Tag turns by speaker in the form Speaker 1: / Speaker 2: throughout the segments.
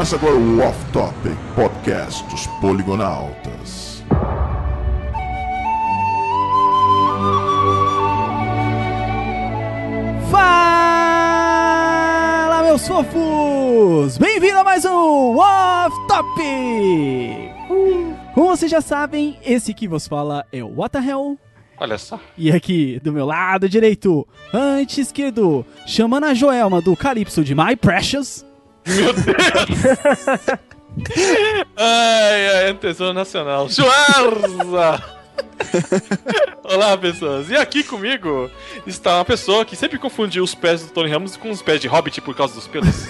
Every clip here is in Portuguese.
Speaker 1: Começa agora o Off Topic Podcast dos Poligonautas.
Speaker 2: Fala, meus fofos! Bem-vindo a mais um Off Topic! Como vocês já sabem, esse que vos fala é o What the Hell.
Speaker 3: Olha só.
Speaker 2: E aqui, do meu lado direito, antes esquerdo, chamando a Joelma do Calypso de My Precious.
Speaker 3: Meu Deus! ai, ai, Tesouro Nacional. Schwarza! Olá, pessoas. E aqui comigo está uma pessoa que sempre confundiu os pés do Tony Ramos com os pés de Hobbit por causa dos pelos.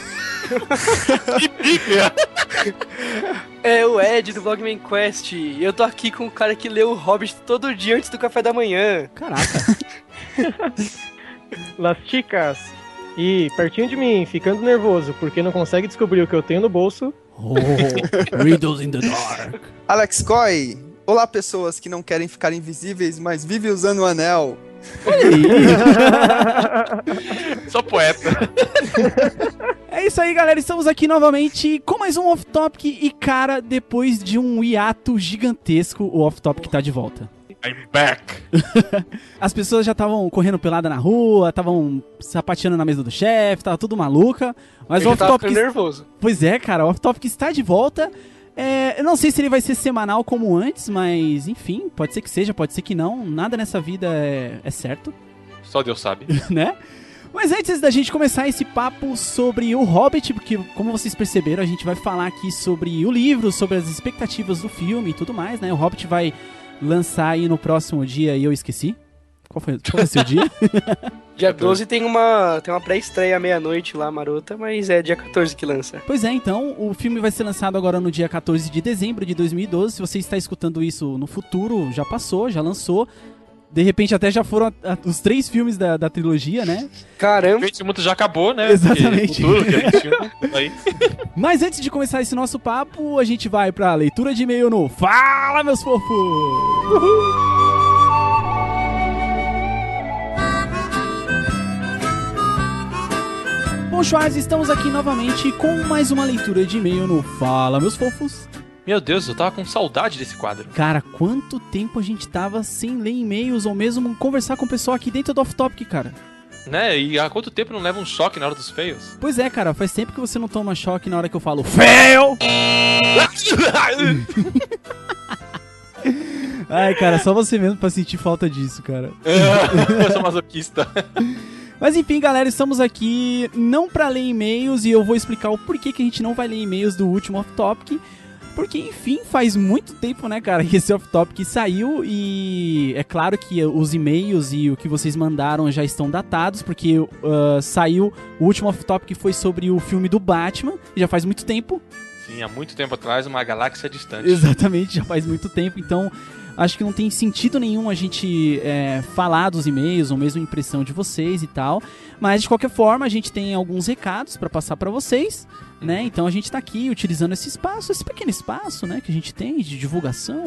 Speaker 3: que pica!
Speaker 4: É o Ed do Vlogman Quest. E eu tô aqui com o cara que lê o Hobbit todo dia antes do café da manhã.
Speaker 2: Caraca.
Speaker 5: Las Chicas. E pertinho de mim, ficando nervoso porque não consegue descobrir o que eu tenho no bolso.
Speaker 2: Oh, Riddles in the Dark.
Speaker 6: Alex Coy. Olá, pessoas que não querem ficar invisíveis, mas vivem usando o anel.
Speaker 3: Sou poeta.
Speaker 2: É isso aí, galera. Estamos aqui novamente com mais um Off Topic. E, cara, depois de um hiato gigantesco, o Off Topic tá de volta.
Speaker 3: I'm back.
Speaker 2: As pessoas já estavam correndo pelada na rua, estavam sapateando na mesa do chefe, tava tudo maluca. Mas o
Speaker 4: já
Speaker 2: Off
Speaker 4: tava
Speaker 2: Topic.
Speaker 4: ficando nervoso.
Speaker 2: Pois é, cara, o Off Topic está de volta. É, eu não sei se ele vai ser semanal como antes, mas enfim, pode ser que seja, pode ser que não. Nada nessa vida é, é certo,
Speaker 3: Só Deus sabe.
Speaker 2: né? Mas antes da gente começar esse papo sobre o Hobbit, porque como vocês perceberam, a gente vai falar aqui sobre o livro, sobre as expectativas do filme e tudo mais, né? O Hobbit vai lançar aí no próximo dia e eu esqueci. Qual foi, qual ser o dia?
Speaker 4: Dia 12 tem uma, tem uma pré-estreia à meia-noite lá, marota, mas é dia 14 que lança.
Speaker 2: Pois é, então, o filme vai ser lançado agora no dia 14 de dezembro de 2012. Se você está escutando isso no futuro, já passou, já lançou. De repente até já foram a- a- os três filmes da, da trilogia, né?
Speaker 4: Caramba,
Speaker 3: Esse mundo já acabou, né?
Speaker 2: Exatamente.
Speaker 3: Futuro, dia 21, aí.
Speaker 2: Mas antes de começar esse nosso papo, a gente vai pra leitura de e-mail no Fala, meus fofos! Bom, Schwarz, estamos aqui novamente com mais uma leitura de e-mail no Fala, meus fofos.
Speaker 3: Meu Deus, eu tava com saudade desse quadro.
Speaker 2: Cara, quanto tempo a gente tava sem ler e-mails ou mesmo conversar com o pessoal aqui dentro do Off Topic, cara?
Speaker 3: Né? E há quanto tempo não leva um choque na hora dos feios?
Speaker 2: Pois é, cara, faz tempo que você não toma choque na hora que eu falo fail! Ai, cara, só você mesmo pra sentir falta disso, cara.
Speaker 3: eu sou masoquista.
Speaker 2: Mas enfim, galera, estamos aqui não pra ler e-mails e eu vou explicar o porquê que a gente não vai ler e-mails do último Off Topic. Porque, enfim, faz muito tempo, né, cara, que esse Off Topic saiu e é claro que os e-mails e o que vocês mandaram já estão datados, porque ah, saiu o último Off Topic foi sobre o filme do Batman, e já faz muito tempo.
Speaker 3: Sim, há muito tempo atrás, uma galáxia distante.
Speaker 2: Exatamente, já faz muito tempo, então acho que não tem sentido nenhum a gente é, falar dos e-mails ou mesmo impressão de vocês e tal. Mas de qualquer forma, a gente tem alguns recados pra passar pra vocês, né? Então a gente tá aqui utilizando esse espaço, esse pequeno espaço, né, que a gente tem de divulgação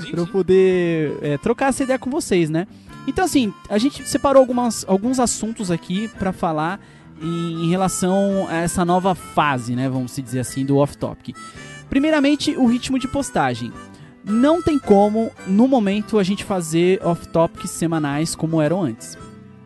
Speaker 3: Sim,
Speaker 2: pra eu
Speaker 3: sim.
Speaker 2: poder é, trocar essa ideia com vocês, né? Então assim, a gente separou algumas, alguns assuntos aqui pra falar em, em relação a essa nova fase, né, vamos dizer assim, do off topic. Primeiramente, o ritmo de postagem. Não tem como, no momento, a gente fazer off-topics semanais como eram antes.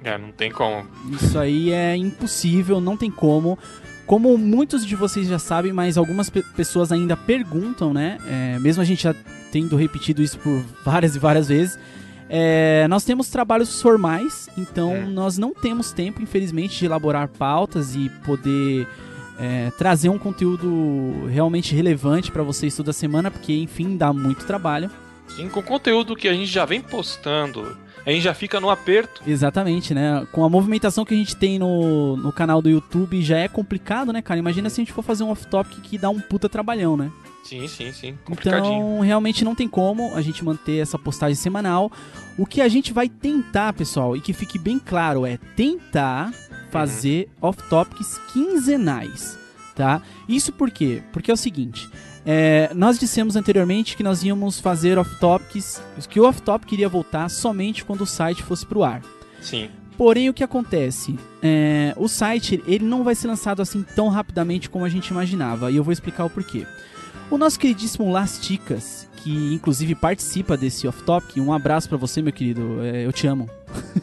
Speaker 3: É, não tem como.
Speaker 2: Isso aí é impossível, não tem como. Como muitos de vocês já sabem, mas algumas pe- pessoas ainda perguntam, né? É, mesmo a gente já tendo repetido isso por várias e várias vezes. é, nós temos trabalhos formais, então
Speaker 3: É.
Speaker 2: nós não temos tempo, infelizmente, de elaborar pautas e poder é, trazer um conteúdo realmente relevante para vocês toda semana, porque, enfim, dá muito trabalho.
Speaker 3: Sim, com conteúdo que a gente já vem postando, a gente já fica no aperto.
Speaker 2: Exatamente, né? Com a movimentação que a gente tem no, no canal do YouTube já é complicado, né, cara? Imagina se a gente for fazer um off-topic que dá um puta trabalhão, né?
Speaker 3: Sim, sim, sim.
Speaker 2: Então, realmente não tem como a gente manter essa postagem semanal. O que a gente vai tentar, pessoal, e que fique bem claro, é tentar fazer off-topics quinzenais, tá? Isso por quê? Porque é o seguinte, é, nós dissemos anteriormente que nós íamos fazer off-topics, que o off-topic iria voltar somente quando o site fosse pro ar.
Speaker 3: Sim.
Speaker 2: Porém, o que acontece? É, o site ele não vai ser lançado assim tão rapidamente como a gente imaginava. E eu vou explicar o porquê. O nosso queridíssimo Lasticas, que inclusive participa desse off-topic, um abraço pra você, meu querido. é, eu te amo.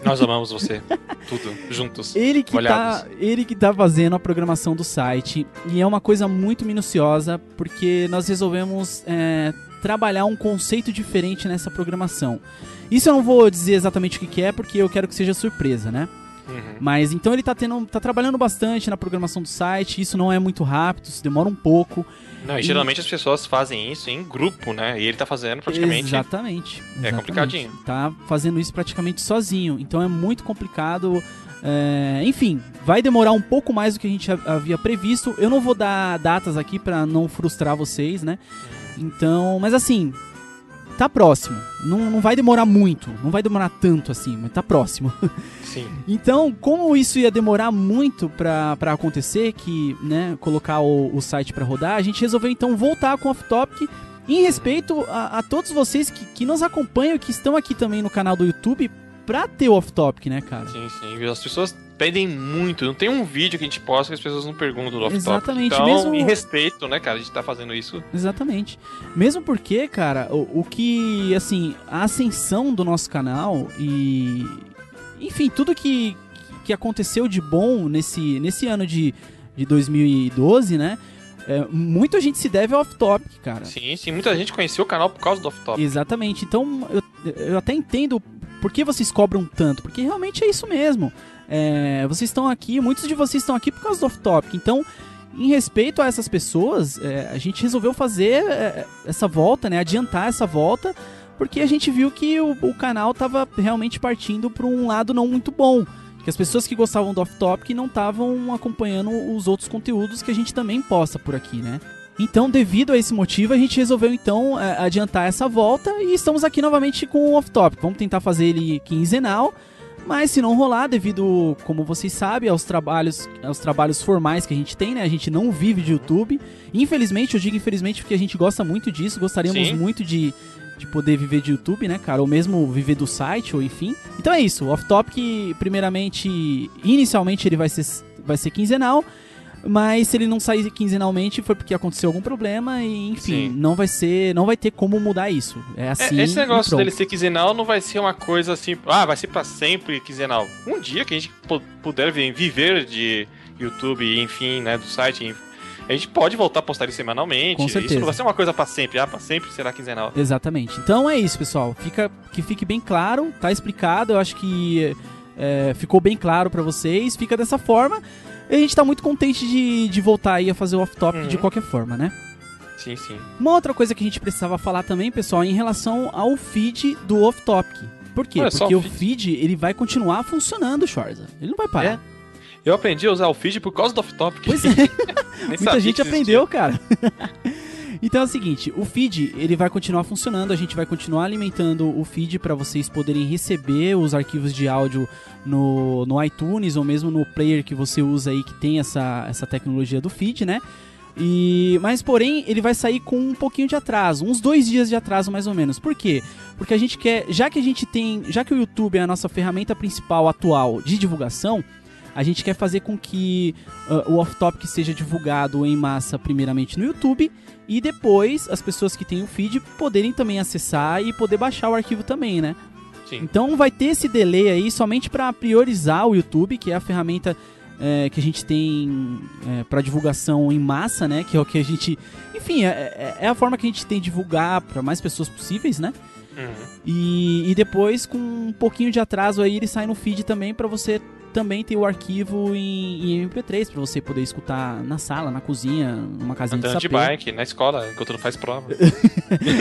Speaker 3: Nós amamos você. Tudo, juntos.
Speaker 2: Ele que, tá, ele que tá fazendo a programação do site. E é uma coisa muito minuciosa, porque nós resolvemos é, trabalhar um conceito diferente nessa programação. Isso eu não vou dizer exatamente o que, que é, porque eu quero que seja surpresa, né?
Speaker 3: Uhum.
Speaker 2: Mas então ele tá tendo. tá trabalhando bastante na programação do site, isso não é muito rápido, isso demora um pouco.
Speaker 3: Não, e geralmente as pessoas fazem isso em grupo, né? E ele tá fazendo praticamente.
Speaker 2: Exatamente.
Speaker 3: É
Speaker 2: exatamente.
Speaker 3: complicadinho.
Speaker 2: Tá fazendo isso praticamente sozinho. Então é muito complicado. é, enfim, vai demorar um pouco mais do que a gente ha- havia previsto. Eu não vou dar datas aqui pra não frustrar vocês, né? Então, mas assim, tá próximo. Não, não vai demorar muito. Não vai demorar tanto assim, mas tá próximo.
Speaker 3: Sim.
Speaker 2: Então, como isso ia demorar muito pra, pra acontecer, que, né, colocar o, o site pra rodar, a gente resolveu então voltar com o off-topic em respeito a, a todos vocês que, que nos acompanham e que estão aqui também no canal do YouTube pra ter o off-topic, né, cara?
Speaker 3: Sim, sim. As pessoas pedem muito. Não tem um vídeo que a gente posta que as pessoas não perguntam do off-topic.
Speaker 2: Exatamente,
Speaker 3: Então,
Speaker 2: mesmo-
Speaker 3: em respeito, né, cara? A gente tá fazendo isso.
Speaker 2: Exatamente. Mesmo porque, cara, o, o que, assim, a ascensão do nosso canal e. Enfim, tudo que, que aconteceu de bom nesse, nesse ano de, de 2012, né? É, muito a gente se deve ao off-topic, cara.
Speaker 3: Sim, sim. Muita gente conheceu o canal por causa do off-topic.
Speaker 2: Exatamente. Então, eu, eu até entendo por que vocês cobram tanto, porque realmente é isso mesmo. É, vocês estão aqui, muitos de vocês estão aqui por causa do off-topic. Então, em respeito a essas pessoas, é, a gente resolveu fazer é, essa volta, né? Adiantar essa volta, porque a gente viu que o, o canal estava realmente partindo para um lado não muito bom. Que as pessoas que gostavam do off-topic não estavam acompanhando os outros conteúdos que a gente também posta por aqui, né? Então, devido a esse motivo, a gente resolveu então é, adiantar essa volta e estamos aqui novamente com o off-topic. Vamos tentar fazer ele quinzenal, mas se não rolar, devido, como vocês sabem, aos trabalhos, aos trabalhos formais que a gente tem, né? A gente não vive de YouTube. Infelizmente, eu digo infelizmente porque a gente gosta muito disso, gostaríamos
Speaker 3: Sim.
Speaker 2: muito de, de poder viver de YouTube, né, cara? Ou mesmo viver do site, ou enfim. Então é isso, o off-topic, primeiramente, inicialmente ele vai ser, vai ser quinzenal. Mas se ele não sair quinzenalmente foi porque aconteceu algum problema e enfim,
Speaker 3: Sim.
Speaker 2: não vai ser, não vai ter como mudar isso. É
Speaker 3: É,
Speaker 2: assim.
Speaker 3: esse
Speaker 2: e
Speaker 3: negócio dele ser quinzenal não vai ser uma coisa assim, ah, vai ser pra sempre quinzenal. Um dia que a gente pu- puder vi- viver de YouTube, enfim, né, do site, a gente pode voltar a postar ele semanalmente.
Speaker 2: Com
Speaker 3: Isso
Speaker 2: certeza.
Speaker 3: não vai ser uma coisa pra sempre, ah, pra sempre será quinzenal.
Speaker 2: Exatamente. Então é isso, pessoal. Fica que fique bem claro, tá explicado. Eu acho que é, ficou bem claro pra vocês. Fica dessa forma. E a gente tá muito contente de, de voltar aí a fazer o off-topic
Speaker 3: Uhum.
Speaker 2: de qualquer forma, né?
Speaker 3: Sim, sim.
Speaker 2: Uma outra coisa que a gente precisava falar também, pessoal, é em relação ao feed do off-topic. Por quê?
Speaker 3: Olha
Speaker 2: Porque
Speaker 3: o
Speaker 2: o feed, ele vai continuar funcionando, Schwarza. Ele não vai parar.
Speaker 3: É? Eu aprendi a usar o feed por causa do off-topic.
Speaker 2: Pois é. Muita gente
Speaker 3: existia.
Speaker 2: aprendeu, cara. então é o seguinte, o feed ele vai continuar funcionando, a gente vai continuar alimentando o feed para vocês poderem receber os arquivos de áudio no, no iTunes ou mesmo no player que você usa aí que tem essa, essa tecnologia do feed, né? E, mas porém ele vai sair com um pouquinho de atraso, uns dois dias de atraso mais ou menos. Por quê? Porque a gente quer, já que a gente tem, já que o YouTube é a nossa ferramenta principal atual de divulgação, a gente quer fazer com que uh, o off-topic seja divulgado em massa primeiramente no YouTube e depois as pessoas que têm o feed poderem também acessar e poder baixar o arquivo também, né?
Speaker 3: Sim.
Speaker 2: Então vai ter esse delay aí somente para priorizar o YouTube, que é a ferramenta é, que a gente tem é, para divulgação em massa, né? Que é o que a gente, enfim, é, é- é a forma que a gente tem de divulgar para mais pessoas possíveis, né?
Speaker 3: Uhum.
Speaker 2: E, e depois, com um pouquinho de atraso aí, ele sai no feed também para você também ter o arquivo em, em MP3 para você poder escutar na sala, na cozinha, numa casinha
Speaker 3: Andando
Speaker 2: de
Speaker 3: de
Speaker 2: sapê.
Speaker 3: bike, na escola, enquanto não faz prova.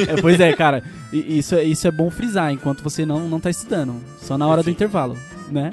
Speaker 2: É, pois é, cara. Isso, é- isso é bom frisar enquanto você não, não tá estudando. Só na hora do
Speaker 3: Enfim.
Speaker 2: intervalo, né?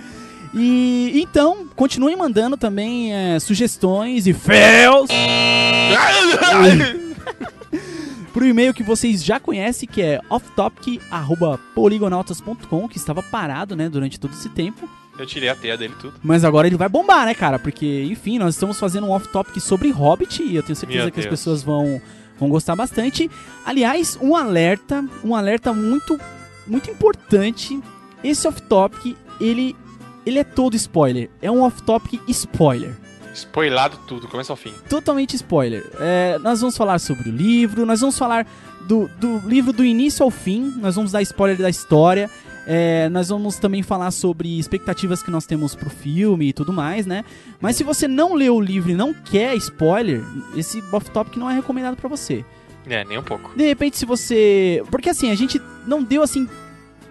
Speaker 2: e então, continuem mandando também é, sugestões e fails pro e-mail que vocês já conhecem, que é offtopic.poligonautas.com, que estava parado, né, durante todo esse tempo.
Speaker 3: Eu tirei a teia dele tudo.
Speaker 2: Mas agora ele vai bombar, né, cara? Porque, enfim, nós estamos fazendo um off-topic sobre Hobbit e eu tenho certeza
Speaker 3: Meu
Speaker 2: que as
Speaker 3: Deus.
Speaker 2: pessoas vão, vão gostar bastante. Aliás, um alerta, um alerta muito, muito importante. Esse off-topic, ele ele é todo spoiler. É um off-topic spoiler.
Speaker 3: Spoilado tudo, começa ao fim.
Speaker 2: Totalmente spoiler. É, nós vamos falar sobre o livro, nós vamos falar do, do livro do início ao fim, nós vamos dar spoiler da história. É, nós vamos também falar sobre expectativas que nós temos pro filme e tudo mais, né? Mas se você não leu o livro e não quer spoiler, esse off-topic não é recomendado pra você.
Speaker 3: É, nem um pouco.
Speaker 2: De repente, se você. Porque assim, a gente não deu assim.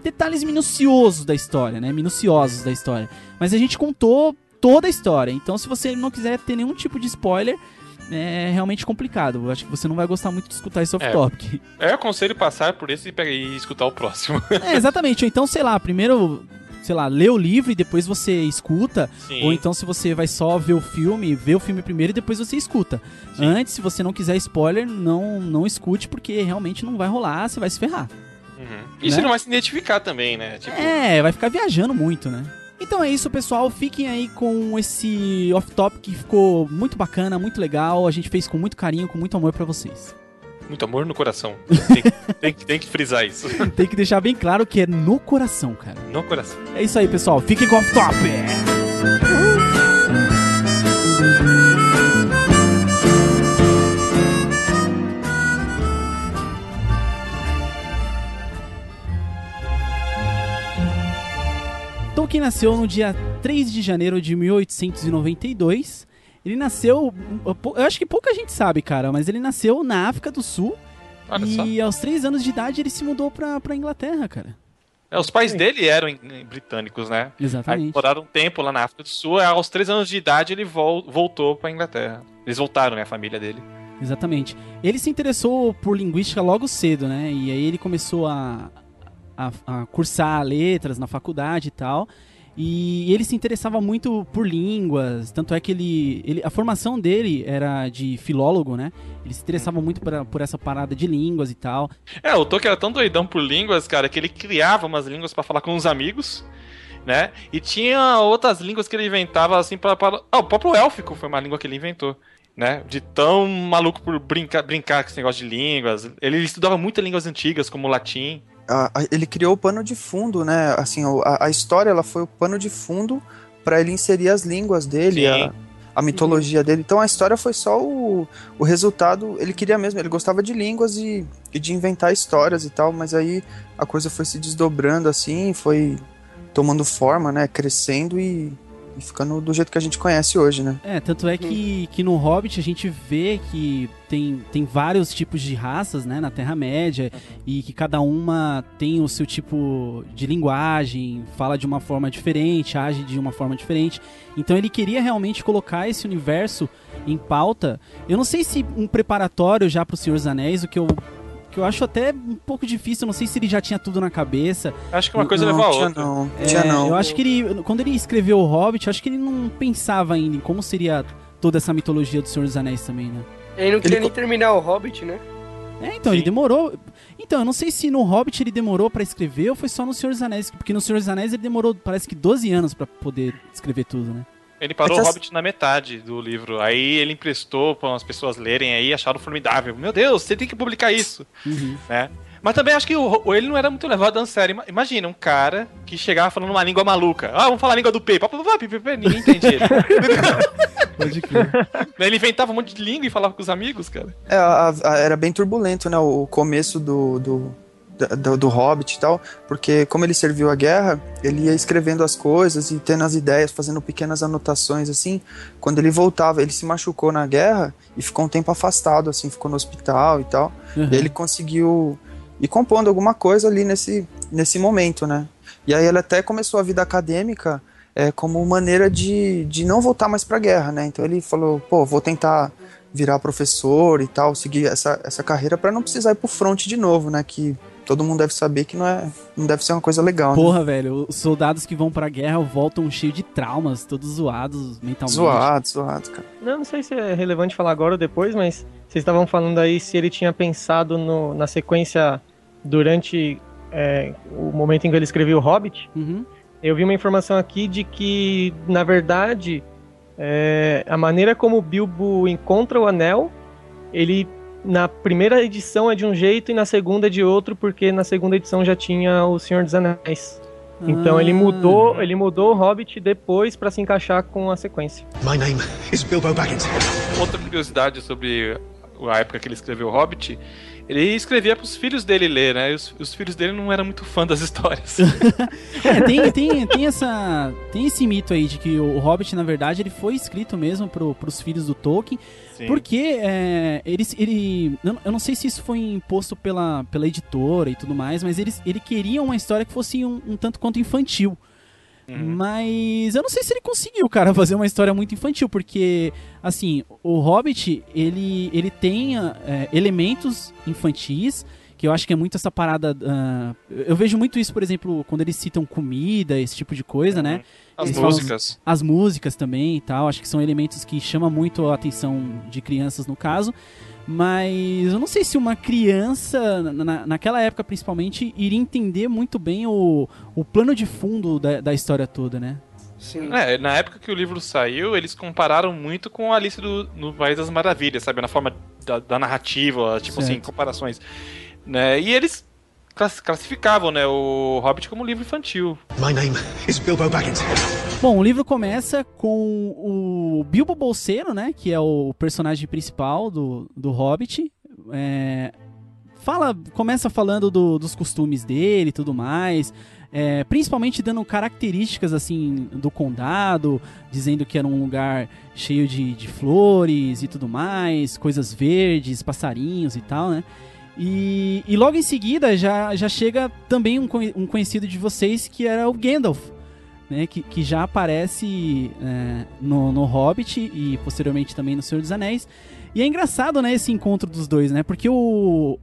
Speaker 2: Detalhes minuciosos da história, né? Minuciosos da história. Mas a gente contou toda a história. Então, se você não quiser ter nenhum tipo de spoiler, é realmente complicado. Eu acho que você não vai gostar muito de escutar esse off-topic.
Speaker 3: Eu aconselho passar por esse e pegar- e escutar o próximo.
Speaker 2: É, exatamente. Ou então, sei lá, primeiro, sei lá, lê o livro e depois você escuta.
Speaker 3: Sim.
Speaker 2: Ou então, se você vai só ver o filme, vê o filme primeiro e depois você escuta.
Speaker 3: Sim.
Speaker 2: Antes, se você não quiser spoiler, não, não escute, porque realmente não vai rolar, você vai se ferrar.
Speaker 3: Uhum. E
Speaker 2: Né?
Speaker 3: você não vai se identificar também, né? Tipo,
Speaker 2: É, vai ficar viajando muito, né? Então é isso, pessoal. Fiquem aí com esse off-top que ficou muito bacana, muito legal. A gente fez com muito carinho, com muito amor pra vocês.
Speaker 3: muito amor no coração. Tem, tem que- tem que frisar isso.
Speaker 2: Tem que deixar bem claro que é no coração, cara.
Speaker 3: No coração.
Speaker 2: É isso aí, pessoal. Fiquem com o off-top. Nasceu no dia 3 de janeiro de 1892. Ele nasceu. Eu acho que pouca gente sabe, cara, mas ele nasceu na África do Sul.
Speaker 3: Olha só.
Speaker 2: e aos 3 anos de idade ele se mudou pra, pra Inglaterra, cara.
Speaker 3: É, os pais dele eram britânicos, né? Aí
Speaker 2: Exatamente.
Speaker 3: moraram um tempo lá na África do Sul. aí Aos três anos de idade ele vol- voltou pra Inglaterra. Eles voltaram, né? A família dele.
Speaker 2: Exatamente. Ele se interessou por linguística logo cedo, né? E aí ele começou a, a, a cursar letras na faculdade e tal. E ele se interessava muito por línguas, tanto é que ele, ele a formação dele era de filólogo, né? Ele se interessava muito por, por essa parada de línguas e tal.
Speaker 3: É, o Tolkien era tão doidão por línguas, cara, que ele criava umas línguas pra falar com os amigos, né? E tinha outras línguas que ele inventava, assim, pra... pra... Ah, o próprio élfico foi uma língua que ele inventou, né? De tão maluco por brincar, brincar com esse negócio de línguas. Ele estudava muitas línguas antigas, como o latim.
Speaker 6: A- a- ele criou o pano de fundo, né? Assim, a, a história ela foi o pano de fundo para ele inserir as línguas dele, a, a mitologia dele. Então a história foi só o, o resultado. Ele queria mesmo, ele gostava de línguas e, e de inventar histórias e tal, mas aí a coisa foi se desdobrando assim, foi tomando forma, né? Crescendo e, e ficando do jeito que a gente conhece hoje, né?
Speaker 2: É, tanto é que, que no Hobbit a gente vê que tem, tem vários tipos de raças, né, na Terra-média, e que cada uma tem o seu tipo de linguagem, fala de uma forma diferente, age de uma forma diferente. Então ele queria realmente colocar esse universo em pauta. Eu não sei se um preparatório já pro Senhor dos Anéis, o que eu, que eu acho até um pouco difícil, eu não sei se ele já tinha tudo na cabeça.
Speaker 3: Acho que uma coisa
Speaker 6: não,
Speaker 3: levou a
Speaker 6: tinha
Speaker 3: outra.
Speaker 6: não,
Speaker 2: É,
Speaker 6: tinha não.
Speaker 2: Eu acho que ele, quando ele escreveu o Hobbit, eu acho que ele não pensava ainda em como seria toda essa mitologia do Senhor dos Anéis também, né?
Speaker 4: Ele não queria
Speaker 6: Ele
Speaker 4: nem terminar o Hobbit, né?
Speaker 2: É, então,
Speaker 3: Sim.
Speaker 2: ele demorou. Então, eu não sei se no Hobbit ele demorou pra escrever ou foi só no Senhor dos Anéis, porque no Senhor dos Anéis ele demorou, parece que 12 anos pra poder escrever tudo, né?
Speaker 3: Ele parou o Hobbit na metade do livro. Aí ele emprestou para umas pessoas lerem aí e acharam formidável. Meu Deus, você tem que publicar isso,
Speaker 2: Uhum.
Speaker 3: né? Mas também acho que o, o- ele não era muito levado a sério. Ima- Imagina, um cara que chegava falando uma língua maluca. Ah, vamos falar a língua do P. Ninguém entende ele.
Speaker 2: Pode crer.
Speaker 3: ele inventava um monte de língua e falava com os amigos, cara.
Speaker 6: É, a- a- era bem turbulento, né? O começo do, do, do, do Hobbit e tal, porque como ele serviu a guerra, ele ia escrevendo as coisas e tendo as ideias, fazendo pequenas anotações, assim. Quando ele voltava, ele se machucou na guerra e ficou um tempo afastado, assim, ficou no hospital e tal.
Speaker 2: Uhum.
Speaker 6: E ele conseguiu ir compondo alguma coisa ali nesse, nesse momento, né? E aí ele até começou a vida acadêmica é, como maneira de, de não voltar mais pra guerra, né? Então ele falou, pô, vou tentar virar professor e tal, seguir essa, essa carreira pra não precisar ir pro front de novo, né? Que todo mundo deve saber que não, é, não deve ser uma coisa legal, né?
Speaker 2: Porra, velho, os soldados que vão pra guerra voltam cheios de traumas, todos zoados mentalmente.
Speaker 6: Zoado, zoado, cara.
Speaker 5: Não, não sei se é relevante falar agora ou depois, mas vocês estavam falando aí se ele tinha pensado no- na sequência durante é, o momento em que ele escreveu o Hobbit.
Speaker 2: Uhum.
Speaker 5: Eu vi uma informação aqui de que, na verdade, é, a maneira como o Bilbo encontra o anel, ele na primeira edição é de um jeito e na segunda é de outro, porque na segunda edição já tinha o Senhor dos Anéis. Então ele
Speaker 2: Ah.
Speaker 5: mudou, ele mudou o Hobbit depois pra se encaixar com a sequência.
Speaker 7: My name is Bilbo Baggins.
Speaker 3: Outra curiosidade sobre a época que ele escreveu o Hobbit, ele escrevia pros filhos dele ler, né? E os, os filhos dele não eram muito fã das histórias.
Speaker 2: É, tem, tem, tem, essa, tem esse mito aí de que o Hobbit, na verdade, ele foi escrito mesmo pro, pros filhos do Tolkien,
Speaker 3: Sim.
Speaker 2: porque é, ele, ele eu não- sei se isso foi imposto pela, pela editora e tudo mais, mas eles, ele queria uma história que fosse um, um tanto quanto infantil.
Speaker 3: Uhum.
Speaker 2: Mas eu não sei se ele conseguiu, cara, fazer uma história muito infantil, porque, assim, o Hobbit, ele, ele tem é, elementos infantis, que eu acho que é muito essa parada. ah, eu vejo muito isso, por exemplo, quando eles citam comida, esse tipo de coisa, né?
Speaker 3: As
Speaker 2: Eles falam-
Speaker 3: músicas.
Speaker 2: As músicas também e tal, acho que são elementos que chamam muito a atenção de crianças no caso. Mas eu não sei se uma criança, na- naquela época principalmente, iria entender muito bem o, o plano de fundo da, da história toda, né?
Speaker 4: Sim.
Speaker 3: É, na época que o livro saiu, eles compararam muito com a Alice do, no País das Maravilhas, sabe? Na forma da, da narrativa, tipo assim,
Speaker 2: Certo.
Speaker 3: comparações. Né? E eles classificavam né, o Hobbit como livro infantil.
Speaker 7: My name is Bilbo Baggins.
Speaker 2: Bom, o livro começa com o Bilbo Bolseiro, né? Que é o personagem principal do, do Hobbit. É, fala, começa falando do- dos costumes dele e tudo mais. é, principalmente dando características assim do condado, dizendo que era um lugar cheio de, de flores e tudo mais, coisas verdes, passarinhos e tal, né? E, e logo em seguida já, já chega também um, um conhecido de vocês que era o Gandalf né, que, que já aparece é, no, no Hobbit e posteriormente também no Senhor dos Anéis. E é engraçado, né, esse encontro dos dois, né? Porque o,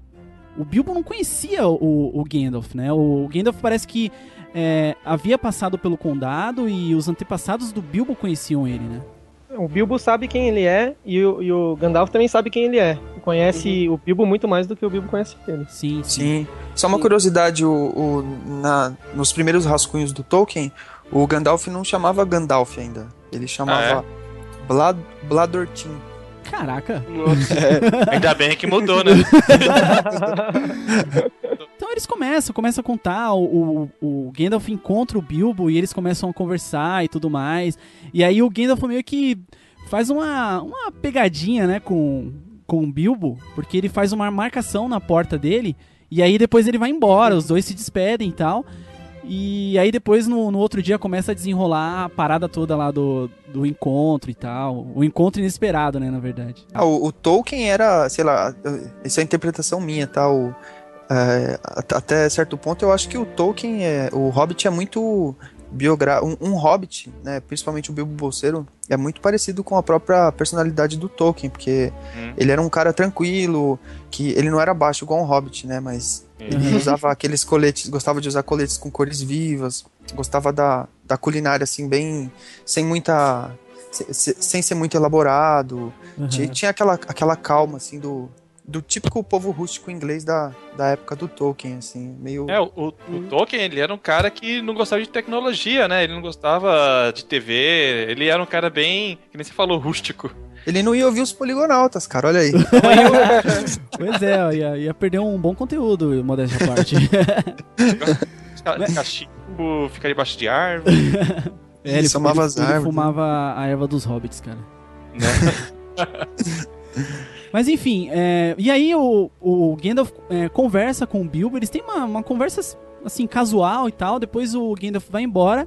Speaker 2: o Bilbo não conhecia o, o Gandalf, né? O Gandalf parece que é, havia passado pelo condado e os antepassados do Bilbo conheciam ele, né?
Speaker 5: O Bilbo sabe quem ele é e o, e o Gandalf também sabe quem ele é. Conhece o Bilbo muito mais do que o Bilbo conhece ele.
Speaker 2: Sim, sim.
Speaker 6: Sim. Só uma curiosidade, o, o- na, nos primeiros rascunhos do Tolkien, o Gandalf não chamava Gandalf ainda. Ele chamava Blad, Bladortin.
Speaker 2: Caraca.
Speaker 3: Ainda bem que mudou, né?
Speaker 2: Então eles começam, começam a contar, o, o, o Gandalf encontra o Bilbo e eles começam a conversar e tudo mais. E aí o Gandalf meio que faz uma, uma pegadinha, né, com, com o Bilbo, porque ele faz uma marcação na porta dele, e aí depois ele vai embora, os dois se despedem e tal. E aí depois no, no outro dia começa a desenrolar a parada toda lá do, do encontro e tal. O encontro inesperado, né, na verdade.
Speaker 6: Ah, o, o Tolkien era, sei lá, isso é a interpretação minha, tá? O, é, at- até certo ponto eu acho que o Tolkien, é, o Hobbit é muito biogra um, um Hobbit, né? Principalmente o Bilbo Bolseiro, é muito parecido com a própria personalidade do Tolkien, porque
Speaker 3: Hum.
Speaker 6: ele era um cara tranquilo, que ele não era baixo igual um Hobbit, né? Mas ele
Speaker 2: Uhum.
Speaker 6: usava aqueles coletes, gostava de usar coletes com cores vivas, gostava da, da culinária assim bem sem muita se- se- sem ser muito elaborado.
Speaker 2: Uhum.
Speaker 6: Tinha, tinha aquela, aquela calma, assim, do, do típico povo rústico inglês da, da época do Tolkien, assim, meio...
Speaker 3: É, o, o- o Tolkien, ele era um cara que não gostava de tecnologia, né? Ele não gostava de TV, ele era um cara bem, que nem você falou, rústico.
Speaker 6: Ele não ia ouvir os poligonautas, cara, olha aí.
Speaker 2: Pois é, ia, ia perder um bom conteúdo, modéstia à parte.
Speaker 3: Cachimbo, ficar debaixo de árvore,
Speaker 2: É, ele,
Speaker 6: Somava
Speaker 2: ele-
Speaker 6: as
Speaker 2: ele fumava a erva dos hobbits, cara.
Speaker 3: né?
Speaker 2: Mas enfim, é, e aí o, o Gandalf é, conversa com o Bilbo, eles têm uma, uma conversa assim, casual e tal, depois o Gandalf vai embora,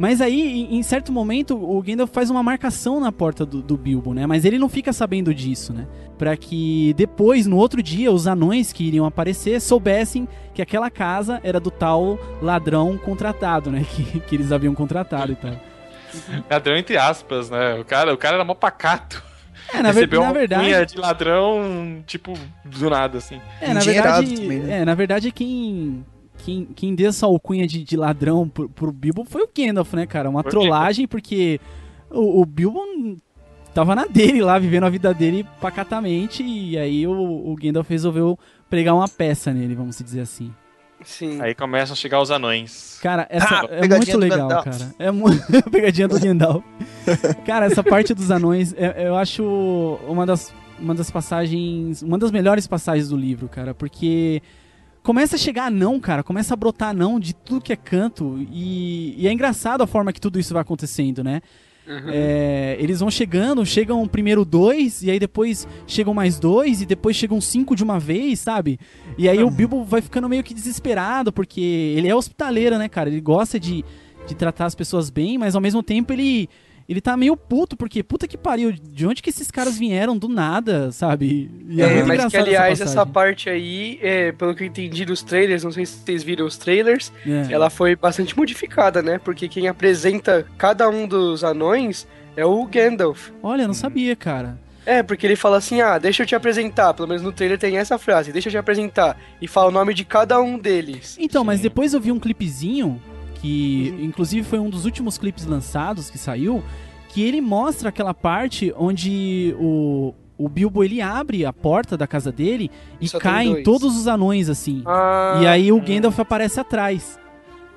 Speaker 2: mas aí, em, certo momento, o Gandalf faz uma marcação na porta do, do Bilbo, né? Mas ele não fica sabendo disso, né? Pra que depois, no outro dia, os anões que iriam aparecer soubessem que aquela casa era do tal ladrão contratado, né? Que, que eles haviam contratado e tal.
Speaker 3: Ladrão entre aspas, né? O cara, o cara era mó pacato.
Speaker 2: É, na, ver-
Speaker 3: Recebeu
Speaker 2: na
Speaker 3: uma
Speaker 2: verdade.
Speaker 3: cunha de ladrão, tipo, do nada, assim.
Speaker 2: É, na verdade,
Speaker 6: também, né?
Speaker 2: é, na verdade quem, quem, quem deu essa alcunha de, de ladrão pro, pro Bilbo foi o Gandalf, né, cara? Uma
Speaker 3: Foi
Speaker 2: trollagem, porque o, o Bilbo tava na dele lá, vivendo a vida dele pacatamente, e aí o, o Gandalf resolveu pregar uma peça nele, vamos dizer assim.
Speaker 4: Sim.
Speaker 3: Aí começam a chegar os anões.
Speaker 2: Cara, essa
Speaker 6: Ah,
Speaker 2: é muito legal, cara. É mu... pegadinha do Gandalf. cara, essa parte dos anões, é- eu acho uma das, uma das passagens, uma das melhores passagens do livro, cara, porque começa a chegar anão, cara, começa a brotar anão de tudo que é canto. E, e é engraçado a forma que tudo isso vai acontecendo, né? É, eles vão chegando, chegam primeiro dois, e aí depois chegam mais dois, e depois chegam cinco de uma vez, sabe? E aí o Bilbo vai ficando meio que desesperado, porque ele é hospitaleiro, né, cara? Ele gosta de, de tratar as pessoas bem, mas ao mesmo tempo ele. Ele tá meio puto, porque puta que pariu, de onde que esses caras vieram do nada, sabe? E
Speaker 4: É,
Speaker 2: muito
Speaker 4: mas que aliás, essa,
Speaker 2: passagem.
Speaker 4: parte aí, é, pelo que eu entendi dos trailers, não sei se vocês viram os trailers,
Speaker 2: É.
Speaker 4: ela foi bastante modificada, né? Porque quem apresenta cada um dos anões é o Gandalf.
Speaker 2: Olha, eu não sabia, cara.
Speaker 4: É, porque ele fala assim, ah, deixa eu te apresentar, pelo menos no trailer tem essa frase, deixa eu te apresentar, e fala o nome de cada um deles.
Speaker 2: Então, mas depois eu vi um clipezinho, que inclusive foi um dos últimos clipes lançados que saiu, que ele mostra aquela parte onde o, o Bilbo ele abre a porta da casa dele e
Speaker 4: Só
Speaker 2: caem todos os anões assim.
Speaker 4: Ah,
Speaker 2: e aí o Gandalf aparece atrás.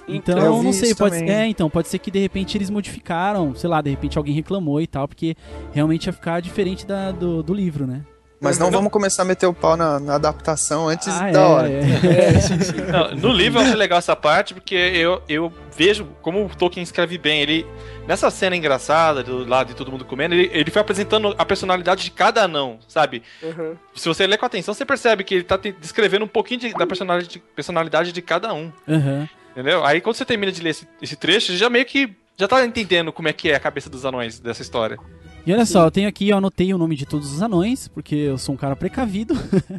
Speaker 2: Então,
Speaker 6: Eu vi
Speaker 2: não sei, pode é, então pode ser que de repente eles modificaram, sei lá, de repente alguém reclamou e tal, porque realmente ia ficar diferente da, do, do livro, né?
Speaker 6: Mas não vamos começar a meter o pau na, na adaptação antes
Speaker 2: Ah,
Speaker 6: da
Speaker 2: é,
Speaker 6: hora.
Speaker 2: é.
Speaker 3: Não, no livro eu acho legal essa parte, porque eu, eu vejo como o Tolkien escreve bem. Ele, nessa cena engraçada, do lado de todo mundo comendo, ele, ele foi apresentando a personalidade de cada anão, sabe?
Speaker 4: Uhum.
Speaker 3: Se você ler com atenção, você percebe que ele tá te- descrevendo um pouquinho de- da personalidade, personalidade de cada um,
Speaker 2: Aham.
Speaker 3: entendeu? Aí quando você termina de ler esse, esse trecho, você já meio que já tá entendendo como é que é a cabeça dos anões dessa história.
Speaker 2: E olha só, eu tenho aqui, eu anotei o nome de todos os anões, porque eu sou um cara precavido.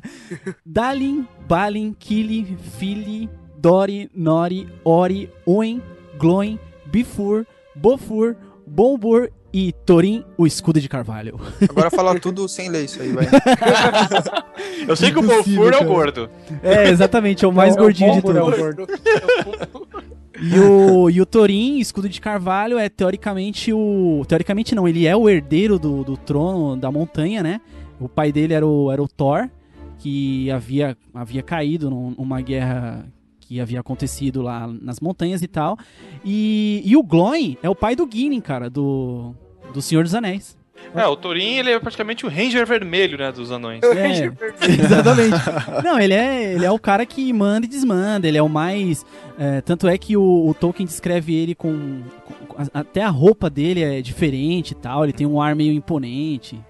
Speaker 2: Dalin, Balin, Kili, Fili, Dori, Nori, Ori, Oin, Gloin, Bifur, Bofur, Bombur e Thorin, o escudo de carvalho.
Speaker 6: Agora fala tudo sem ler isso aí, vai.
Speaker 3: Eu sei que o Bolfur é o gordo.
Speaker 2: É, exatamente, é o mais
Speaker 5: É o
Speaker 2: gordinho de
Speaker 5: Bombur, é o
Speaker 2: todos.
Speaker 5: gordo.
Speaker 2: E o, e o Thorin, escudo de carvalho, é teoricamente o. Teoricamente não, ele é o herdeiro do, do trono da montanha, né? O pai dele era o, era o Thor, que havia, havia caído num- numa guerra que havia acontecido lá nas montanhas e tal. E, e o Gloin é o pai do Gimli, cara, do, do Senhor dos Anéis.
Speaker 3: É, o Thorin, ele é praticamente o Ranger vermelho, né, dos anões.
Speaker 2: É, exatamente. Não, ele é, ele é o cara que manda e desmanda, ele é o mais. é, tanto é que o, o Tolkien descreve ele com, com- Até a roupa dele é diferente e tal, ele tem um ar meio imponente.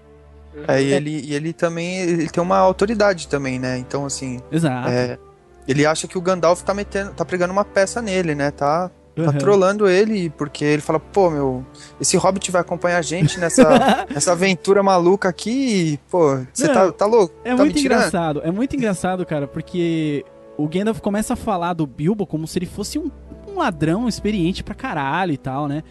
Speaker 6: É, e ele, e ele também ele tem uma autoridade também, né? Então, assim,
Speaker 2: Exato.
Speaker 6: é, ele acha que o Gandalf tá metendo, tá pregando uma peça nele, né? Tá, tá
Speaker 2: Uhum.
Speaker 6: trolando ele, porque ele fala, pô, meu, esse Hobbit vai acompanhar a gente nessa, nessa aventura maluca aqui e, pô, você tá, tá louco?
Speaker 2: É
Speaker 6: tá
Speaker 2: muito engraçado, é muito engraçado, cara, porque o Gandalf começa a falar do Bilbo como se ele fosse um, um ladrão experiente pra caralho e tal, né?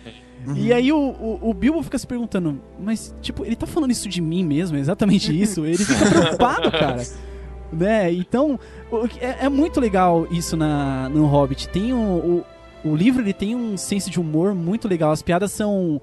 Speaker 6: Uhum.
Speaker 2: E aí o, o, o Bilbo fica se perguntando, mas, tipo, ele tá falando isso de mim mesmo? É exatamente isso? Ele fica preocupado, cara. Né? Então, é, é muito legal isso na, no Hobbit. Tem o, o, livro, ele tem um senso de humor muito legal. As piadas são...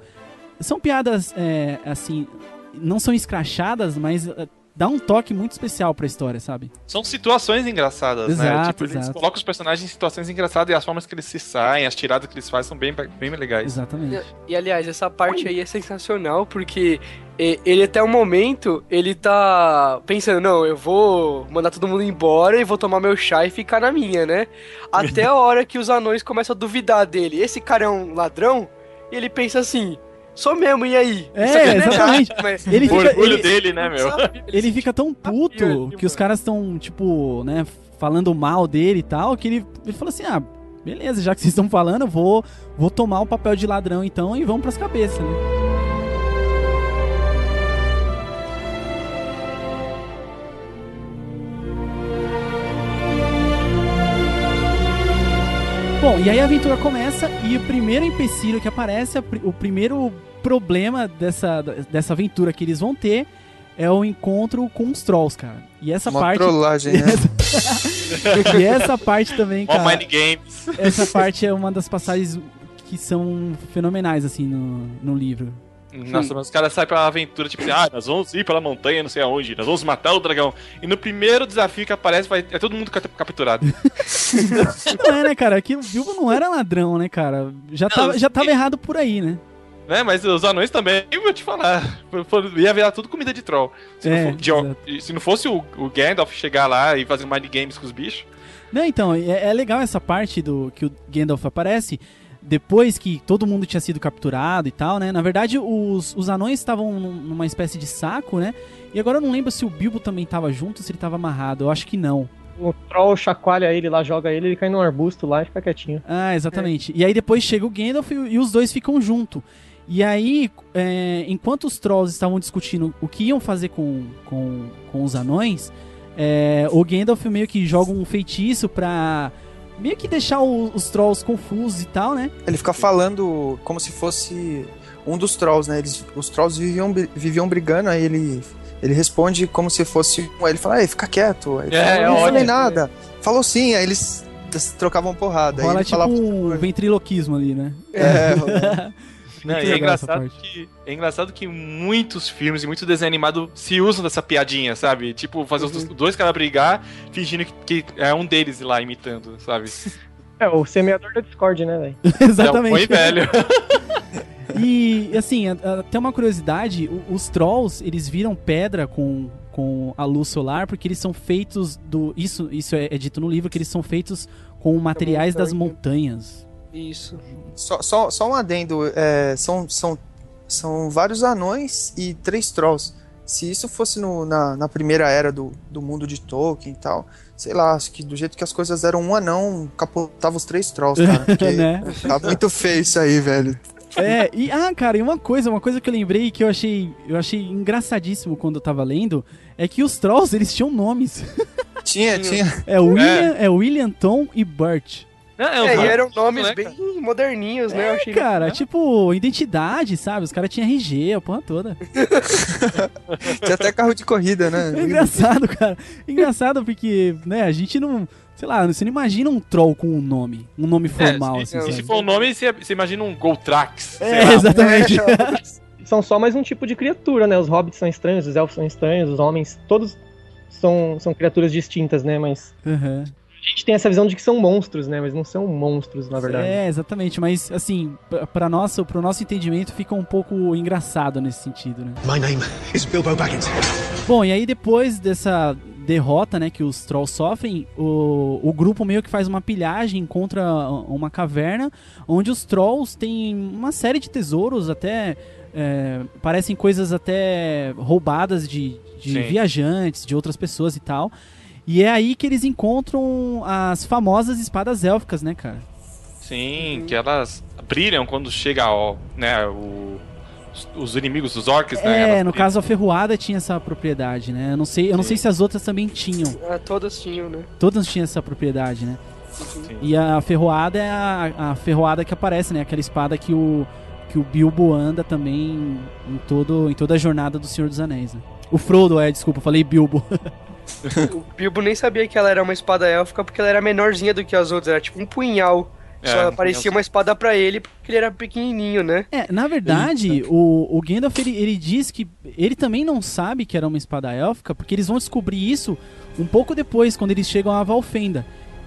Speaker 2: São piadas, é, assim, não são escrachadas, mas é, dá um toque muito especial pra história, sabe?
Speaker 3: São situações engraçadas, né?
Speaker 2: Exato,
Speaker 3: Tipo, eles
Speaker 2: exato.
Speaker 3: colocam os personagens em situações engraçadas e as formas que eles se saem, as tiradas que eles fazem são bem, bem legais.
Speaker 2: Exatamente.
Speaker 4: E aliás, essa parte aí é sensacional porque ele até o momento ele tá pensando, não, eu vou mandar todo mundo embora e vou tomar meu chá e ficar na minha, né? Até a hora que os anões começam a duvidar dele. Esse cara é um ladrão? E ele pensa assim, sou mesmo, e aí?
Speaker 2: É,
Speaker 4: não
Speaker 2: exatamente. Ele
Speaker 3: O
Speaker 2: fica,
Speaker 3: orgulho
Speaker 2: ele,
Speaker 3: dele, né, meu?
Speaker 2: Ele fica tão puto que os caras estão, tipo, né, falando mal dele e tal, que ele, ele fala assim, ah, beleza, já que vocês estão falando, eu vou, vou tomar o papel de ladrão então e vamos pras cabeças, né? Bom, e aí a aventura começa e o primeiro empecilho que aparece, o primeiro problema dessa, dessa aventura que eles vão ter é o encontro com os trolls, cara. E essa
Speaker 6: Uma
Speaker 2: parte.
Speaker 6: trollagem, né?
Speaker 2: e essa parte também,
Speaker 3: All
Speaker 2: cara.
Speaker 3: Mind Games.
Speaker 2: Essa parte é uma das passagens que são fenomenais, assim, no, no livro.
Speaker 3: Nossa, mas os caras saem pra aventura, tipo assim, ah, nós vamos ir pela montanha, não sei aonde, nós vamos matar o dragão. E no primeiro desafio que aparece, vai, é todo mundo cap- capturado.
Speaker 2: Não é, né, cara? Que o Bilbo não era ladrão, né, cara? Já, tava, já tava errado por aí, né?
Speaker 3: né? Mas os anões também, eu vou te falar, ia virar tudo comida de troll. Se,
Speaker 2: É,
Speaker 3: não, for- de- se não fosse o, o Gandalf chegar lá e fazer mind games com os bichos,
Speaker 2: Não, então, é, é legal essa parte do que o Gandalf aparece depois que todo mundo tinha sido capturado e tal, né? Na verdade, os, os anões estavam num- numa espécie de saco, né? E agora eu não lembro se o Bilbo também tava junto ou se ele tava amarrado. Eu acho que não.
Speaker 5: O troll chacoalha ele lá, joga ele, ele cai num arbusto lá e fica quietinho.
Speaker 2: Ah, exatamente. E aí depois chega o Gandalf e, e os dois ficam junto. E aí, é, enquanto os trolls estavam discutindo o que iam fazer com, com, com os anões, é, o Gandalf meio que joga um feitiço pra meio que deixar o- os trolls confusos e tal, né?
Speaker 6: Ele fica falando como se fosse um dos trolls, né? Eles, os trolls viviam, viviam brigando, aí ele, ele responde como se fosse um. Aí ele fala, ei, fica quieto. Aí ele
Speaker 3: É,
Speaker 6: fala,
Speaker 3: é
Speaker 6: não falei
Speaker 3: ótimo.
Speaker 6: nada. Falou sim, aí eles, trocavam porrada. aí
Speaker 2: Rola
Speaker 6: ele
Speaker 2: tipo
Speaker 6: falava,
Speaker 2: um ventriloquismo ali, né?
Speaker 6: é.
Speaker 3: Não, é engraçado, que, é engraçado que muitos filmes e muito desenho animado se usam dessa piadinha, sabe? Tipo, fazer os dois caras brigar, fingindo que, que é um deles lá imitando, sabe?
Speaker 5: É, o semeador da Discord, né, velho?
Speaker 2: Exatamente.
Speaker 3: e velho.
Speaker 2: E assim, a- a- tem uma curiosidade, os trolls, eles viram pedra com, com a luz solar porque eles são feitos do isso isso é, é dito no livro que eles são feitos com materiais das montanhas.
Speaker 4: Isso.
Speaker 6: Só, só, só um adendo, é, são, são, são vários anões e três trolls. Se isso fosse no- na, na primeira era do, do mundo de Tolkien e tal, sei lá, acho que do jeito que as coisas eram, um anão capotava os três trolls, cara. Porque
Speaker 2: né?
Speaker 6: tá muito feio isso aí, velho.
Speaker 2: É, e ah, cara, e uma coisa, uma coisa que eu lembrei que eu achei, eu achei engraçadíssimo quando eu tava lendo, é que os trolls, eles tinham nomes.
Speaker 6: Tinha, tinha.
Speaker 2: É William, é, William, Tom e Bert.
Speaker 3: É,
Speaker 4: É,
Speaker 3: um
Speaker 4: e eram nomes
Speaker 3: né,
Speaker 4: bem
Speaker 3: cara?
Speaker 4: moderninhos, né? Eu achei
Speaker 2: Cara, tipo, identidade, sabe? Os caras tinham RG, a porra toda.
Speaker 6: Tinha até carro de corrida, né?
Speaker 2: É engraçado, cara. Engraçado porque, né, a gente não. Sei lá, você não imagina um troll com um nome. Um nome formal,
Speaker 3: É,
Speaker 2: assim.
Speaker 3: se, for o nome, você, você imagina um Goltrax.
Speaker 2: É, exatamente.
Speaker 5: São só mais um tipo de criatura, né? Os hobbits são estranhos, os elfos são estranhos, os homens, todos são, são criaturas distintas, né? Mas
Speaker 2: Aham.
Speaker 5: A gente tem essa visão de que são monstros, né? Mas não são monstros, na verdade.
Speaker 2: É, exatamente. Mas, assim, pra nosso, pro nosso entendimento fica um pouco engraçado nesse sentido, né?
Speaker 7: My name is Bilbo Baggins.
Speaker 2: Bom, e aí depois dessa derrota, né, que os trolls sofrem, o, o grupo meio que faz uma pilhagem contra uma caverna, onde os trolls têm uma série de tesouros, até é, parecem coisas até roubadas de, de viajantes, de outras pessoas e tal. E é aí que eles encontram as famosas espadas élficas, né, cara?
Speaker 3: Sim, que elas brilham quando chega ó, né, o, os, os inimigos dos orcs, né?
Speaker 2: É, no caso a ferroada tinha essa propriedade, né? Eu não sei, eu não sei se as outras também tinham.
Speaker 4: Ah, todas tinham, né?
Speaker 2: Todas tinham essa propriedade, né?
Speaker 3: Sim.
Speaker 2: E a ferroada é a, a ferroada que aparece, né? Aquela espada que o, que o Bilbo anda também em, todo, em toda a jornada do Senhor dos Anéis, né? O Frodo, é, desculpa, eu falei Bilbo.
Speaker 4: O Bilbo nem sabia que ela era uma espada élfica porque ela era menorzinha do que as outras, era tipo um punhal.
Speaker 3: É,
Speaker 4: Só parecia uma espada pra ele porque ele era pequenininho, né?
Speaker 2: É, na verdade, o, o Gandalf, ele, ele diz que ele também não sabe que era uma espada élfica, porque eles vão descobrir isso um pouco depois, quando eles chegam a Valfenda.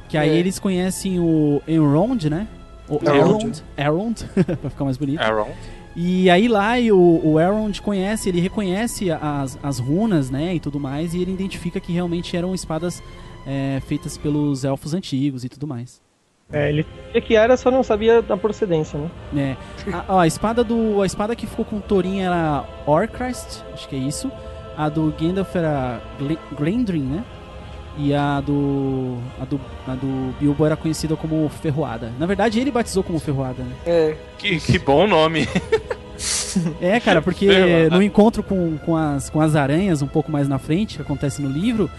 Speaker 2: Que aí
Speaker 4: É.
Speaker 2: eles conhecem o Elrond, né? O
Speaker 6: Elrond.
Speaker 2: Elrond, pra ficar mais bonito.
Speaker 3: Aaron.
Speaker 2: E aí lá o, o Elrond conhece, ele reconhece as, as runas, né, e tudo mais, e ele identifica que realmente eram espadas é, feitas pelos elfos antigos e tudo mais.
Speaker 5: É, ele sabia que era, só não sabia da procedência, né?
Speaker 2: É. A, ó, a espada do a espada que ficou com o Thorin era Orcrest, acho que é isso. A do Gandalf era Gle- Glendrin, né? E a do, a do a do Bilbo era conhecida como Ferroada. Na verdade, ele batizou como Ferroada, né?
Speaker 4: É.
Speaker 3: Que, que bom nome.
Speaker 2: É, cara, porque
Speaker 3: Ferroada.
Speaker 2: no encontro com, com, as, com as aranhas, um pouco mais na frente, que acontece no livro,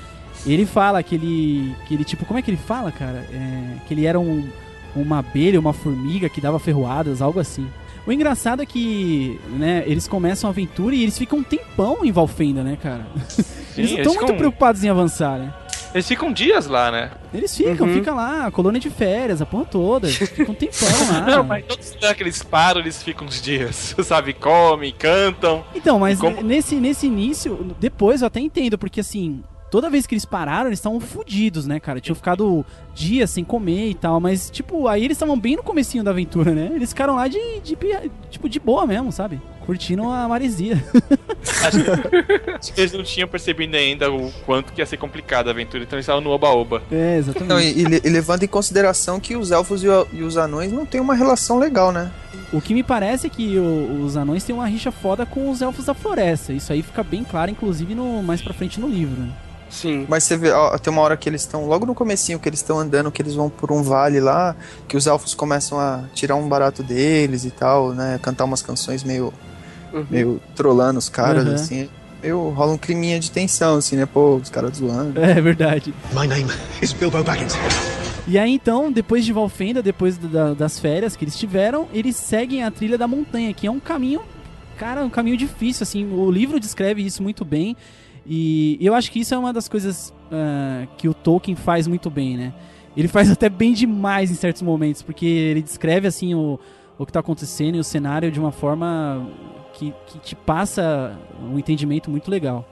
Speaker 2: ele fala que ele. Que ele, tipo, como é que ele fala, cara? É, que ele era um, uma abelha, uma formiga que dava ferroadas, algo assim. O engraçado é que, né, eles começam a aventura e eles ficam um tempão em Valfenda, né, cara?
Speaker 3: Sim,
Speaker 2: eles estão muito preocupados em avançar, né?
Speaker 3: Eles ficam dias lá, né?
Speaker 2: Eles ficam,
Speaker 4: Uhum.
Speaker 2: fica lá, colônia de férias, a porra toda. Ficam um tempão lá.
Speaker 3: Não, mas todos os que eles param, eles ficam uns dias, sabe? Comem, cantam.
Speaker 2: Então, mas
Speaker 3: Como-
Speaker 2: nesse, nesse início, depois eu até entendo, porque assim, toda vez que eles pararam, eles estavam fudidos, né, cara? Tinham ficado dias sem comer e tal, mas, tipo, aí eles estavam bem no comecinho da aventura, né? Eles ficaram lá de, de, tipo, de boa mesmo, sabe? Curtindo a maresia.
Speaker 3: Acho que, eles não tinham percebido ainda o quanto que ia ser complicada a aventura, então eles estavam no oba-oba.
Speaker 2: É, exatamente.
Speaker 6: Não, e, e le- e levando em consideração que os elfos e, o- e os anões não têm uma relação legal, né?
Speaker 2: O que me parece é que o- os anões têm uma rixa foda com os elfos da floresta. Isso aí fica bem claro, inclusive, no, mais pra frente no livro.
Speaker 4: Sim.
Speaker 6: Mas você vê, ó, tem uma hora que eles estão, logo no comecinho, que eles estão andando, que eles vão por um vale lá, que os elfos começam a tirar um barato deles e tal, né? Cantar umas canções meio,
Speaker 4: Uhum.
Speaker 6: meio trollando os caras,
Speaker 2: Uhum.
Speaker 6: assim. Meio rola um climinha de tensão, assim, né? Pô, os caras zoando.
Speaker 2: É verdade.
Speaker 7: My name is Bilbo Baggins.
Speaker 2: E aí então, depois de Valfenda, depois da- das férias que eles tiveram, eles seguem a trilha da montanha, que é um caminho, cara, um caminho difícil, assim. O livro descreve isso muito bem. E eu acho que isso é uma das coisas ah, que o Tolkien faz muito bem, né? Ele faz até bem demais em certos momentos, porque ele descreve assim o, o que tá acontecendo e o cenário de uma forma que, que te passa um entendimento muito legal.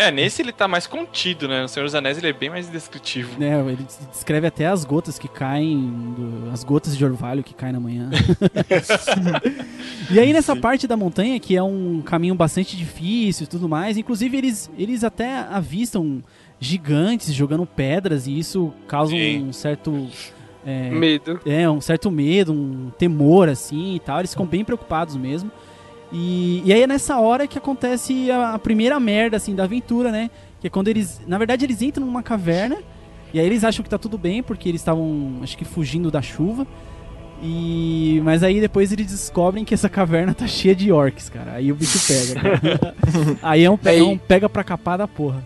Speaker 3: É, nesse ele tá mais contido, né? No Senhor dos Anéis ele é bem mais descritivo.
Speaker 2: né? Ele des- descreve até as gotas que caem, do- as gotas de orvalho que caem na manhã. e aí nessa parte da montanha, que é um caminho bastante difícil e tudo mais, inclusive eles, eles até avistam gigantes jogando pedras e isso causa
Speaker 3: Sim.
Speaker 2: um certo... É,
Speaker 4: Medo.
Speaker 2: é, um certo medo, um temor assim e tal. Eles ficam bem preocupados mesmo. E, e aí é nessa hora que acontece a, a primeira merda assim da aventura, né? Que é quando eles, na verdade, eles entram numa caverna e aí eles acham que tá tudo bem porque eles estavam, acho que fugindo da chuva. E mas aí depois eles descobrem que essa caverna tá cheia de orcs, cara. Aí o bicho pega. aí é um, pe- é um pega pra capar da porra.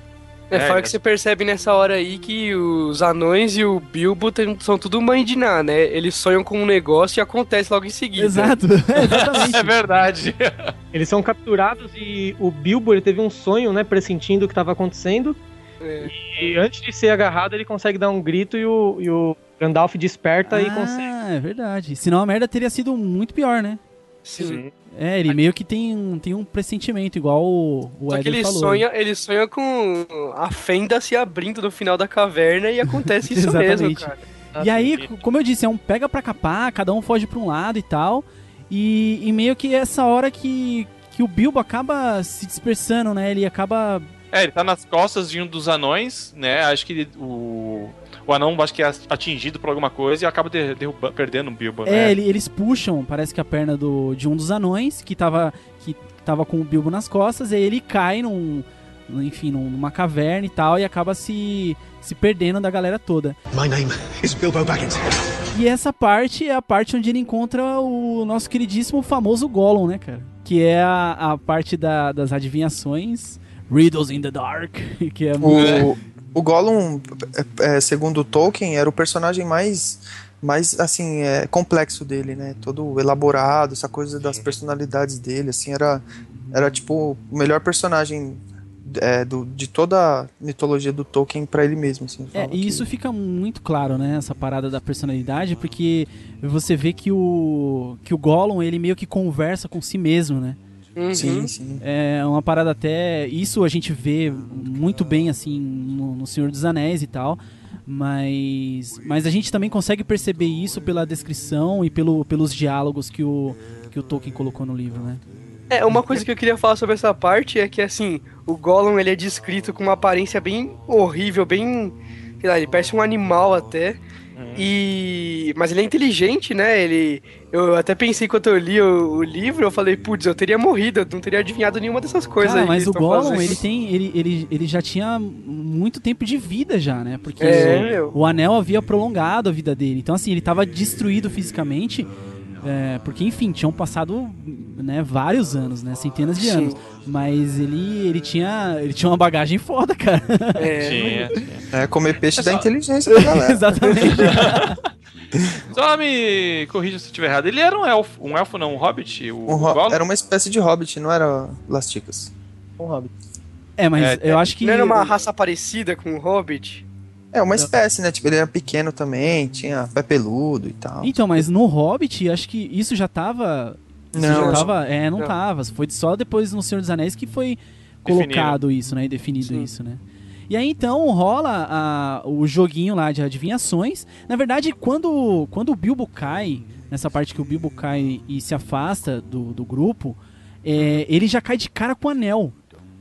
Speaker 4: É,
Speaker 3: É,
Speaker 4: fora que você percebe nessa hora aí que os anões e o Bilbo tem- são tudo mãe de Ná, né? Eles sonham com um negócio e acontece logo em seguida.
Speaker 2: Exato, exatamente.
Speaker 3: É verdade.
Speaker 5: Eles são capturados e o Bilbo ele teve um sonho, né, pressentindo o que estava acontecendo.
Speaker 4: É.
Speaker 5: E antes de ser agarrado, ele consegue dar um grito e o, e o Gandalf desperta e consegue.
Speaker 2: Ah, é verdade. Senão a merda teria sido muito pior, né?
Speaker 4: Sim.
Speaker 2: É, ele meio que tem, um- tem um pressentimento, igual o, o
Speaker 4: Só que ele
Speaker 2: falou.
Speaker 4: sonha, ele sonha com a fenda se abrindo no final da caverna e acontece isso mesmo,
Speaker 2: Exatamente.
Speaker 4: cara.
Speaker 2: E aí, como eu disse, é um pega pra capar, cada um foge pra um lado e tal. E, e meio que é essa hora que, que o Bilbo acaba se dispersando, né? Ele acaba.
Speaker 3: É, ele tá nas costas de um dos anões, né? Acho que ele- o, o anão acho que é atingido por alguma coisa e acaba derruba- perdendo o Bilbo,
Speaker 2: É,
Speaker 3: né?
Speaker 2: ele- eles puxam, parece que a perna do, de um dos anões que tava, que tava com o Bilbo nas costas, e aí ele cai num. Enfim, num- numa caverna e tal, e acaba se, se perdendo da galera toda.
Speaker 7: My name is Bilbo Baggins.
Speaker 2: E essa parte é a parte onde ele encontra o nosso queridíssimo famoso Gollum, né, cara? Que é a, a parte da- das adivinhações. Riddles in the Dark. Que é muito.
Speaker 6: O, o Gollum, é, é, segundo o Tolkien, era o personagem mais, mais assim, é, complexo dele, né? Todo elaborado, essa coisa das personalidades dele, assim, era, era tipo o melhor personagem é, do, de toda a mitologia do Tolkien pra ele mesmo, assim.
Speaker 2: É, e
Speaker 6: que-
Speaker 2: isso fica muito claro, né? Essa parada da personalidade, porque você vê que o, que o Gollum, ele meio que conversa com si mesmo, né?
Speaker 4: Uhum.
Speaker 6: Sim, sim.
Speaker 2: É uma parada até. Isso a gente vê muito bem, assim, no, no Senhor dos Anéis e tal. Mas. Mas a gente também consegue perceber isso pela descrição e pelo, pelos diálogos que o, que o Tolkien colocou no livro, né?
Speaker 4: É, uma coisa que eu queria falar sobre essa parte é que, assim, o Gollum, ele é descrito com uma aparência bem horrível, bem... Sei lá, ele parece um animal até. E... Mas ele é inteligente, né? Ele... Eu até pensei quando eu li o, o livro, eu falei, putz, eu teria morrido, eu não teria adivinhado nenhuma dessas coisas
Speaker 2: Cara,
Speaker 4: aí
Speaker 2: mas o Gollum, ele tem. Ele, ele, ele já tinha muito tempo de vida já, né? Porque
Speaker 4: É,
Speaker 2: o, o anel havia prolongado a vida dele. Então, assim, ele tava destruído fisicamente. É, porque, enfim, tinham passado né, vários anos, né? Centenas de
Speaker 4: Sim.
Speaker 2: anos. Mas ele, ele, tinha, ele tinha uma bagagem foda, cara.
Speaker 4: É,
Speaker 3: Tinha, tinha.
Speaker 6: É comer peixe da inteligência da galera.
Speaker 2: Exatamente.
Speaker 3: Só me corrija se eu estiver errado. Ele era um elfo. Um elfo não, um hobbit? O,
Speaker 6: Um ho- era uma espécie de hobbit, não era Lasticas.
Speaker 5: Um hobbit.
Speaker 2: É, mas
Speaker 3: É,
Speaker 2: eu acho que.
Speaker 4: Não era uma raça parecida com o Hobbit?
Speaker 6: É, uma espécie, né? Tipo, ele era pequeno também, tinha pé peludo e tal.
Speaker 2: Então, mas no Hobbit, acho que isso já tava. Isso
Speaker 6: Não,
Speaker 2: já
Speaker 6: acho-
Speaker 2: tava. É, não,
Speaker 4: não.
Speaker 2: tava. Foi só depois no Senhor dos Anéis que foi
Speaker 3: Definiram.
Speaker 2: colocado isso, né? E definido
Speaker 4: Sim.
Speaker 2: isso, né? E aí então rola a- o joguinho lá de adivinhações. Na verdade, quando, quando o Bilbo cai, nessa parte que o Bilbo cai e se afasta do, do grupo, é, ele já cai de cara com o anel.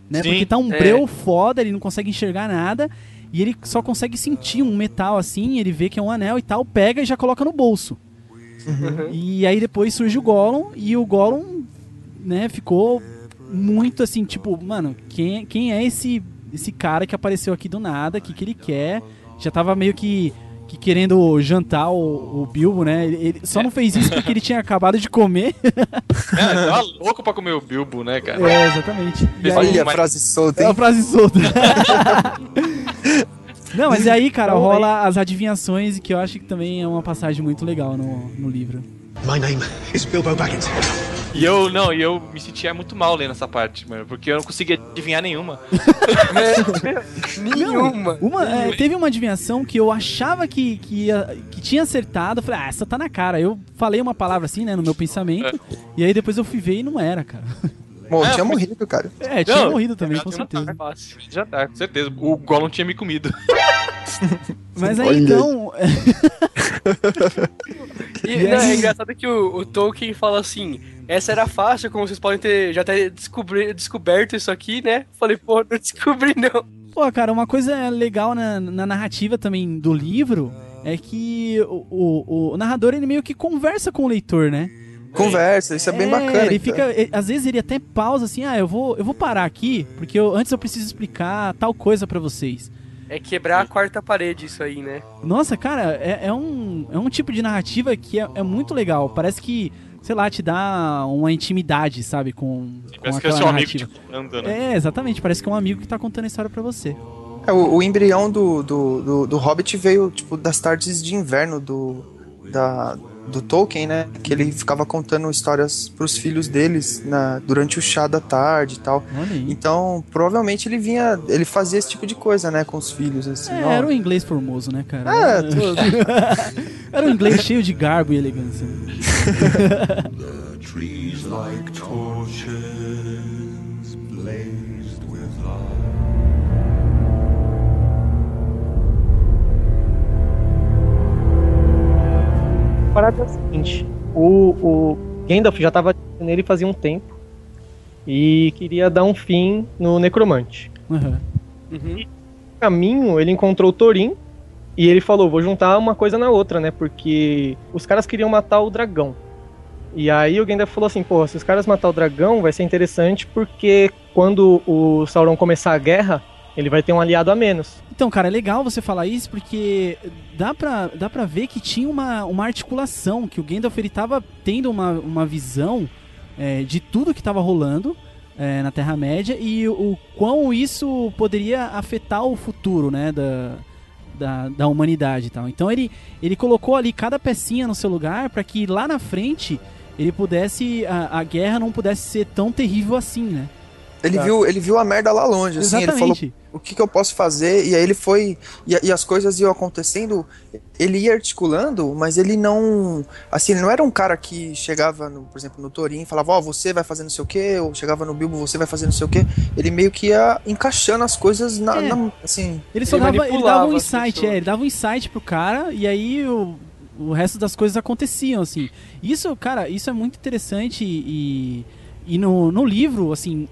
Speaker 2: né?
Speaker 3: Sim,
Speaker 2: Porque tá um
Speaker 4: é.
Speaker 2: breu foda, ele não consegue enxergar nada. E ele só consegue sentir um metal assim, ele vê que é um anel e tal, pega e já coloca no bolso. E aí depois surge o Gollum e o Gollum, né, ficou muito assim, tipo, mano, quem, quem é esse esse cara que apareceu aqui do nada, o que, que ele quer? Já tava meio que, que querendo jantar o, o Bilbo, né? Ele, ele só não fez isso porque ele tinha acabado de comer.
Speaker 3: É, tava louco pra comer o Bilbo, né, cara?
Speaker 2: é, exatamente. E aí-
Speaker 6: Olha a
Speaker 3: mas-
Speaker 6: frase solta,
Speaker 2: É
Speaker 6: hein?
Speaker 2: uma frase solta. Não, mas aí, cara, rola as adivinhações, que eu acho que também é uma passagem muito legal no, no livro.
Speaker 7: My name is Bilbo Baggins.
Speaker 3: E eu, não, e eu me sentia muito mal lendo essa parte, mano, porque eu não conseguia adivinhar nenhuma.
Speaker 4: Nenhuma.
Speaker 2: Uma, é, teve uma adivinhação que eu achava que, que, ia- que tinha acertado. Eu falei, ah, essa tá na cara. Eu falei uma palavra assim, né, no meu pensamento. E aí depois eu fui ver e não era, cara.
Speaker 6: Bom,
Speaker 3: É,
Speaker 6: tinha
Speaker 3: mas-
Speaker 6: morrido, cara.
Speaker 2: É, tinha
Speaker 3: Não,
Speaker 2: morrido também,
Speaker 3: já
Speaker 2: com certeza.
Speaker 4: Fácil.
Speaker 3: Já tá, com certeza. O Gollum tinha me comido.
Speaker 2: Mas aí então.
Speaker 4: E, não, é engraçado que o, o Tolkien fala assim: essa era fácil, como vocês podem ter já ter descobri, descoberto isso aqui, né? Falei, pô, não descobri não.
Speaker 2: Pô, cara, uma coisa legal na, na narrativa também do livro é que o, o, o narrador ele meio que conversa com o leitor, né?
Speaker 6: Conversa, isso é bem bacana.
Speaker 2: Ele
Speaker 6: então.
Speaker 2: fica, ele- às vezes ele até pausa assim, ah, eu vou, eu vou parar aqui, porque eu, antes eu preciso explicar tal coisa pra vocês.
Speaker 4: É quebrar a quarta parede isso aí, né?
Speaker 2: Nossa, cara, é, é um, é um tipo de narrativa que é, é muito legal. Parece que, sei lá, te dá uma intimidade, sabe, com, com
Speaker 3: Parece que é seu amigo
Speaker 2: narrativa.
Speaker 3: te contando, né?
Speaker 2: É, exatamente, parece que é um amigo que tá contando a história pra você.
Speaker 6: É, o, o embrião do, do, do, do Hobbit veio, tipo, das tardes de inverno do, da, do Tolkien, né? Que ele ficava contando histórias pros filhos deles na, durante o chá da tarde e tal.
Speaker 2: Olha.
Speaker 6: Então, provavelmente ele vinha, ele fazia esse tipo de coisa, né, com os filhos, assim.
Speaker 2: É, era um inglês formoso, né, cara?
Speaker 6: É, tudo.
Speaker 2: Era um inglês cheio de garbo e elegância.
Speaker 8: trees like torches blazed with light.
Speaker 5: Parada é a seguinte: o, o Gandalf já tava nele fazia um tempo e queria dar um fim no necromante.
Speaker 2: Aham.
Speaker 4: Uhum.
Speaker 5: No caminho, ele encontrou o Thorin e ele falou: Vou juntar uma coisa na outra, né? Porque os caras queriam matar o dragão. E aí o Gandalf falou assim: Pô, se os caras matar o dragão, vai ser interessante porque quando o Sauron começar a guerra, ele vai ter um aliado a menos.
Speaker 2: Então, cara, é legal você falar isso porque dá pra, dá pra ver que tinha uma, uma articulação, que o Gandalf ele tava tendo uma, uma visão é, de tudo que tava rolando é, na Terra-média e o, o quão isso poderia afetar o futuro, né, da, da, da humanidade e tal. Então ele, ele colocou ali cada pecinha no seu lugar para que lá na frente ele pudesse, a, a guerra não pudesse ser tão terrível assim, né?
Speaker 6: Ele,
Speaker 5: Tá.
Speaker 6: viu, ele viu a merda lá longe, assim, ele falou,
Speaker 2: Exatamente.
Speaker 6: o que, que eu posso fazer? E aí ele foi. E, e as coisas iam acontecendo, ele ia articulando, mas ele não. Assim, ele não era um cara que chegava, no, por exemplo, no Torin e falava, ó, você vai fazer não sei o quê, ou chegava no Bilbo, você vai fazer não sei o quê. Ele meio que ia encaixando as coisas na.
Speaker 2: É.
Speaker 6: na- assim.
Speaker 2: Ele só
Speaker 4: Ele
Speaker 2: dava, ele dava um
Speaker 4: as
Speaker 2: insight, é, ele dava um insight pro cara e aí o, o resto das coisas aconteciam, assim. Isso, cara, isso é muito interessante e, e no, no livro, assim,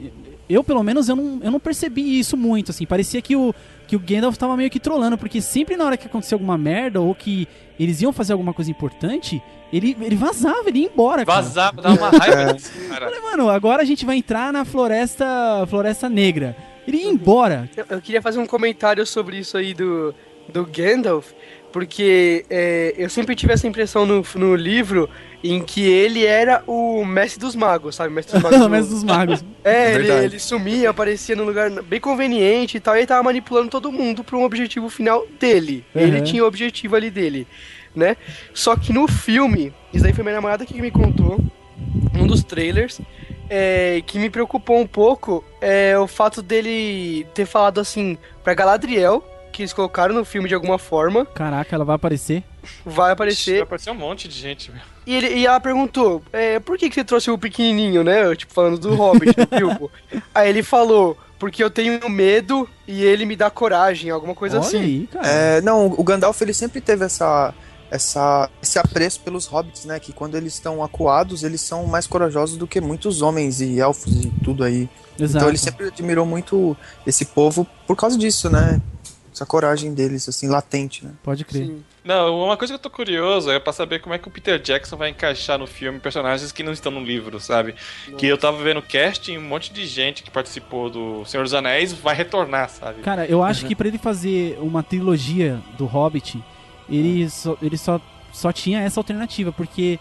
Speaker 2: eu pelo menos eu não, eu não percebi isso muito, assim. Parecia que o, que o Gandalf tava meio que trolando, porque sempre na hora que acontecia alguma merda ou que eles iam fazer alguma coisa importante, ele, ele vazava, ele ia embora, cara.
Speaker 3: Vazava, dava uma raiva disso, cara.
Speaker 2: Falei, mano, agora a gente vai entrar na floresta, floresta negra. Ele ia embora.
Speaker 4: Eu, eu queria fazer um comentário sobre isso aí do, do Gandalf, porque é, eu sempre tive essa impressão no, no livro em que ele era o mestre dos magos, sabe? Mestre dos magos.
Speaker 2: Mestre dos magos.
Speaker 4: É, ele,
Speaker 6: Verdade.
Speaker 4: ele sumia, aparecia num lugar bem conveniente e tal, e ele tava manipulando todo mundo para um objetivo final dele.
Speaker 2: Uhum.
Speaker 4: Ele tinha o objetivo ali dele, né? Só que no filme, isso aí foi minha namorada que me contou, um dos trailers, é, que me preocupou um pouco é o fato dele ter falado assim pra Galadriel, que eles colocaram no filme de alguma forma,
Speaker 2: Caraca, ela vai aparecer.
Speaker 4: vai
Speaker 3: Vai
Speaker 4: aparecer,
Speaker 3: aparecer um monte de gente, meu.
Speaker 4: e, ele- e ela perguntou, é, por que, que você trouxe o pequenininho, né? Tipo, falando do Hobbit, do Bilbo. Aí ele falou, porque eu tenho medo e ele me dá coragem, alguma coisa
Speaker 2: Olha
Speaker 4: assim.
Speaker 2: aí, cara.
Speaker 6: É, não, o Gandalf ele sempre teve essa essa, esse apreço pelos hobbits, né? Que quando eles estão acuados, eles são mais corajosos do que muitos homens e elfos e tudo aí.
Speaker 2: Exato.
Speaker 6: Então ele sempre admirou muito esse povo por causa disso, né? Essa coragem deles, assim, latente, né?
Speaker 2: Pode crer.
Speaker 4: Sim.
Speaker 3: Não, uma coisa que eu tô curioso é pra saber como é que o Peter Jackson vai encaixar no filme personagens que não estão no livro, sabe? Que eu tava vendo casting, um monte de gente que participou do Senhor dos Anéis vai retornar, sabe?
Speaker 2: Cara, eu acho que pra ele fazer uma trilogia do Hobbit, ele só, ele só, só tinha essa alternativa, porque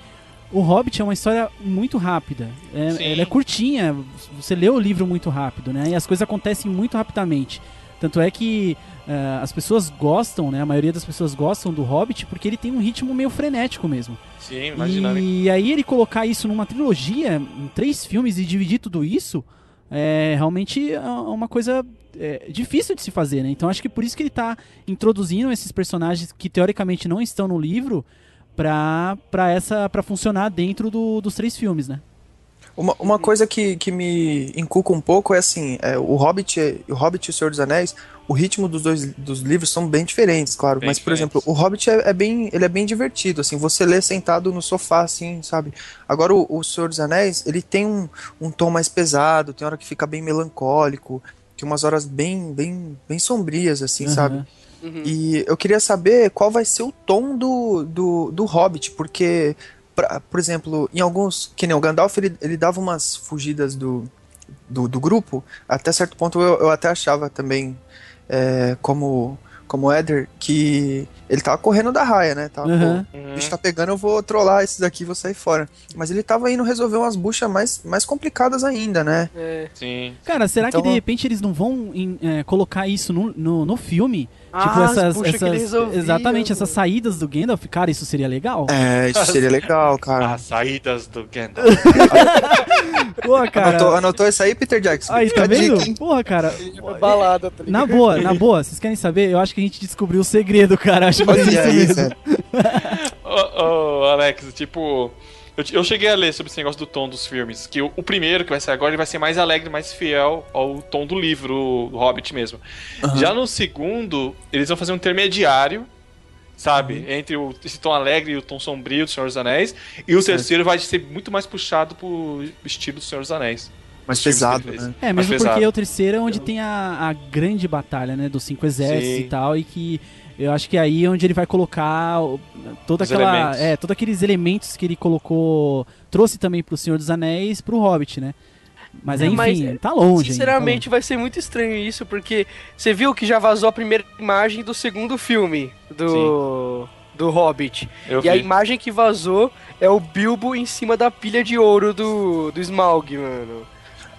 Speaker 2: o Hobbit é uma história muito rápida. É, ela é curtinha, você lê o livro muito rápido, né? E as coisas acontecem muito rapidamente. Tanto é que eh, as pessoas gostam, né? A maioria das pessoas gostam do Hobbit porque ele tem um ritmo meio frenético mesmo.
Speaker 3: Sim, imagina.
Speaker 2: E aí ele colocar isso numa trilogia, em três filmes e dividir tudo isso, é realmente é uma coisa é, difícil de se fazer, né? Então acho que por isso que ele tá introduzindo esses personagens que teoricamente não estão no livro pra, essa, pra funcionar dentro do- dos três filmes, né?
Speaker 6: Uma, uma coisa que, que me inculca um pouco é assim, é, o Hobbit, o Hobbit e o Senhor dos Anéis, o ritmo dos dois dos livros são bem diferentes, claro.
Speaker 3: Bem
Speaker 6: mas, por
Speaker 3: diferentes.
Speaker 6: exemplo, o Hobbit é, é bem, ele é bem divertido, assim, você lê sentado no sofá, assim, sabe? Agora o, o Senhor dos Anéis, ele tem um, um tom mais pesado, tem hora que fica bem melancólico, tem umas horas bem, bem, bem sombrias, assim,
Speaker 2: Aham.
Speaker 6: sabe?
Speaker 4: Uhum.
Speaker 6: E eu queria saber qual vai ser o tom do, do, do Hobbit, porque, pra- por exemplo, em alguns. Que nem o Gandalf, ele, ele dava umas fugidas do, do, do grupo. Até certo ponto eu, eu até achava também, é, como, como Eder, que ele tava correndo da raia, né? Tava,
Speaker 2: Aham.
Speaker 6: pô,
Speaker 3: Uhum.
Speaker 6: o bicho tá pegando, eu vou trollar esses daqui, vou sair fora. Mas ele tava indo resolver umas buchas mais, mais complicadas ainda, né?
Speaker 4: É.
Speaker 3: Sim.
Speaker 2: Cara, será
Speaker 6: Então-
Speaker 2: que de repente eles não vão em- é, colocar isso no, no, no filme? Tipo,
Speaker 4: Ah, as
Speaker 2: essas.
Speaker 4: ele
Speaker 2: essas exatamente, essas saídas do Gandalf, cara, isso seria legal?
Speaker 6: É, isso seria legal, cara.
Speaker 3: As saídas do Gandalf.
Speaker 2: Pô, cara.
Speaker 6: Anotou, anotou isso aí, Peter Jackson?
Speaker 2: Aí, tá
Speaker 6: dica,
Speaker 2: vendo? Porra, cara.
Speaker 4: Balada, tá?
Speaker 2: Na boa, na boa, vocês querem saber? Eu acho que a gente descobriu o segredo, cara. Acho que
Speaker 6: Olha
Speaker 2: isso mesmo.
Speaker 6: é.
Speaker 3: Ô, ô, Alex, tipo. Eu, eu cheguei a ler sobre esse negócio do tom dos filmes. Que o, o primeiro, que vai ser agora, ele vai ser mais alegre, mais fiel ao tom do livro, do Hobbit mesmo. Já no segundo, eles vão fazer um intermediário, sabe? Entre o, esse tom alegre e o tom sombrio do Senhor dos Anéis. E o terceiro vai ser muito mais puxado pro estilo do Senhor dos Anéis.
Speaker 6: Mais pesado, né?
Speaker 2: É,
Speaker 3: Mais
Speaker 2: mesmo porque
Speaker 3: pesado.
Speaker 2: o terceiro é onde tem a, a grande batalha, né? Dos cinco exércitos
Speaker 3: Sim.
Speaker 2: e tal, e que eu acho que é aí onde ele vai colocar toda
Speaker 3: Os
Speaker 2: aquela.
Speaker 3: elementos.
Speaker 2: É, todos aqueles elementos que ele colocou. Trouxe também pro Senhor dos Anéis pro Hobbit, né? Mas
Speaker 4: É,
Speaker 2: aí,
Speaker 4: mas,
Speaker 2: enfim, tá longe. ainda,
Speaker 4: Sinceramente, vai ser muito estranho isso, porque você viu que já vazou a primeira imagem do segundo filme do, do Hobbit.
Speaker 3: Eu
Speaker 4: e a
Speaker 3: vi.
Speaker 4: imagem que vazou é o Bilbo em cima da pilha de ouro do, do Smaug, mano.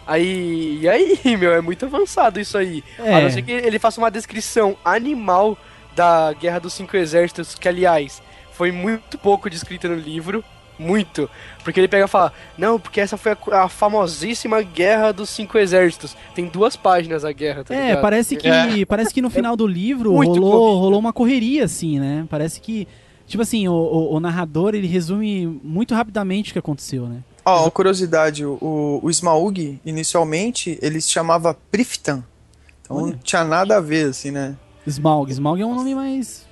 Speaker 4: Aí, e aí, meu, é muito avançado isso aí.
Speaker 2: tá bom.
Speaker 4: A
Speaker 2: É.
Speaker 4: não ser que ele faça uma descrição animal da Guerra dos Cinco Exércitos, que aliás foi muito pouco descrita no livro. Muito. Porque ele pega e fala: Não, porque essa foi a, a famosíssima Guerra dos Cinco Exércitos. Tem duas páginas a guerra, tá
Speaker 2: É,
Speaker 4: ligado?
Speaker 2: parece que,
Speaker 3: É.
Speaker 2: parece que no final do livro
Speaker 4: muito
Speaker 2: rolou,
Speaker 4: corrido.
Speaker 2: rolou uma correria, assim, né? Parece que, tipo assim, o, o- o narrador ele resume muito rapidamente o que aconteceu, né?
Speaker 6: Ó, uma curiosidade, o, o Smaug, inicialmente, ele se chamava Priftan. Então
Speaker 2: Olha.
Speaker 6: não tinha nada a ver, assim, né?
Speaker 2: Smaug. Smaug é um nome mais,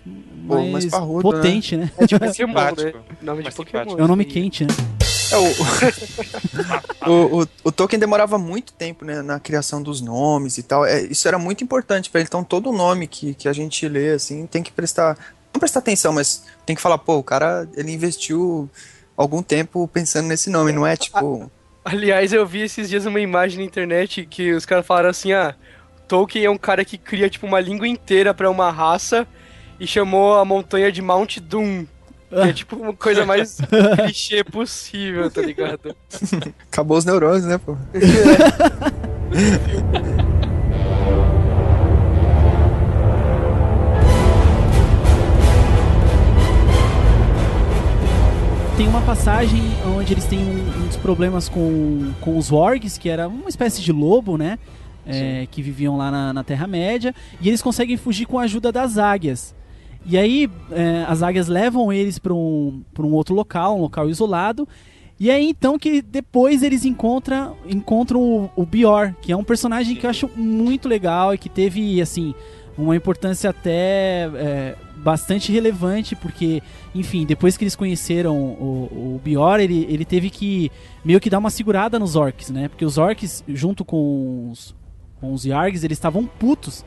Speaker 6: Pô,
Speaker 2: mais,
Speaker 6: mais parrudo,
Speaker 2: potente, né?
Speaker 4: É tipo Pokémon, né?
Speaker 3: Simpático.
Speaker 4: Nome de Pokémon.
Speaker 2: É um nome quente, né?
Speaker 6: É, o, o, o, o Tolkien demorava muito tempo né, na criação dos nomes e tal. É, isso era muito importante pra ele. Então, todo nome que, que a gente lê, assim, tem que prestar. Não prestar atenção, mas tem que falar, pô, o cara ele investiu algum tempo pensando nesse nome, não é tipo.
Speaker 4: Aliás, eu vi esses dias uma imagem na internet que os caras falaram assim: ah, Tolkien é um cara que cria tipo uma língua inteira pra uma raça e chamou a montanha de Mount Doom. Que é tipo uma coisa mais clichê possível, tá ligado?
Speaker 6: Acabou os neurônios, né, pô?
Speaker 2: Tem uma passagem onde eles têm um- uns problemas com, com os Wargs, que era uma espécie de lobo, né? É, que viviam lá na, na Terra-média. E eles conseguem fugir com a ajuda das águias. E aí é, as águias levam eles para um, pra um outro local, um local isolado. E aí então que depois eles encontram, encontram o, o Bior, que é um personagem que eu acho muito legal e que teve, assim, uma importância até é, bastante relevante, porque, enfim, depois que eles conheceram o, o Bior, ele, ele teve que meio que dar uma segurada nos orcs, né? Porque os orcs, junto com os, com os Yargs, eles estavam putos,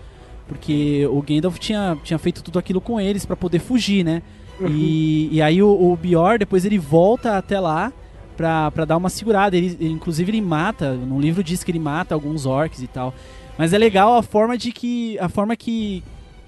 Speaker 2: porque o Gandalf tinha, tinha feito tudo aquilo com eles para poder fugir, né? E, e aí o, o Bior, depois ele volta até lá pra, pra dar uma segurada. Ele, ele, inclusive ele mata, no livro diz que ele mata alguns orcs e tal. Mas é legal a forma de que. a forma que,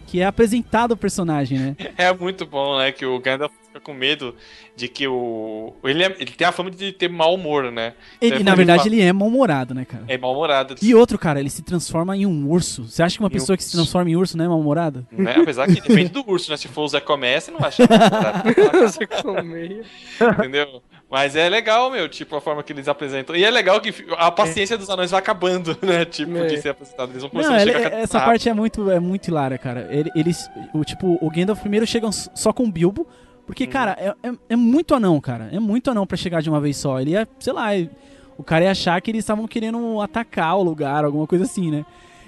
Speaker 2: que é apresentado o personagem, né?
Speaker 3: É muito bom, né? Que o Gandalf fica com medo de que o. Ele, é- ele tem a fama de ter mau humor, né?
Speaker 2: Ele,
Speaker 3: Então,
Speaker 2: na verdade,
Speaker 3: fala-
Speaker 2: ele é mal-humorado, né, cara?
Speaker 3: é mal-humorado.
Speaker 2: E outro, cara, ele se transforma em um urso. Você acha que uma
Speaker 3: Em
Speaker 2: pessoa que se transforma em urso não é mal-humorada?
Speaker 3: Né? Apesar que depende do urso, né? Se for o Zé Comece, não acha mal-humorado. Entendeu? Mas é legal, meu, tipo, a forma que eles apresentam. E é legal que a paciência dos anões vai acabando, né? Tipo,
Speaker 4: É.
Speaker 3: de ser apresentado. Eles vão começando
Speaker 2: Não,
Speaker 3: a
Speaker 2: ele-
Speaker 3: chegar cada vez
Speaker 2: essa
Speaker 3: rápido.
Speaker 2: parte é muito, é muito hilária, cara. Ele- Eles, o, tipo, o Gandalf primeiro chegam só com o Bilbo,
Speaker 3: Uhum.
Speaker 2: porque, cara, é, é, é muito anão, cara. É muito anão pra chegar de uma vez só. Ele ia, sei lá, ele- o cara ia achar que eles estavam querendo atacar o lugar, alguma coisa assim, né?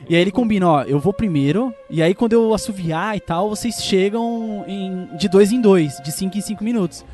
Speaker 2: E aí ele combina, ó, eu vou primeiro, e aí quando eu assoviar e tal, vocês chegam em- de dois em dois, de cinco em cinco minutos.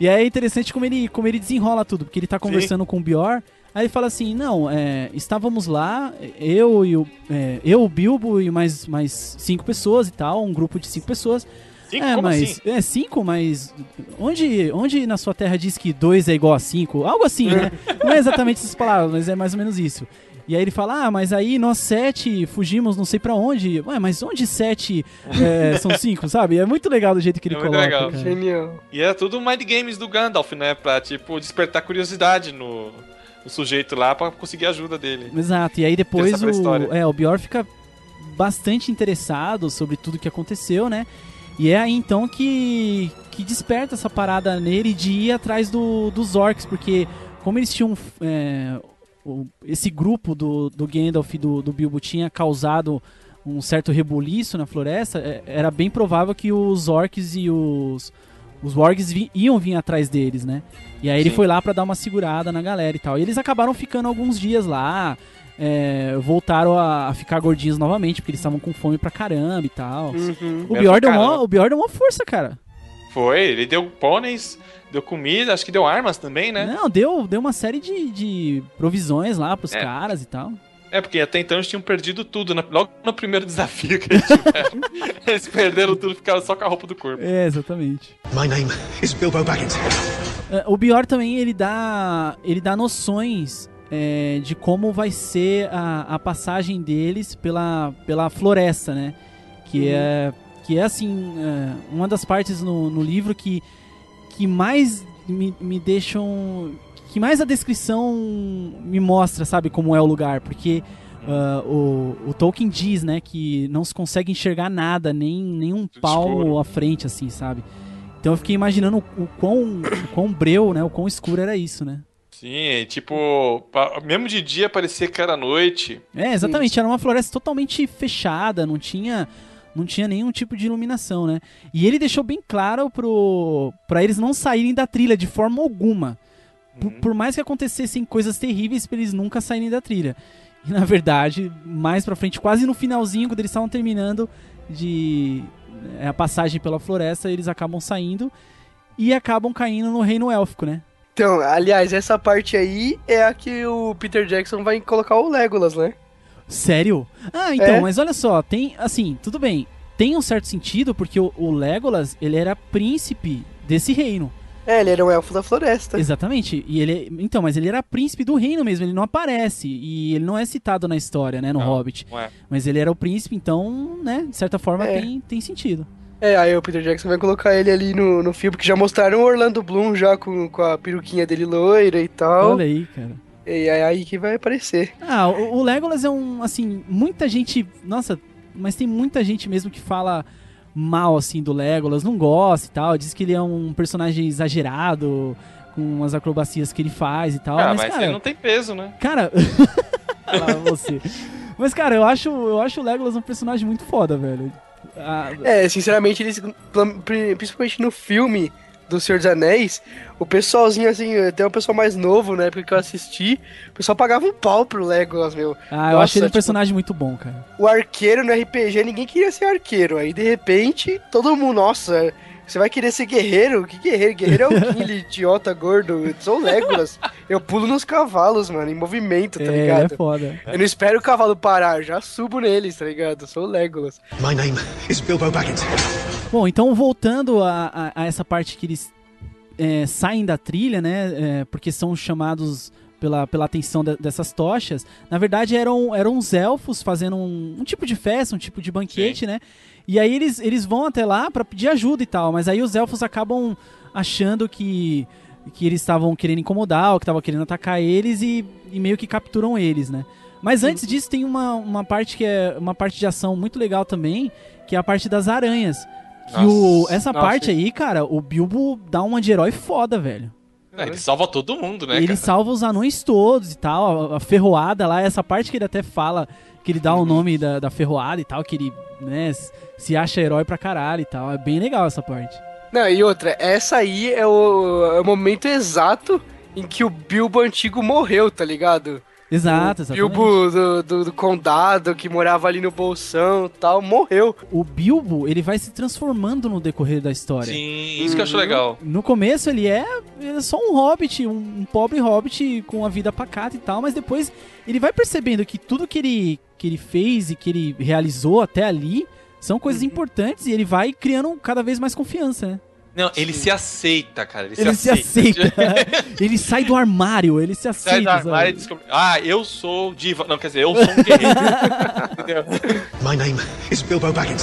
Speaker 2: E aí é interessante como ele, como ele desenrola tudo, porque ele tá conversando com o Bior, aí ele fala assim, não, é, estávamos lá, eu e o, é, eu, o Bilbo e mais, mais cinco pessoas e tal, um grupo de cinco pessoas.
Speaker 3: Cinco?
Speaker 2: é,
Speaker 3: Como
Speaker 2: mas
Speaker 3: assim?
Speaker 2: é cinco, mas onde, onde na sua terra diz que dois é igual a cinco? Algo assim, né? Não é exatamente essas palavras, mas é mais ou menos isso. E aí ele fala, ah, mas aí nós sete fugimos não sei pra onde. Ué, mas onde sete é, são cinco, sabe? É muito legal do jeito que ele
Speaker 3: É muito
Speaker 2: coloca,
Speaker 3: legal.
Speaker 2: cara.
Speaker 4: Genial.
Speaker 3: E é tudo mind games do Gandalf, né? Pra, tipo, despertar curiosidade no, no sujeito lá pra conseguir a ajuda dele.
Speaker 2: Exato, e aí depois o, é, o Bior fica bastante interessado sobre tudo que aconteceu, né? E é aí então que, que desperta essa parada nele de ir atrás do, dos orcs, porque como eles tinham. é, esse grupo do, do Gandalf e do, do Bilbo tinha causado um certo rebuliço na floresta, é, era bem provável que os orcs e os. Os wargs vi- iam vir atrás deles, né? E aí ele
Speaker 3: Sim.
Speaker 2: foi lá pra dar uma segurada na galera e tal. E eles acabaram ficando alguns dias lá, é, voltaram a, a ficar gordinhos novamente, porque eles estavam com fome pra caramba e tal.
Speaker 4: Uhum.
Speaker 2: O Bior, deu
Speaker 3: caramba.
Speaker 2: mó, o Bior deu uma força, cara.
Speaker 3: Foi, ele deu pôneis, deu comida, acho que deu armas também, né?
Speaker 2: Não, deu, deu uma série de, de provisões lá pros
Speaker 3: É.
Speaker 2: caras e tal.
Speaker 3: É, porque até então eles tinham perdido tudo. na- logo no primeiro desafio que eles tiveram. eles perderam tudo, ficaram só com a roupa do corpo.
Speaker 2: É, exatamente.
Speaker 7: My name is Bilbo Baggins.
Speaker 2: É, O Bior também, ele dá, ele dá noções é, de como vai ser a, a passagem deles pela, pela floresta, né? Que é, que é assim, é, uma das partes no, no livro que, que mais me, me deixam... Que mais a descrição me mostra, sabe, como é o lugar. Porque ah, o, o Tolkien diz, né, que não se consegue enxergar nada, nem, nem um palmo à frente, assim, sabe? Então eu fiquei imaginando o, o quão, o quão breu, né? O quão escuro era isso, né?
Speaker 3: Sim, tipo, mesmo de dia parecia que era noite.
Speaker 2: É, exatamente. Era uma floresta totalmente fechada, não tinha, não tinha nenhum tipo de iluminação, né? E ele deixou bem claro pro, pra eles não saírem da trilha de forma alguma. Por,
Speaker 3: Uhum.
Speaker 2: por mais que acontecessem coisas terríveis pra eles nunca saírem da trilha. E na verdade, mais pra frente, quase no finalzinho, quando eles estavam terminando de é, a passagem pela floresta, eles acabam saindo e acabam caindo no reino élfico, né?
Speaker 4: Então, aliás, essa parte aí é a que o Peter Jackson vai colocar o Legolas, né?
Speaker 2: Sério? Ah, então,
Speaker 4: É.
Speaker 2: mas olha só, tem, assim, tudo bem, tem um certo sentido, porque o, o Legolas, ele era príncipe desse reino.
Speaker 4: É, ele era um elfo da floresta.
Speaker 2: Exatamente. E ele, então, mas ele era príncipe do reino mesmo, ele não aparece e ele não é citado na história, né, no
Speaker 3: Não.
Speaker 2: Hobbit.
Speaker 3: Não é?
Speaker 2: Mas ele era o príncipe, então, né, de certa forma
Speaker 4: É.
Speaker 2: tem, tem sentido.
Speaker 4: É, aí o Peter Jackson vai colocar ele ali no, no filme, que já mostraram o Orlando Bloom já com, com a peruquinha dele loira e tal.
Speaker 2: Olha aí, cara.
Speaker 4: E é aí que vai aparecer.
Speaker 2: Ah, o, o Legolas é um, assim, muita gente, nossa, mas tem muita gente mesmo que fala mal, assim, do Legolas, não gosta e tal, diz que ele é um personagem exagerado, com as acrobacias que ele faz e tal,
Speaker 3: ah,
Speaker 2: mas,
Speaker 3: mas
Speaker 2: cara,
Speaker 3: ele não tem peso, né?
Speaker 2: cara, lá você. Mas, cara, eu acho, eu acho o Legolas um personagem muito foda, velho. Ah,
Speaker 4: É, sinceramente, eles, pri- principalmente no filme do Senhor dos Anéis, o pessoalzinho, assim, até um pessoal mais novo, na época que eu assisti, o pessoal pagava um pau pro Legolas, meu.
Speaker 2: Ah, eu
Speaker 4: Nossa,
Speaker 2: achei ele um
Speaker 4: tipo,
Speaker 2: personagem muito bom, cara.
Speaker 4: O arqueiro no RPG, ninguém queria ser arqueiro. Aí, de repente, todo mundo, nossa, você vai querer ser guerreiro? Que guerreiro? Guerreiro é o Gimli, idiota, gordo. Eu sou o Legolas. Eu pulo nos cavalos, mano, em movimento, tá
Speaker 2: é, é
Speaker 4: ligado?
Speaker 2: foda.
Speaker 4: Eu não espero o cavalo parar, já subo neles, tá ligado? Eu sou o Legolas.
Speaker 7: My name is Bilbo Baggins.
Speaker 2: Bom, então voltando a, a- a essa parte que eles é, saem da trilha, né? é, porque são chamados pela, pela atenção de- dessas tochas. Na verdade, eram, eram os elfos fazendo um, um tipo de festa, um tipo de banquete, né? E aí eles, eles vão até lá pra pedir ajuda e tal. Mas aí os elfos acabam achando que, que eles estavam querendo incomodar, ou que estavam querendo atacar eles e, e meio que capturam eles, né? Mas antes disso tem uma, uma parte que é uma parte de ação muito legal também, que é a parte das aranhas. Que
Speaker 3: Nossa,
Speaker 2: o, essa
Speaker 4: nossa.
Speaker 2: parte aí, cara, o Bilbo dá uma de herói foda, velho.
Speaker 3: Ah, ele salva todo mundo, né,
Speaker 2: ele
Speaker 3: cara?
Speaker 2: salva os anões todos e tal, a, a ferroada lá, essa parte que ele até fala, que ele dá o nome da, da ferroada e tal, que ele, né, se acha herói pra caralho e tal. É bem legal essa parte.
Speaker 4: Não, e outra, essa aí é o, é o momento exato em que o Bilbo antigo morreu, tá ligado?
Speaker 2: Exato,
Speaker 4: o
Speaker 2: exatamente.
Speaker 4: Bilbo do, do, do condado, que morava ali no Bolsão e tal, morreu.
Speaker 2: O Bilbo, ele vai se transformando no decorrer da história.
Speaker 3: Sim, isso que eu acho legal.
Speaker 2: No começo ele é, ele é só um hobbit, um, um pobre hobbit com a vida pacata e tal, mas depois ele vai percebendo que tudo que ele, que ele fez e que ele realizou até ali são coisas importantes e ele vai criando cada vez mais confiança, né?
Speaker 3: Não, ele se aceita, cara. Ele,
Speaker 2: Ele se aceita. ele sai do armário, ele se aceita.
Speaker 3: Sai do armário e descobre. Ah, eu sou diva. Não, quer dizer, eu sou um guerreiro.
Speaker 7: My name is Bilbo Baggins.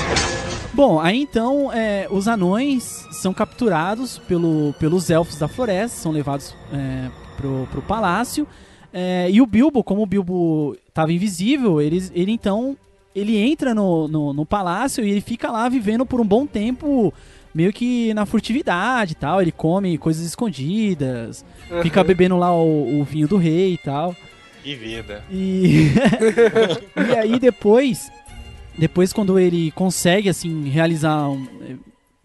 Speaker 2: Bom, aí então é, os anões são capturados pelo, pelos elfos da floresta, são levados é, pro, pro palácio. é, e o Bilbo, como o Bilbo estava invisível, ele, ele então ele entra no, no, no palácio e ele fica lá vivendo por um bom tempo, meio que na furtividade e tal. Ele come coisas escondidas, fica bebendo lá o, o vinho do rei e tal.
Speaker 3: Que vida.
Speaker 2: E, e aí depois, depois quando ele consegue assim realizar um, eh,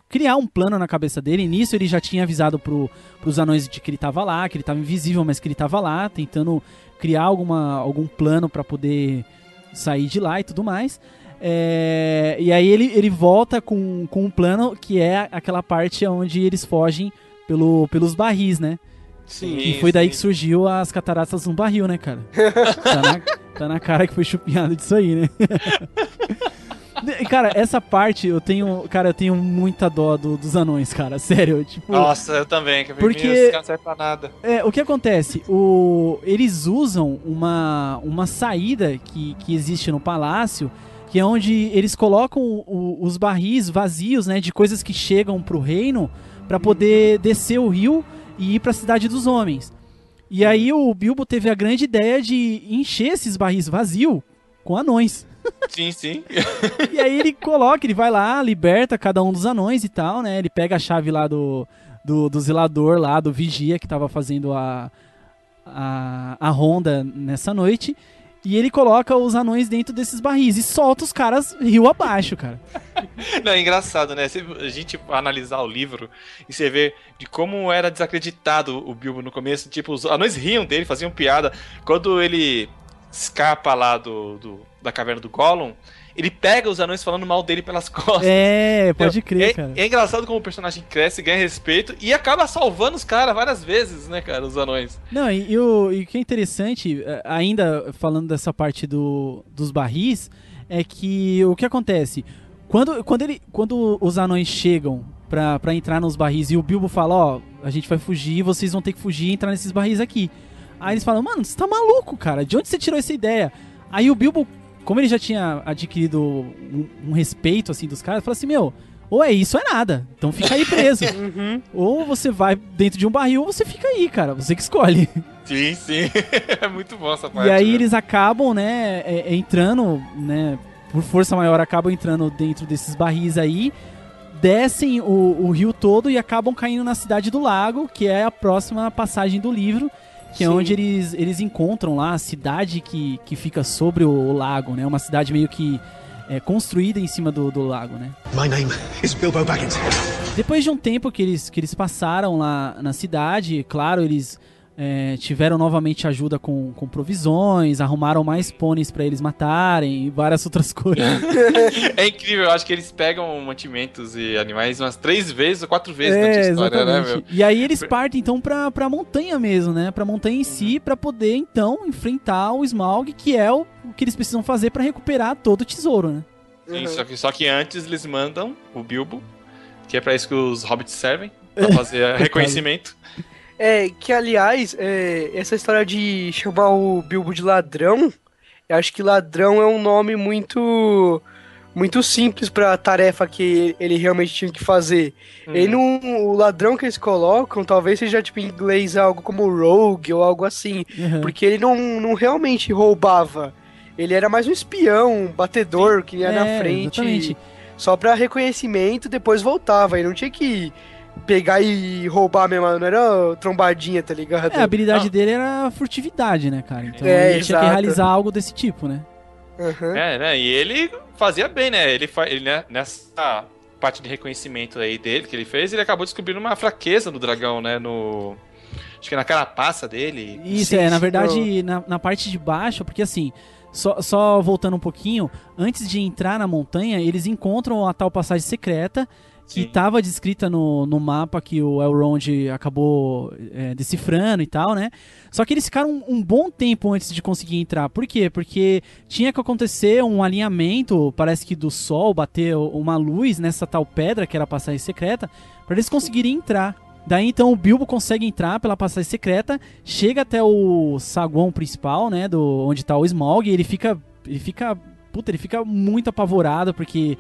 Speaker 2: criar um plano na cabeça dele, nisso ele já tinha avisado pro, pros anões de que ele tava lá, que ele tava invisível, mas que ele tava lá, tentando criar alguma, algum plano pra poder sair de lá e tudo mais. É, e aí ele, ele volta com, com um plano que é aquela parte onde eles fogem pelo, pelos barris, né?
Speaker 3: Sim.
Speaker 2: E foi daí que surgiu as cataratas no barril, né, cara? tá, na, tá na cara que foi chupinhado disso aí, né? Cara, essa parte eu tenho. Cara, eu tenho muita dó do- dos anões, cara. Sério. Tipo,
Speaker 3: Nossa, eu também. Que
Speaker 2: Porque-
Speaker 3: não serve pra nada.
Speaker 2: é, o que acontece? O, eles usam uma, uma saída que, que existe no palácio, que é onde eles colocam o- os barris vazios, né, de coisas que chegam pro reino, pra poder descer o rio e ir pra cidade dos homens. E aí o Bilbo teve a grande ideia de encher esses barris vazios com anões.
Speaker 3: Sim, sim.
Speaker 2: E aí ele coloca, ele vai lá, liberta cada um dos anões e tal, né? Ele pega a chave lá do, do, do zelador lá, do vigia que tava fazendo a, a, a ronda nessa noite. E ele coloca os anões dentro desses barris e solta os caras rio abaixo, cara.
Speaker 3: Não, é engraçado, né? Se a gente analisar o livro e você vê de como era desacreditado o Bilbo no começo, tipo, os anões riam dele, faziam piada. Quando ele escapa lá do, do- da caverna do Gollum, ele pega os anões falando mal dele pelas costas.
Speaker 2: É, pode
Speaker 3: É,
Speaker 2: crer, cara.
Speaker 3: é engraçado como o personagem cresce, ganha respeito e acaba salvando os caras várias vezes, né, cara, os anões.
Speaker 2: Não, e, e o e o que é interessante, eh, ainda falando dessa parte do, dos barris, é que o que acontece? Quando, quando, ele, quando os anões chegam pra, pra entrar nos barris e o Bilbo fala, ó, a gente vai fugir, vocês vão ter que fugir e entrar nesses barris aqui. Aí eles falam, mano, você tá maluco, cara, de onde você tirou essa ideia? Aí o Bilbo, como ele já tinha adquirido um, um respeito, assim, dos caras, fala assim, meu, ou é isso ou é nada, então fica aí preso. Ou você vai dentro de um barril ou você fica aí, cara, você que escolhe.
Speaker 3: Sim, sim. é muito bom essa parte.
Speaker 2: E aí
Speaker 3: né?
Speaker 2: eles acabam, né, é- é entrando, né, por força maior, acabam entrando dentro desses barris aí, descem o, o rio todo e acabam caindo na cidade do lago, que é a próxima passagem do livro, que é
Speaker 4: Sim.
Speaker 2: onde eles, eles encontram lá a cidade que, que fica sobre o, o lago, né, uma cidade meio que é, construída em cima do, do lago, né.
Speaker 7: My name is Bilbo Baggins.
Speaker 2: Depois de um tempo que eles, que eles passaram lá na cidade, claro, eles é, tiveram novamente ajuda com, com provisões, arrumaram mais pôneis pra eles matarem e várias outras coisas.
Speaker 3: É incrível, eu acho que eles pegam mantimentos e animais umas três vezes ou quatro vezes
Speaker 2: É,
Speaker 3: durante história, né, meu?
Speaker 2: E aí eles partem então pra, pra montanha mesmo, né? Pra montanha em si, pra poder então enfrentar o Smaug, que é o, o que eles precisam fazer pra recuperar todo o tesouro, né?
Speaker 3: Sim, só, que, só que antes eles mandam o Bilbo, que é pra isso que os hobbits servem, pra fazer reconhecimento.
Speaker 4: É, que aliás, é, essa história de chamar o Bilbo de ladrão, eu acho que ladrão é um nome muito muito simples pra tarefa que ele realmente tinha que fazer. Ele não, o ladrão que eles colocam, talvez seja tipo em inglês algo como rogue ou algo assim,
Speaker 2: Uhum.
Speaker 4: porque ele não, não realmente roubava. Ele era mais um espião, um batedor que ia na
Speaker 2: É,
Speaker 4: frente
Speaker 2: exatamente.
Speaker 4: só pra reconhecimento, depois voltava. E não tinha que pegar e roubar mesmo, não era trombadinha, tá ligado?
Speaker 2: É, a habilidade
Speaker 3: Ah.
Speaker 2: dele era furtividade, né, cara? Então
Speaker 4: É,
Speaker 2: ele tinha que
Speaker 4: exato.
Speaker 2: realizar algo desse tipo, né?
Speaker 4: Aham.
Speaker 3: É, né? E ele fazia bem, né? Ele, fa- ele né, nessa parte de reconhecimento aí dele que ele fez, ele acabou descobrindo uma fraqueza do dragão, né? No. Acho que na carapaça dele.
Speaker 2: Isso,
Speaker 4: Sim,
Speaker 2: é, na verdade, na, na parte de baixo, porque assim, só, só voltando um pouquinho, antes de entrar na montanha, eles encontram a tal passagem secreta que estava descrita no, no mapa que o Elrond acabou é, decifrando e tal, né? Só que eles ficaram um, um bom tempo antes de conseguir entrar. Por quê? Porque tinha que acontecer um alinhamento, parece que do sol, bater uma luz nessa tal pedra, que era a passagem secreta, para eles conseguirem entrar. Daí então o Bilbo consegue entrar pela passagem secreta, chega até o saguão principal, né, do onde tá o Smaug, e ele fica ele fica, puta, ele fica muito apavorado porque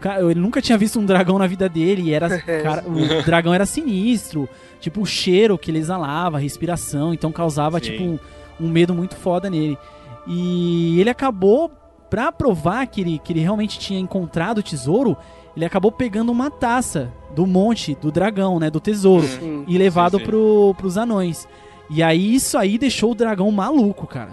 Speaker 2: cara, ele nunca tinha visto um dragão na vida dele e era cara, o dragão era sinistro, tipo o cheiro que ele exalava, a respiração, então causava
Speaker 3: Sim.
Speaker 2: tipo um, um medo muito foda nele. E ele acabou pra provar que ele, que ele realmente tinha encontrado o tesouro, ele acabou pegando uma taça do monte do dragão, né, do tesouro
Speaker 4: Sim.
Speaker 2: e levado
Speaker 3: sim.
Speaker 2: Pro, pros anões. E aí isso aí deixou o dragão maluco, cara.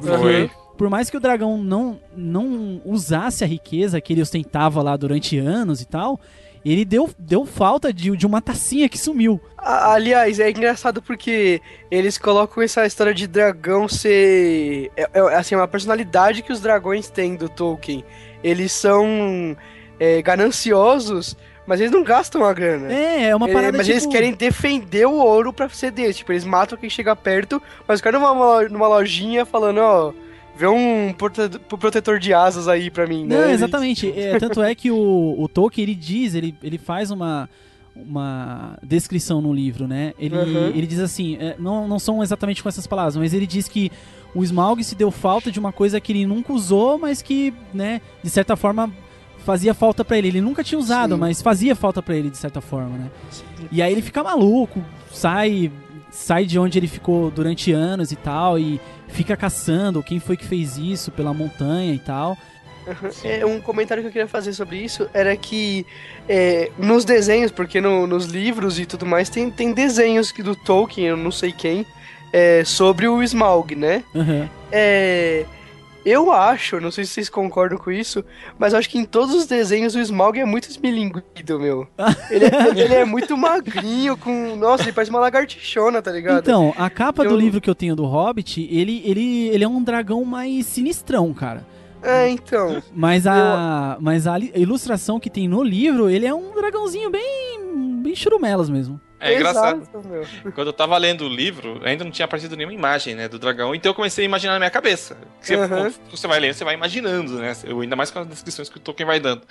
Speaker 3: Foi.
Speaker 2: Por mais que o dragão não, não usasse a riqueza que ele ostentava lá durante anos e tal, ele deu, deu falta de, de uma tacinha que sumiu.
Speaker 4: Aliás, é engraçado porque eles colocam essa história de dragão ser. É, é, assim, uma personalidade que os dragões têm do Tolkien. Eles são é, gananciosos, mas eles não gastam a grana.
Speaker 2: É, é uma
Speaker 4: É,
Speaker 2: parada
Speaker 4: mas
Speaker 2: tipo...
Speaker 4: eles querem defender o ouro pra ser deles. Tipo, eles matam quem chega perto, mas ficam numa, lo- numa lojinha falando, ó, vê um prote- protetor de asas aí pra mim, né?
Speaker 2: Não, exatamente. É, tanto é que o, o Tolkien, ele diz, ele, ele faz uma, uma descrição no livro, né? Ele,
Speaker 4: Uhum.
Speaker 2: ele diz assim, é, não, não são exatamente com essas palavras, mas ele diz que o Smaug se deu falta de uma coisa que ele nunca usou, mas que, né, de certa forma fazia falta pra ele. Ele nunca tinha usado,
Speaker 4: Sim.
Speaker 2: mas fazia falta pra ele de certa forma, né? E aí ele fica maluco, sai sai de onde ele ficou durante anos e tal e fica caçando quem foi que fez isso pela montanha e tal.
Speaker 4: É, um comentário que eu queria fazer sobre isso era que é, nos desenhos, porque no- nos livros e tudo mais, tem, tem desenhos que do Tolkien, eu não sei quem, é, sobre o Smaug, né?
Speaker 2: Aham.
Speaker 4: É, eu acho, não sei se vocês concordam com isso, mas eu acho que em todos os desenhos o Smaug é muito esmilinguido, meu. Ele é, ele é muito magrinho, com. Nossa, ele parece uma lagartixona, tá ligado?
Speaker 2: Então, a capa do
Speaker 4: Eu-
Speaker 2: livro que eu tenho do Hobbit, ele, ele, ele é um dragão mais sinistrão, cara.
Speaker 4: É, então.
Speaker 2: Mas a, mas a li- a ilustração que tem no livro, ele é um dragãozinho bem, bem churumelas mesmo.
Speaker 3: É engraçado.
Speaker 4: Exato, meu.
Speaker 3: Quando eu tava lendo o livro, ainda não tinha aparecido nenhuma imagem, né, do dragão, então eu comecei a imaginar na minha cabeça. Você,
Speaker 4: Uhum.
Speaker 3: você vai lendo, você vai imaginando, né? Eu, ainda mais com as descrições que o Tolkien vai dando.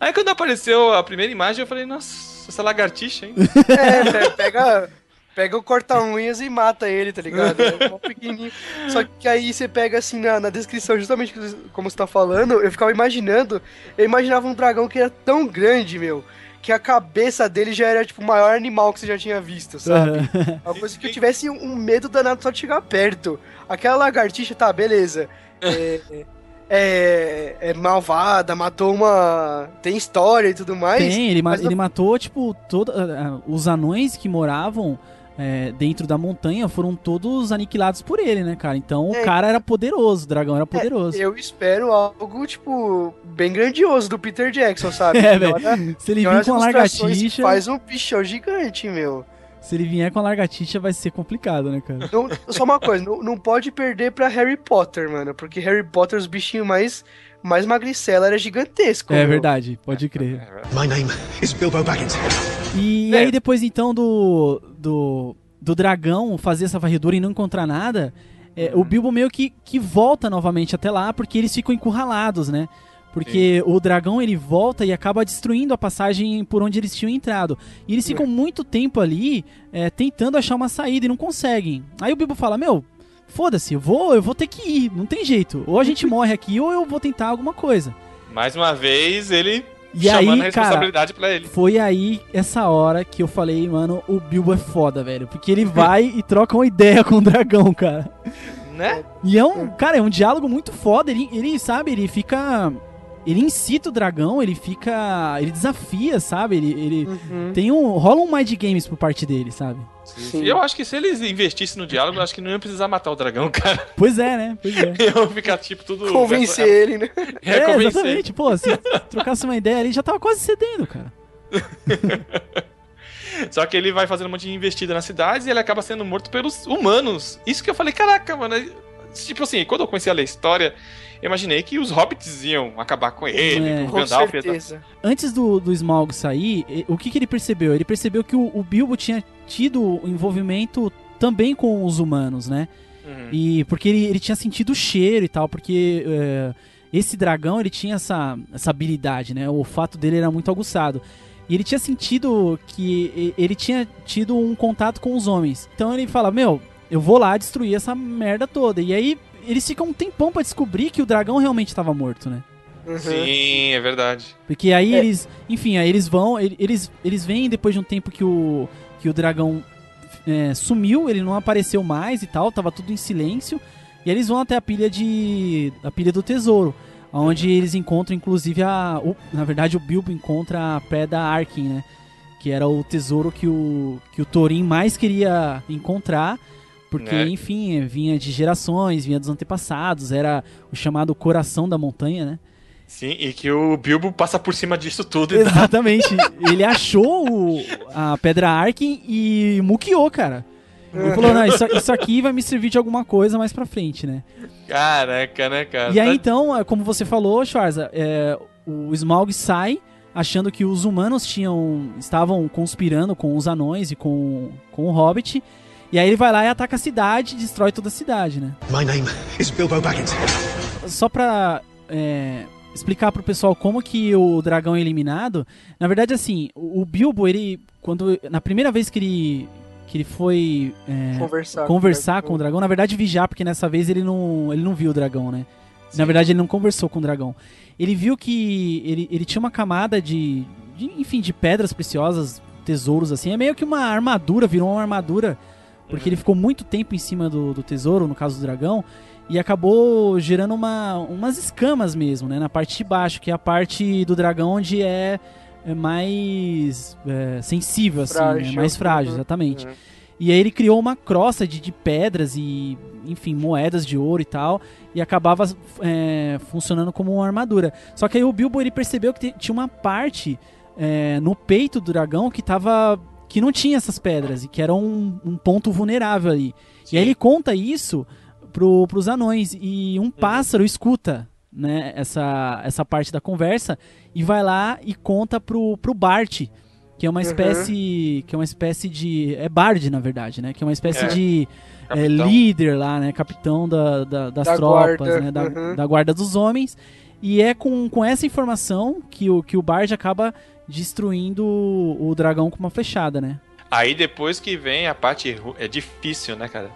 Speaker 3: Aí quando apareceu a primeira imagem, eu falei, nossa, essa lagartixa, hein?
Speaker 4: É, pe- pega, pega o corta-unhas e mata ele, tá ligado? É mó pequenininho. Só que aí você pega assim na, na descrição, justamente como você tá falando, eu ficava imaginando, eu imaginava um dragão que era tão grande, meu, que a cabeça dele já era tipo o maior animal que você já tinha visto, sabe? Uma coisa que eu tivesse um medo danado só de chegar perto. Aquela lagartixa, tá, beleza. É, é, é malvada, matou uma. tem história e tudo mais.
Speaker 2: Tem, ele, ma- ele matou, tipo, toda, ah, os anões que moravam é, dentro da montanha foram todos aniquilados por ele, né, cara? Então
Speaker 4: É.
Speaker 2: o cara era poderoso, o dragão era poderoso.
Speaker 4: Eu espero algo, tipo, bem grandioso do Peter Jackson, sabe?
Speaker 2: É, velho. Se ele vir com a largatixa,
Speaker 4: Faz um bichão gigante, meu.
Speaker 2: Se ele vier com a largatixa vai ser complicado, né, cara?
Speaker 4: Não- só uma coisa, não, não pode perder pra Harry Potter, mano. Porque Harry Potter, os bichinhos mais, mais magricela era gigantesco.
Speaker 2: É
Speaker 4: meu.
Speaker 2: verdade, pode crer.
Speaker 7: My name is Bilbo Baggins.
Speaker 2: E
Speaker 3: É.
Speaker 2: aí depois então do, do do dragão fazer essa varredura e não encontrar nada, é,
Speaker 3: Uhum.
Speaker 2: o Bilbo meio que, que volta novamente até lá porque eles ficam encurralados, né? Porque o dragão ele volta e acaba destruindo a passagem por onde eles tinham entrado. E eles ficam muito tempo ali é, tentando achar uma saída e não conseguem. Aí o Bilbo fala: Meu, foda-se, eu vou, eu vou ter que ir, não tem jeito. Ou a gente morre aqui ou eu vou tentar alguma coisa.
Speaker 3: Mais uma vez, ele
Speaker 2: E
Speaker 3: chamando
Speaker 2: aí,
Speaker 3: a
Speaker 2: cara,
Speaker 3: responsabilidade pra ele.
Speaker 2: foi aí essa hora que eu falei, mano, o Bilbo é foda, velho. Porque ele vai e troca uma ideia com o dragão, cara.
Speaker 3: Né?
Speaker 2: E é um, cara, é um diálogo muito foda. Ele, ele sabe, ele fica. Ele incita o dragão, ele fica. Ele desafia, sabe? Ele. ele
Speaker 4: Uhum.
Speaker 2: tem um. Rola um mind games por parte dele, sabe?
Speaker 4: Sim.
Speaker 3: E eu acho que se eles investissem no diálogo, eu acho que não ia precisar matar o dragão, cara.
Speaker 2: Pois é, né? Pois é.
Speaker 3: Iam ficar tipo tudo.
Speaker 4: Convencer ele, né?
Speaker 3: É, convencer.
Speaker 2: exatamente. Pô, se trocasse uma ideia ali, já tava quase cedendo, cara.
Speaker 3: Só que ele vai fazendo um monte de investida nas cidades e ele acaba sendo morto pelos humanos. Isso que eu falei, caraca, mano. Tipo assim, quando eu comecei a ler a história, eu imaginei que os hobbits iam acabar com ele,
Speaker 2: É.
Speaker 3: que o
Speaker 4: Com
Speaker 3: Gandalf ia
Speaker 4: certeza.
Speaker 2: Antes do, do Smaug sair, o que, que ele percebeu? Ele percebeu que o, o Bilbo tinha tido envolvimento também com os humanos, né?
Speaker 3: Uhum.
Speaker 2: E porque ele, ele tinha sentido o cheiro e tal, porque é, esse dragão ele tinha essa, essa habilidade, né? O olfato dele era muito aguçado. E ele tinha sentido que ele tinha tido um contato com os homens. Então ele fala: Meu, eu vou lá destruir essa merda toda. E aí eles ficam um tempão pra descobrir que o dragão realmente estava morto, né?
Speaker 4: Uhum.
Speaker 3: Sim, é verdade.
Speaker 2: Porque aí
Speaker 4: É.
Speaker 2: eles, enfim, aí eles vão, ele- eles, eles veem depois de um tempo que o, que o dragão é, sumiu, ele não apareceu mais e tal, tava tudo em silêncio. E aí eles vão até a pilha de. a pilha do tesouro. Onde eles encontram, inclusive, a. o- na verdade, o Bilbo encontra a pedra Arkin, né? Que era o tesouro que o, que o Thorin mais queria encontrar. Porque,
Speaker 3: Né?
Speaker 2: enfim, vinha de gerações, vinha dos antepassados, era o chamado coração da montanha, né?
Speaker 3: Sim, e que o Bilbo passa por cima disso tudo e dá.
Speaker 2: Exatamente. ele achou o- a pedra Arkin e muqueou, cara. Ele falou, não, isso, isso aqui vai me servir de alguma coisa mais pra frente, né?
Speaker 3: Caraca, né, cara?
Speaker 2: E aí,
Speaker 3: Tá-
Speaker 2: então, é, como você falou, Schwarza, é, o Smaug sai achando que os humanos tinham estavam conspirando com os anões e com, com o Hobbit. E aí ele vai lá e ataca a cidade, destrói toda a cidade, né?
Speaker 7: My name is Bilbo Baggins.
Speaker 2: só pra é, explicar pro pessoal como que o dragão é eliminado, na verdade, assim, o, o Bilbo, ele, quando, na primeira vez que ele, que ele foi é,
Speaker 4: Conversar.
Speaker 2: conversar com o dragão, na verdade, vigiar, porque nessa vez ele não, ele não viu o dragão, né? Na verdade, ele não conversou com o dragão. Ele viu que ele, ele tinha uma camada de, de, enfim, de pedras preciosas, tesouros, assim. É meio que uma armadura, virou uma armadura, porque ele ficou muito tempo em cima do, do tesouro, no caso do dragão, e acabou gerando uma, umas escamas mesmo, né? Na parte de baixo, que é a parte do dragão onde é, é mais é, sensível, assim, né?
Speaker 4: Frágil.
Speaker 2: mais frágil,
Speaker 4: Uhum.
Speaker 2: exatamente.
Speaker 4: Uhum.
Speaker 2: E aí ele criou uma crosta de, de pedras e, enfim, moedas de ouro e tal, e acabava é, funcionando como uma armadura. Só que aí o Bilbo ele percebeu que tinha uma parte é, no peito do dragão que tava que não tinha essas pedras e que era um, um ponto vulnerável ali. E aí ele conta isso pro, pros anões e um pássaro escuta né, essa, essa parte da conversa e vai lá e conta pro, pro Bart, que é uma
Speaker 4: Uhum.
Speaker 2: espécie que é uma espécie de é Bard na verdade, né, que é uma espécie
Speaker 3: É.
Speaker 2: de é, líder lá, né, capitão da, da- das
Speaker 4: Da
Speaker 2: tropas,
Speaker 4: guarda,
Speaker 2: né, da,
Speaker 4: uhum.
Speaker 2: da guarda dos homens. E é com, com essa informação que o, que o Bard acaba destruindo o, o dragão com uma flechada, né?
Speaker 3: Aí depois que vem a parte é difícil, né, cara?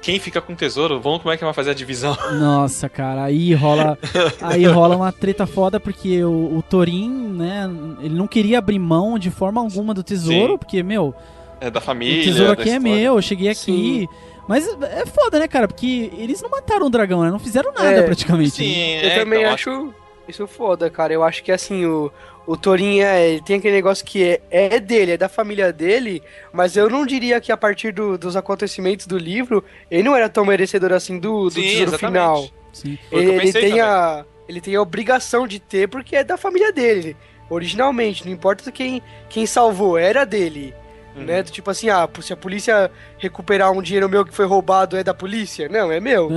Speaker 3: Quem fica com tesouro, vamos como é que vai fazer a divisão?
Speaker 2: Nossa, cara, aí rola, aí rola uma treta foda porque o, o Thorin, né, ele não queria abrir mão de forma alguma do tesouro,
Speaker 3: Sim.
Speaker 2: porque, meu,
Speaker 3: É da
Speaker 2: o
Speaker 3: família.
Speaker 2: tesouro
Speaker 3: da
Speaker 2: aqui é meu, eu cheguei aqui. Mas é foda, né, cara? Porque eles não mataram o dragão, né? Não fizeram nada
Speaker 4: É,
Speaker 2: praticamente.
Speaker 3: Sim,
Speaker 4: Eu
Speaker 3: é,
Speaker 4: também
Speaker 3: então,
Speaker 4: acho isso foda, cara. Eu acho que assim, o, o Thorin é, ele tem aquele negócio que é, é dele, é da família dele, mas eu não diria que a partir do- dos acontecimentos do livro, ele não era tão merecedor assim do, do
Speaker 3: Sim,
Speaker 4: tesouro
Speaker 3: exatamente.
Speaker 4: final.
Speaker 2: Sim.
Speaker 4: Ele, ele tem
Speaker 3: também.
Speaker 4: a, ele tem a obrigação de ter porque é da família dele, originalmente. Não importa quem, quem salvou, era dele.
Speaker 3: Uhum.
Speaker 4: Né? Do tipo assim, ah, se a polícia recuperar um dinheiro meu que foi roubado, é da polícia? Não, é meu.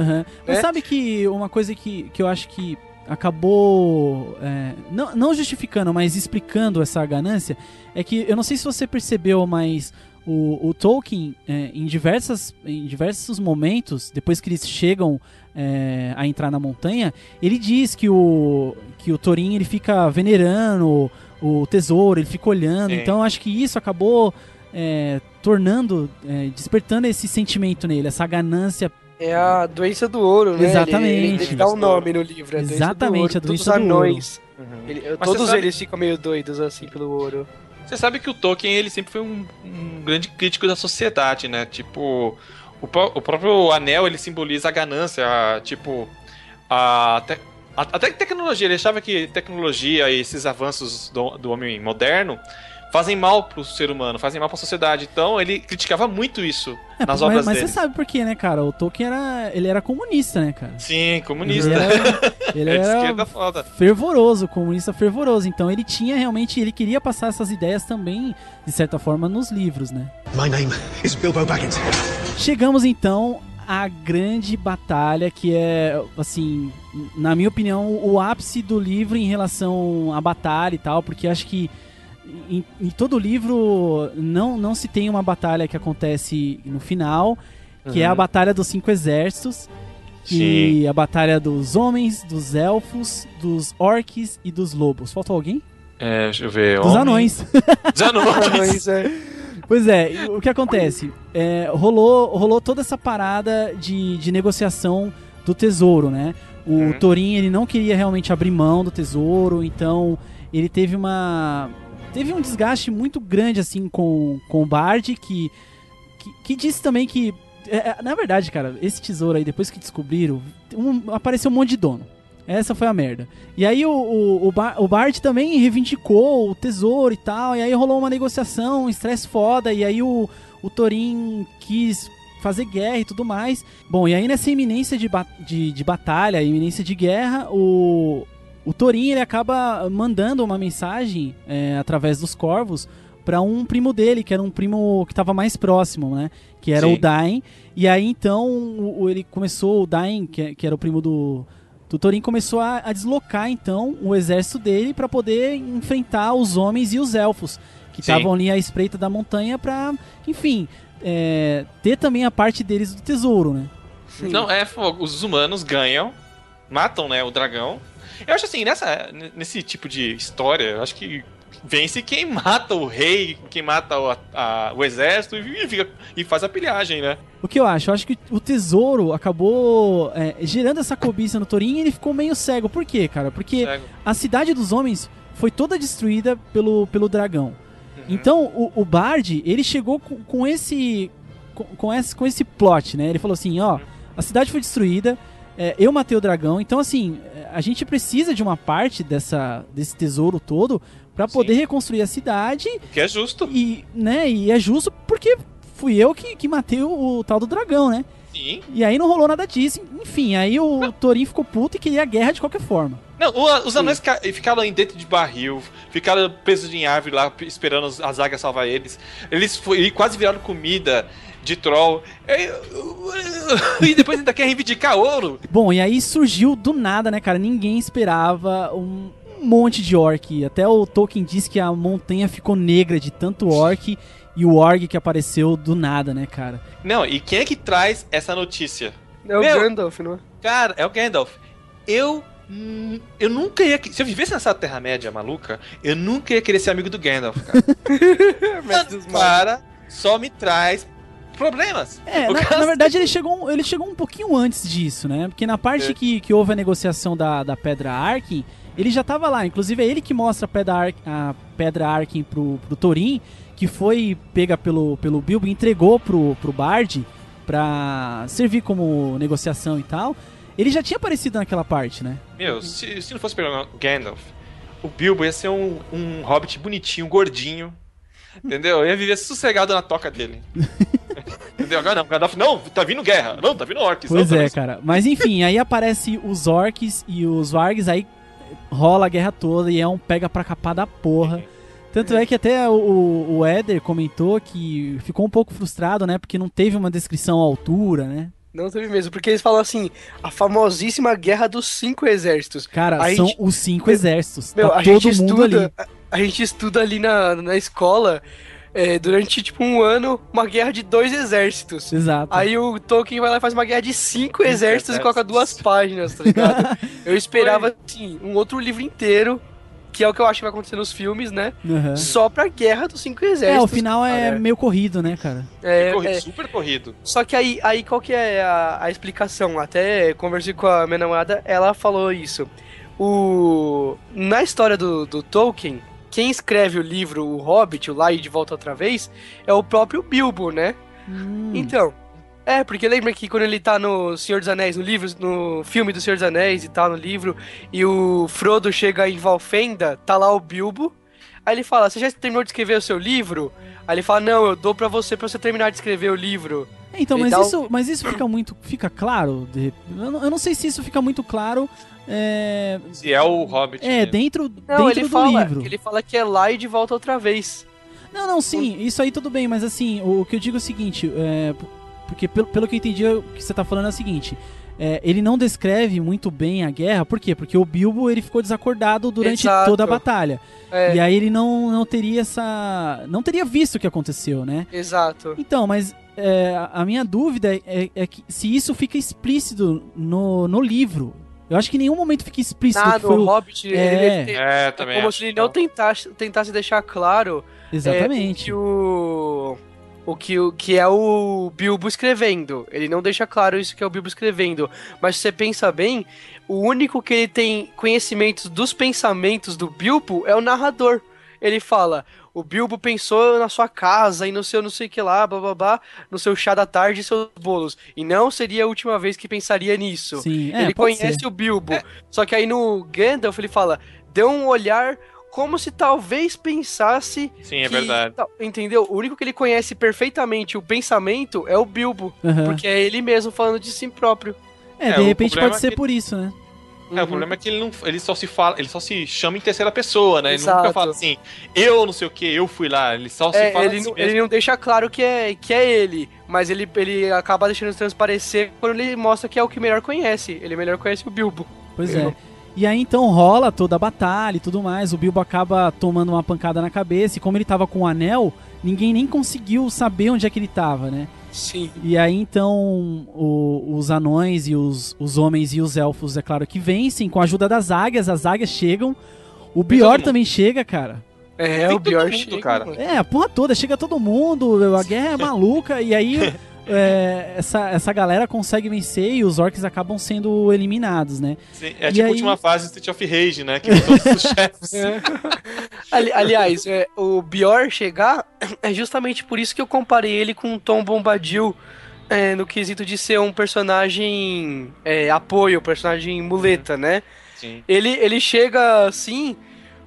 Speaker 2: Mas
Speaker 4: né?
Speaker 2: sabe que uma coisa que, que eu acho que acabou é, não, não justificando, mas explicando essa ganância é que eu não sei se você percebeu, mas o, o Tolkien, é, em, diversas, em diversos momentos, depois que eles chegam é, a entrar na montanha, ele diz que o, que o Thorin ele fica venerando o, o tesouro, ele fica olhando. Então acho que isso acabou é, tornando, é, despertando esse sentimento nele, essa ganância
Speaker 4: É a doença do ouro, né?
Speaker 2: Exatamente.
Speaker 4: Ele, ele, ele dá um nome no livro. É a doença
Speaker 2: Exatamente,
Speaker 4: do ouro.
Speaker 2: a doença
Speaker 4: Todos
Speaker 2: do
Speaker 4: os anões.
Speaker 3: Uhum.
Speaker 4: ele- todos
Speaker 3: sabe-
Speaker 4: eles ficam meio doidos assim pelo ouro.
Speaker 3: Você sabe que o Tolkien ele sempre foi um, um grande crítico da sociedade, né? Tipo, o, o próprio anel ele simboliza a ganância, a, tipo, a, te- a- até tecnologia. Ele achava que tecnologia e esses avanços do, do homem moderno fazem mal pro ser humano, fazem mal pra sociedade. Então ele criticava muito isso
Speaker 2: É,
Speaker 3: nas
Speaker 2: mas,
Speaker 3: obras
Speaker 2: mas
Speaker 3: dele.
Speaker 2: você sabe por quê, né, cara? O Tolkien era, ele era comunista, né, cara?
Speaker 3: Sim, comunista.
Speaker 2: Ele era, ele
Speaker 3: é
Speaker 2: era
Speaker 3: esquerda foda.
Speaker 2: fervoroso, comunista fervoroso. Então ele tinha realmente, ele queria passar essas ideias também, de certa forma, nos livros, né?
Speaker 7: My name is Bilbo Baggins.
Speaker 2: Chegamos então à grande batalha que é, assim, na minha opinião, o ápice do livro em relação à batalha e tal, porque acho que em, em todo o livro não, não se tem uma batalha que acontece no final, que é a
Speaker 3: Uhum.
Speaker 2: batalha dos cinco exércitos. Que é a batalha dos homens, dos elfos, dos orcs e dos lobos. Faltou alguém?
Speaker 3: É, deixa eu ver.
Speaker 2: Dos
Speaker 3: homem-
Speaker 2: anões.
Speaker 3: Dos anões.
Speaker 4: É.
Speaker 2: Pois é, e o que acontece? É, rolou, rolou toda essa parada de, de negociação do tesouro, né? O
Speaker 3: Uhum.
Speaker 2: Thorin, ele não queria realmente abrir mão do tesouro, então ele teve uma... Teve um desgaste muito grande, assim, com, com o Bard, que, que, que disse também que... é, é, na verdade, cara, esse tesouro aí, depois que descobriram, um- apareceu um monte de dono. Essa foi a merda. E aí o, o, o, Bar- o Bart também reivindicou o tesouro e tal. E aí rolou uma negociação, um estresse foda. E aí o, o Thorin quis fazer guerra e tudo mais. Bom, e aí nessa iminência de, ba- de, de batalha, iminência de guerra, o, o Thorin ele acaba mandando uma mensagem é, através dos corvos para um primo dele, que era um primo que estava mais próximo, né? Que era
Speaker 3: Sim.
Speaker 2: o Dain. E aí então o, o- ele começou, o Dain, que, que era o primo do, do Thorin, começou a, a deslocar então o exército dele para poder enfrentar os homens e os elfos que
Speaker 3: Sim.
Speaker 2: estavam ali à espreita da montanha para, enfim, é, ter também a parte deles do tesouro, né?
Speaker 3: Não, é fogo. Os humanos ganham, matam, né, o dragão. Eu acho assim, nessa, nesse tipo de história, eu acho que vence quem mata o rei, quem mata o, a- o exército e, fica, e faz a pilhagem, né?
Speaker 2: O que eu acho? Eu acho que o tesouro acabou é, gerando essa cobiça no Thorin e ele ficou meio cego. Por quê, cara? Porque
Speaker 3: Cego.
Speaker 2: a cidade dos homens foi toda destruída pelo, pelo dragão.
Speaker 3: Uhum.
Speaker 2: Então o, o Bard, ele chegou com, com esse com, com esse com esse plot, né? Ele falou assim, ó, a cidade foi destruída, é, eu matei o dragão, então assim, é, a gente precisa de uma parte dessa desse tesouro todo pra
Speaker 3: Sim.
Speaker 2: poder reconstruir a cidade
Speaker 3: Que é justo.
Speaker 2: e, né, e é justo porque fui eu que, que matei o, o tal do dragão, né?
Speaker 3: Sim.
Speaker 2: E aí não rolou nada disso. Enfim, aí o Thorin ficou puto e queria a guerra de qualquer forma.
Speaker 3: Não, os anões ca- ficaram aí dentro de barril, ficaram presos em árvore lá, esperando as- as águias salvar eles. Eles foi, quase viraram comida de troll. E, e depois ainda quer reivindicar ouro.
Speaker 2: Bom, e aí surgiu do nada, né, cara? Ninguém esperava um monte de orc. Até o Tolkien disse que a montanha ficou negra de tanto orc e o orc que apareceu do nada, né, cara?
Speaker 3: Não, e quem é que traz essa notícia?
Speaker 4: É o
Speaker 3: Meu.
Speaker 4: Gandalf, não é?
Speaker 3: Cara, é o Gandalf. Eu. hum, Eu nunca ia. Se eu vivesse nessa Terra-média maluca, eu nunca ia querer ser amigo do Gandalf, cara.
Speaker 4: Mestre dos
Speaker 3: o
Speaker 4: magos.
Speaker 3: cara só me traz problemas.
Speaker 2: É, na,
Speaker 3: cara-
Speaker 2: na verdade ele chegou, ele chegou um pouquinho antes disso, né? Porque na parte
Speaker 3: É.
Speaker 2: que, que houve a negociação da, da Pedra Arkin, ele já tava lá. Inclusive é ele que mostra a Pedra, Ar- a pedra Arkin pro, pro Thorin, que foi pega pelo, pelo Bilbo e entregou pro, pro Bard pra servir como negociação e tal. Ele já tinha aparecido naquela parte, né?
Speaker 3: Meu, se, se não fosse pelo Gandalf, o Bilbo ia ser um, um hobbit bonitinho, gordinho. Entendeu? Ia viver sossegado na toca dele. entendeu? Agora não, Gandalf, não, tá vindo guerra. Não, tá vindo orcs.
Speaker 2: Pois
Speaker 3: não, tá
Speaker 2: é,
Speaker 3: vindo-
Speaker 2: cara. Mas enfim, aí aparece os orcs e os vargs, aí rola a guerra toda e é um pega pra capar da porra. Tanto é que até o, o Éder comentou que ficou um pouco frustrado, né? Porque não teve uma descrição à altura, né?
Speaker 4: Não teve mesmo, porque eles falam assim, a famosíssima Guerra dos Cinco Exércitos.
Speaker 2: Cara,
Speaker 4: A
Speaker 2: são
Speaker 4: gente-
Speaker 2: os cinco exércitos.
Speaker 4: Meu,
Speaker 2: tá
Speaker 4: a
Speaker 2: todo
Speaker 4: gente
Speaker 2: mundo
Speaker 4: estuda,
Speaker 2: ali.
Speaker 4: A, a gente estuda ali na, na escola, é, durante tipo um ano, uma guerra de dois exércitos.
Speaker 2: Exato.
Speaker 4: Aí o Tolkien vai lá e faz uma guerra de cinco exércitos e coloca duas páginas, tá ligado? Eu esperava, assim, um outro livro inteiro, que é o que eu acho que vai acontecer nos filmes, né?
Speaker 2: Aham.
Speaker 4: Só pra guerra dos cinco
Speaker 2: É,
Speaker 4: exércitos.
Speaker 2: o final é
Speaker 4: cara.
Speaker 2: meio corrido, né, cara?
Speaker 4: É,
Speaker 3: Corrido,
Speaker 4: é,
Speaker 3: super corrido.
Speaker 4: Só que aí, aí qual que é a, a explicação? Até conversei com a minha namorada, ela falou isso. O, na história do, do Tolkien, quem escreve o livro O Hobbit, o Lá e de Volta Outra Vez, é o próprio Bilbo, né?
Speaker 2: Hum,
Speaker 4: Então, é, porque lembra que quando ele tá no Senhor dos Anéis, no livro, no filme do Senhor dos Anéis e tal, no livro, e o Frodo chega em Valfenda, tá lá o Bilbo. Aí ele fala: Você já terminou de escrever o seu livro? Aí ele fala: Não, eu dou pra você pra você terminar de escrever o livro.
Speaker 2: Então, mas
Speaker 4: o-
Speaker 2: isso, mas isso fica muito. Fica claro? de- eu, não, eu não sei se isso fica muito claro. É,
Speaker 3: Se é o Hobbit.
Speaker 2: é
Speaker 3: mesmo.
Speaker 2: dentro,
Speaker 4: Não,
Speaker 2: dentro
Speaker 4: ele
Speaker 2: do
Speaker 4: fala,
Speaker 2: livro.
Speaker 4: ele fala que é lá e de volta outra vez.
Speaker 2: Não, não, sim, isso aí tudo bem, mas assim, o, o que eu digo é o seguinte, é, porque pelo, pelo que eu entendi, o que você tá falando é o seguinte, é, ele não descreve muito bem a guerra, por quê? Porque o Bilbo, ele ficou desacordado durante
Speaker 4: Exato.
Speaker 2: toda a batalha,
Speaker 4: É,
Speaker 2: e aí ele não, não teria essa, não teria visto o que aconteceu, né?
Speaker 4: exato.
Speaker 2: Então, mas é, a- minha dúvida é, é que se isso fica explícito no, no livro, eu acho que em nenhum momento fica explícito
Speaker 4: Ah,
Speaker 2: que foi
Speaker 4: no
Speaker 2: o...
Speaker 4: Hobbit, ele,
Speaker 2: É.
Speaker 4: ele tem-
Speaker 3: É,
Speaker 4: é
Speaker 3: também.
Speaker 4: como
Speaker 3: acho
Speaker 4: se ele não tentasse, tentasse deixar claro É,
Speaker 2: Exatamente.
Speaker 4: que o, o que o que é o Bilbo escrevendo. Ele não deixa claro isso que é o Bilbo escrevendo. Mas se você pensa bem, o único que ele tem conhecimentos dos pensamentos do Bilbo é o narrador. Ele fala: o Bilbo pensou na sua casa e no seu não sei que lá, blá blá blá, no seu chá da tarde e seus bolos. E não seria a última vez que pensaria nisso.
Speaker 2: Sim, é,
Speaker 4: ele conhece
Speaker 2: ser.
Speaker 4: o Bilbo. Só que aí no Gandalf ele fala: deu um olhar como se talvez pensasse.
Speaker 3: Sim, é
Speaker 4: que-
Speaker 3: verdade.
Speaker 4: Entendeu? O único que ele conhece perfeitamente o pensamento é o Bilbo.
Speaker 2: Aham.
Speaker 4: Porque é ele mesmo falando de si próprio.
Speaker 2: É,
Speaker 3: É,
Speaker 2: de repente pode
Speaker 3: é
Speaker 2: ser
Speaker 3: que-
Speaker 2: por isso, né?
Speaker 3: É, o problema é que ele, não, ele só se fala, ele só se chama em terceira pessoa, né? Ele
Speaker 4: Exato.
Speaker 3: nunca fala assim, eu não sei o que, eu fui lá. Ele só se
Speaker 4: É,
Speaker 3: fala
Speaker 4: ele,
Speaker 3: assim
Speaker 4: não,
Speaker 3: mesmo.
Speaker 4: ele não deixa claro que é, que é ele, mas ele, ele acaba deixando transparecer quando ele mostra que é o que melhor conhece. Ele melhor conhece o Bilbo.
Speaker 2: Pois é. E aí então rola toda a batalha e tudo mais. O Bilbo acaba tomando uma pancada na cabeça. E como ele tava com o anel, ninguém nem conseguiu saber onde é que ele tava, né?
Speaker 4: Sim.
Speaker 2: E aí então o- os anões e os, os homens e os elfos, é claro que vencem com a ajuda das águias. As águias chegam. O Bior também chega, cara.
Speaker 4: É,
Speaker 3: Tem
Speaker 4: o Bior chega,
Speaker 3: cara.
Speaker 2: É, a porra toda, chega todo mundo, a guerra é maluca, e aí é, essa, essa galera consegue vencer e os orcs acabam sendo eliminados, né?
Speaker 3: Sim, é
Speaker 2: E
Speaker 3: tipo
Speaker 2: aí-
Speaker 3: a última fase do Street of Rage, né? Que todos os chefes.
Speaker 4: Ali- aliás, é, o Bior chegar é justamente por isso que eu comparei ele com o Tom Bombadil é, no quesito de ser um personagem é, apoio, personagem muleta, né?
Speaker 3: Sim.
Speaker 4: Ele, ele chega assim,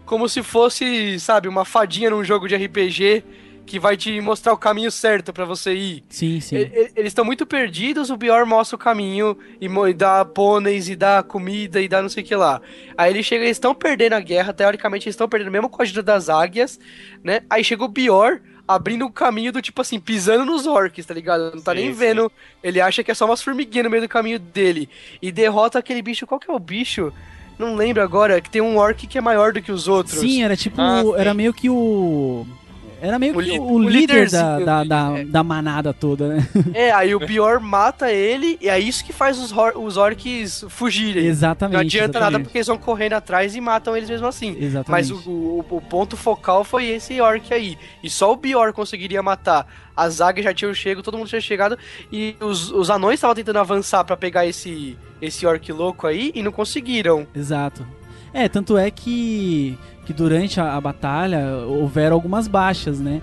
Speaker 4: como se fosse, sabe, uma fadinha num jogo de RPG que vai te mostrar o caminho certo pra você ir.
Speaker 2: Sim, sim.
Speaker 4: E- Eles estão muito perdidos, o Bior mostra o caminho e, e dá pôneis e dá comida e dá não sei o que lá. Aí ele chega, eles estão perdendo a guerra, teoricamente eles estão perdendo mesmo com a ajuda das águias, né? Aí chega o Bior abrindo o caminho do tipo assim, pisando nos orcs, tá ligado? Não tá
Speaker 3: Sim,
Speaker 4: nem
Speaker 3: sim.
Speaker 4: vendo. Ele acha que é só umas formiguinhas no meio do caminho dele. E derrota aquele bicho. Qual que é o bicho? Não lembro agora, que tem um orc que é maior do que os outros.
Speaker 2: Sim, era tipo.
Speaker 3: Ah, sim.
Speaker 2: era meio que o. Era meio
Speaker 4: O
Speaker 2: que o,
Speaker 4: o
Speaker 2: líder da, da, da,
Speaker 4: é.
Speaker 2: da manada toda, né?
Speaker 4: É, aí o Bior mata ele, e é isso que faz os, os orcs fugirem.
Speaker 2: Exatamente.
Speaker 4: Não adianta nada
Speaker 2: exatamente.
Speaker 4: porque eles vão correndo atrás e matam eles mesmo assim.
Speaker 2: Exatamente.
Speaker 4: Mas o, o, o ponto focal foi esse orc aí. E só o Bior conseguiria matar. As águias já tinham chego, todo mundo tinha chegado. E os, os anões estavam tentando avançar pra pegar esse, esse orc louco aí e não conseguiram.
Speaker 2: Exato. É, tanto é que, que durante a, a batalha houveram algumas baixas, né?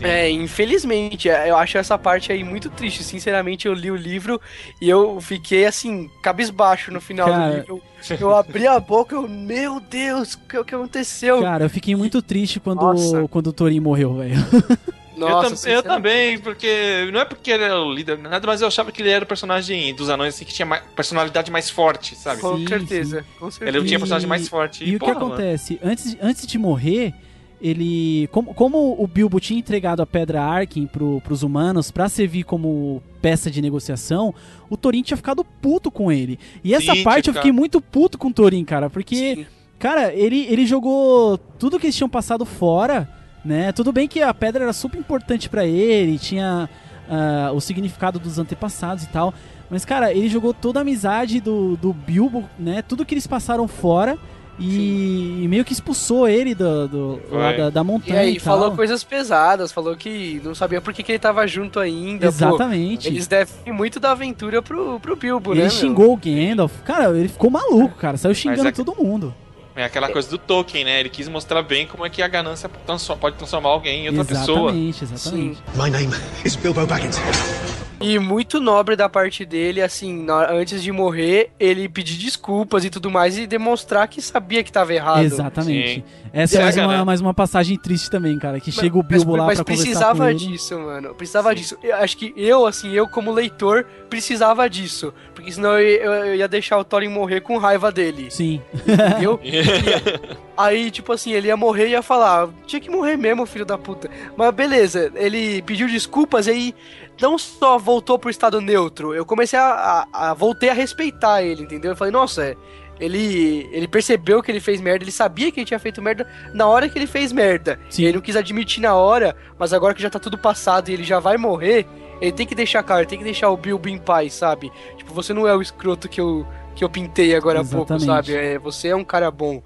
Speaker 4: É, infelizmente, é, eu acho essa parte aí muito triste. Sinceramente, eu li o livro e eu fiquei assim, cabisbaixo no final
Speaker 2: Cara.
Speaker 4: do livro. Eu, eu abri a boca, eu, meu Deus, o que, que aconteceu?
Speaker 2: Cara, eu fiquei muito triste quando,
Speaker 4: Nossa.
Speaker 2: quando o Torin morreu, velho.
Speaker 3: eu,
Speaker 4: Nossa,
Speaker 3: tam- eu também, porque não é porque ele era o líder, nada, mas eu achava que ele era o personagem dos anões assim, que tinha mais, personalidade mais forte, sabe?
Speaker 4: Com
Speaker 2: Sim,
Speaker 4: certeza, com certeza.
Speaker 3: Ele tinha
Speaker 2: E-
Speaker 3: personagem mais forte.
Speaker 2: E o que
Speaker 3: porra, mano.
Speaker 2: acontece? Antes, antes de morrer, ele. Como, como o Bilbo tinha entregado a pedra Arkin pro, pros humanos pra servir como peça de negociação, o Thorin tinha ficado puto com ele. E essa
Speaker 3: Sim,
Speaker 2: parte eu fiquei muito puto com o Thorin, cara, porque.
Speaker 4: Sim.
Speaker 2: Cara, ele, ele jogou tudo que eles tinham passado fora, né? Tudo bem que a pedra era super importante pra ele, tinha ah, o significado dos antepassados e tal. Mas, cara, ele jogou toda a amizade do, do Bilbo, né? Tudo que eles passaram fora e, e meio que expulsou ele do, do- da, da
Speaker 4: E
Speaker 2: montanha.
Speaker 4: aí,
Speaker 2: e tal.
Speaker 4: falou coisas pesadas, falou que não sabia por que, que ele tava junto ainda. pô.
Speaker 2: Exatamente.
Speaker 4: Eles devem muito da aventura pro, pro Bilbo,
Speaker 2: ele
Speaker 4: né? meu?
Speaker 2: xingou o Gandalf. Cara, ele ficou maluco, cara. Saiu xingando
Speaker 3: é-
Speaker 2: todo mundo.
Speaker 3: É aquela coisa do Tolkien, né? Ele quis mostrar bem como é que a ganância pode transformar alguém em outra pessoa.
Speaker 2: Exatamente, exatamente.
Speaker 7: My name is Bilbo Baggins.
Speaker 4: E muito nobre da parte dele, assim, na- antes de morrer, ele pedir desculpas e tudo mais e demonstrar que sabia que tava errado.
Speaker 2: Exatamente.
Speaker 3: Sim.
Speaker 2: Essa é mais uma,
Speaker 3: né?
Speaker 2: mais uma passagem triste também, cara. Que chega o Bilbo
Speaker 4: mas,
Speaker 2: lá
Speaker 4: mas
Speaker 2: pra conversar
Speaker 4: precisava
Speaker 2: com ele.
Speaker 4: disso, mano. Precisava disso. Eu acho que eu, assim, eu como leitor, precisava disso. Porque senão eu, eu- eu ia deixar o Thorin morrer com raiva dele.
Speaker 2: Sim.
Speaker 4: Entendeu? Aí, tipo assim, ele ia morrer e ia falar, tinha que morrer mesmo, filho da puta. Mas beleza, ele pediu desculpas e aí não só voltou pro estado neutro, eu comecei a, a, a- voltei a respeitar ele, entendeu? Eu falei, nossa, ele ele percebeu que ele fez merda, ele sabia que ele tinha feito merda na hora que ele fez merda.
Speaker 2: Sim.
Speaker 4: Ele não quis admitir na hora, mas agora que já tá tudo passado e ele já vai morrer, ele tem que deixar claro, ele tem que deixar o Bilbo em paz, sabe? Tipo, você não é o escroto que eu, que eu pintei agora há pouco,
Speaker 2: Exatamente.
Speaker 4: sabe? É, você é um cara bom.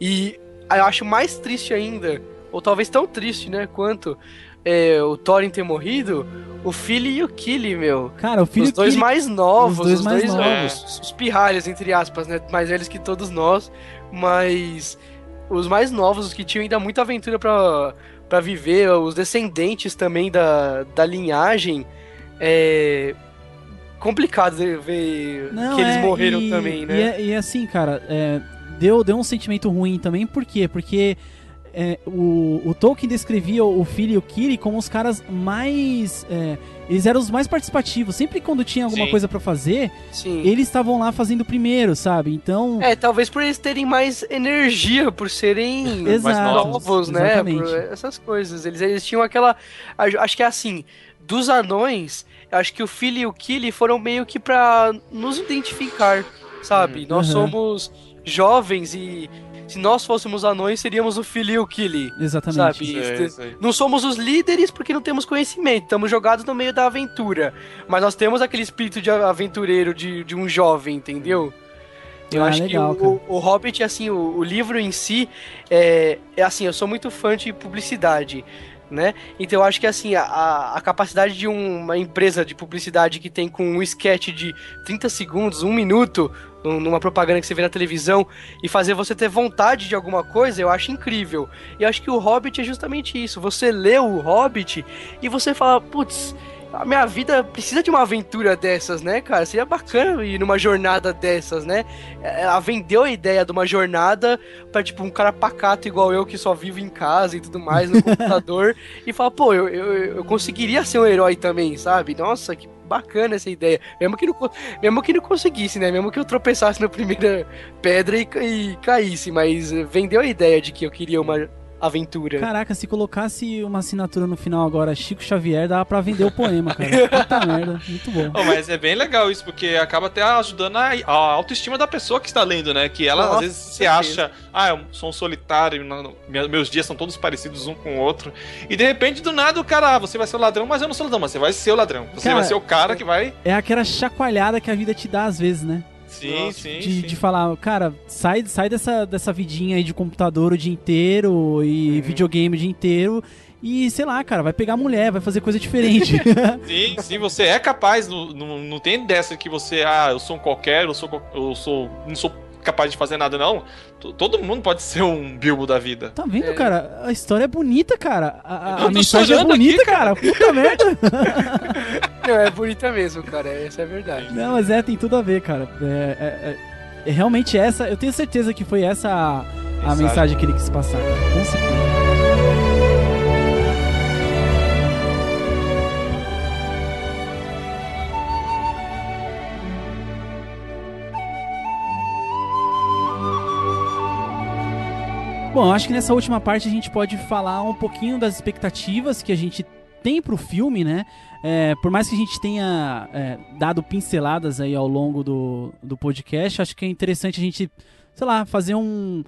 Speaker 4: E eu acho mais triste ainda, ou talvez tão triste, né, quanto é, o Thorin ter morrido, o Philly e o Killy, meu.
Speaker 2: Cara, o filho
Speaker 4: os dois
Speaker 2: ele-
Speaker 4: mais novos,
Speaker 2: os dois
Speaker 4: os
Speaker 2: mais
Speaker 4: dois,
Speaker 3: novos.
Speaker 4: os pirralhas, entre aspas, né, mais velhos que todos nós, mas os mais novos, os que tinham ainda muita aventura pra, pra viver, os descendentes também da, da linhagem, é complicado ver
Speaker 2: Não,
Speaker 4: que eles
Speaker 2: é,
Speaker 4: morreram
Speaker 2: e-
Speaker 4: também,
Speaker 2: E,
Speaker 4: né?
Speaker 2: é- e assim, cara, é, deu, deu um sentimento ruim também, por quê? Porque é, o, o Tolkien descrevia o Philly e o Kiri como os caras mais. é, eles eram os mais participativos. Sempre quando tinha alguma
Speaker 3: Sim.
Speaker 2: coisa pra fazer,
Speaker 4: Sim.
Speaker 2: eles estavam lá fazendo primeiro, sabe? Então.
Speaker 4: É, talvez por eles terem mais energia, por serem
Speaker 2: Exato,
Speaker 4: novos, né?
Speaker 2: exatamente.
Speaker 4: Por essas coisas. Eles, eles tinham aquela. Acho que é assim, dos anões, acho que o Philly e o Killy foram meio que pra nos identificar, sabe? Nós
Speaker 2: Uhum.
Speaker 4: somos jovens e se nós fôssemos anões, seríamos o Philly e o Killy.
Speaker 2: Exatamente.
Speaker 4: Sabe?
Speaker 3: Sei, sei.
Speaker 4: Não somos os líderes porque não temos conhecimento, estamos jogados no meio da aventura. Mas nós temos aquele espírito de aventureiro de, de um jovem, entendeu? Eu
Speaker 2: Ah,
Speaker 4: acho
Speaker 2: legal,
Speaker 4: que o, o, o Hobbit, assim, o, o livro em si, é, é assim, eu sou muito fã de publicidade, né? Então eu acho que assim, a, a capacidade de uma empresa de publicidade que tem com um sketch de 30 segundos, um minuto, num- numa propaganda que você vê na televisão, e fazer você ter vontade de alguma coisa, eu acho incrível. E eu acho que o Hobbit é justamente isso. Você lê o Hobbit e você fala, putz, a minha vida precisa de uma aventura dessas, né, cara? Seria bacana ir numa jornada dessas, né? Ela vendeu a ideia de uma jornada pra, tipo, um cara pacato igual eu, que só vive em casa e tudo mais, no computador, e fala, pô, eu, eu, eu conseguiria ser um herói também, sabe? Nossa, que bacana essa ideia. Mesmo que não, mesmo que não conseguisse, né? Mesmo que eu tropeçasse na primeira pedra e, e caísse, mas vendeu a ideia de que eu queria uma aventura.
Speaker 2: Caraca, se colocasse uma assinatura no final agora, Chico Xavier, dava pra vender o poema, cara. Puta merda, muito bom.
Speaker 3: Oh, mas é bem legal isso, porque acaba até ajudando a, a autoestima da pessoa que está lendo, né? Que ela
Speaker 4: Nossa,
Speaker 3: às vezes se acha, ah, eu sou um solitário, meus dias são todos parecidos um com o outro. E de repente, do nada, o cara, ah, você vai ser o ladrão, mas eu não sou ladrão, mas você vai ser o ladrão. Você
Speaker 2: Cara,
Speaker 3: vai ser o cara que vai.
Speaker 2: É aquela chacoalhada que a vida te dá às vezes, né?
Speaker 3: Sim, sim.
Speaker 2: De,
Speaker 3: sim.
Speaker 2: de falar, cara, sai, sai dessa, dessa vidinha aí de computador o dia inteiro e videogame o dia inteiro. E, sei lá, cara, vai pegar mulher, vai fazer coisa diferente.
Speaker 3: Sim, sim, você é capaz, não, não, não tem dessa que você, ah, eu sou um qualquer, eu sou, eu sou, não sou capaz de fazer nada, não. T- Todo mundo pode ser um Bilbo da vida.
Speaker 2: Tá vendo,
Speaker 4: É.
Speaker 2: cara? A história é bonita, cara. A, a- mensagem é bonita,
Speaker 3: aqui,
Speaker 2: cara. Puta merda.
Speaker 4: Não, é bonita mesmo, cara. Essa é a verdade.
Speaker 2: Não, mas é, tem tudo a ver, cara. É, é- é- é realmente essa. Eu tenho certeza que foi essa a, a
Speaker 3: Mensagem.
Speaker 2: mensagem que ele quis passar, cara. Com certeza. Bom, acho que nessa última parte a gente pode falar um pouquinho das expectativas que a gente tem pro filme, né? É, por mais que a gente tenha é, dado pinceladas aí ao longo do, do podcast, acho que é interessante a gente, sei lá, fazer um.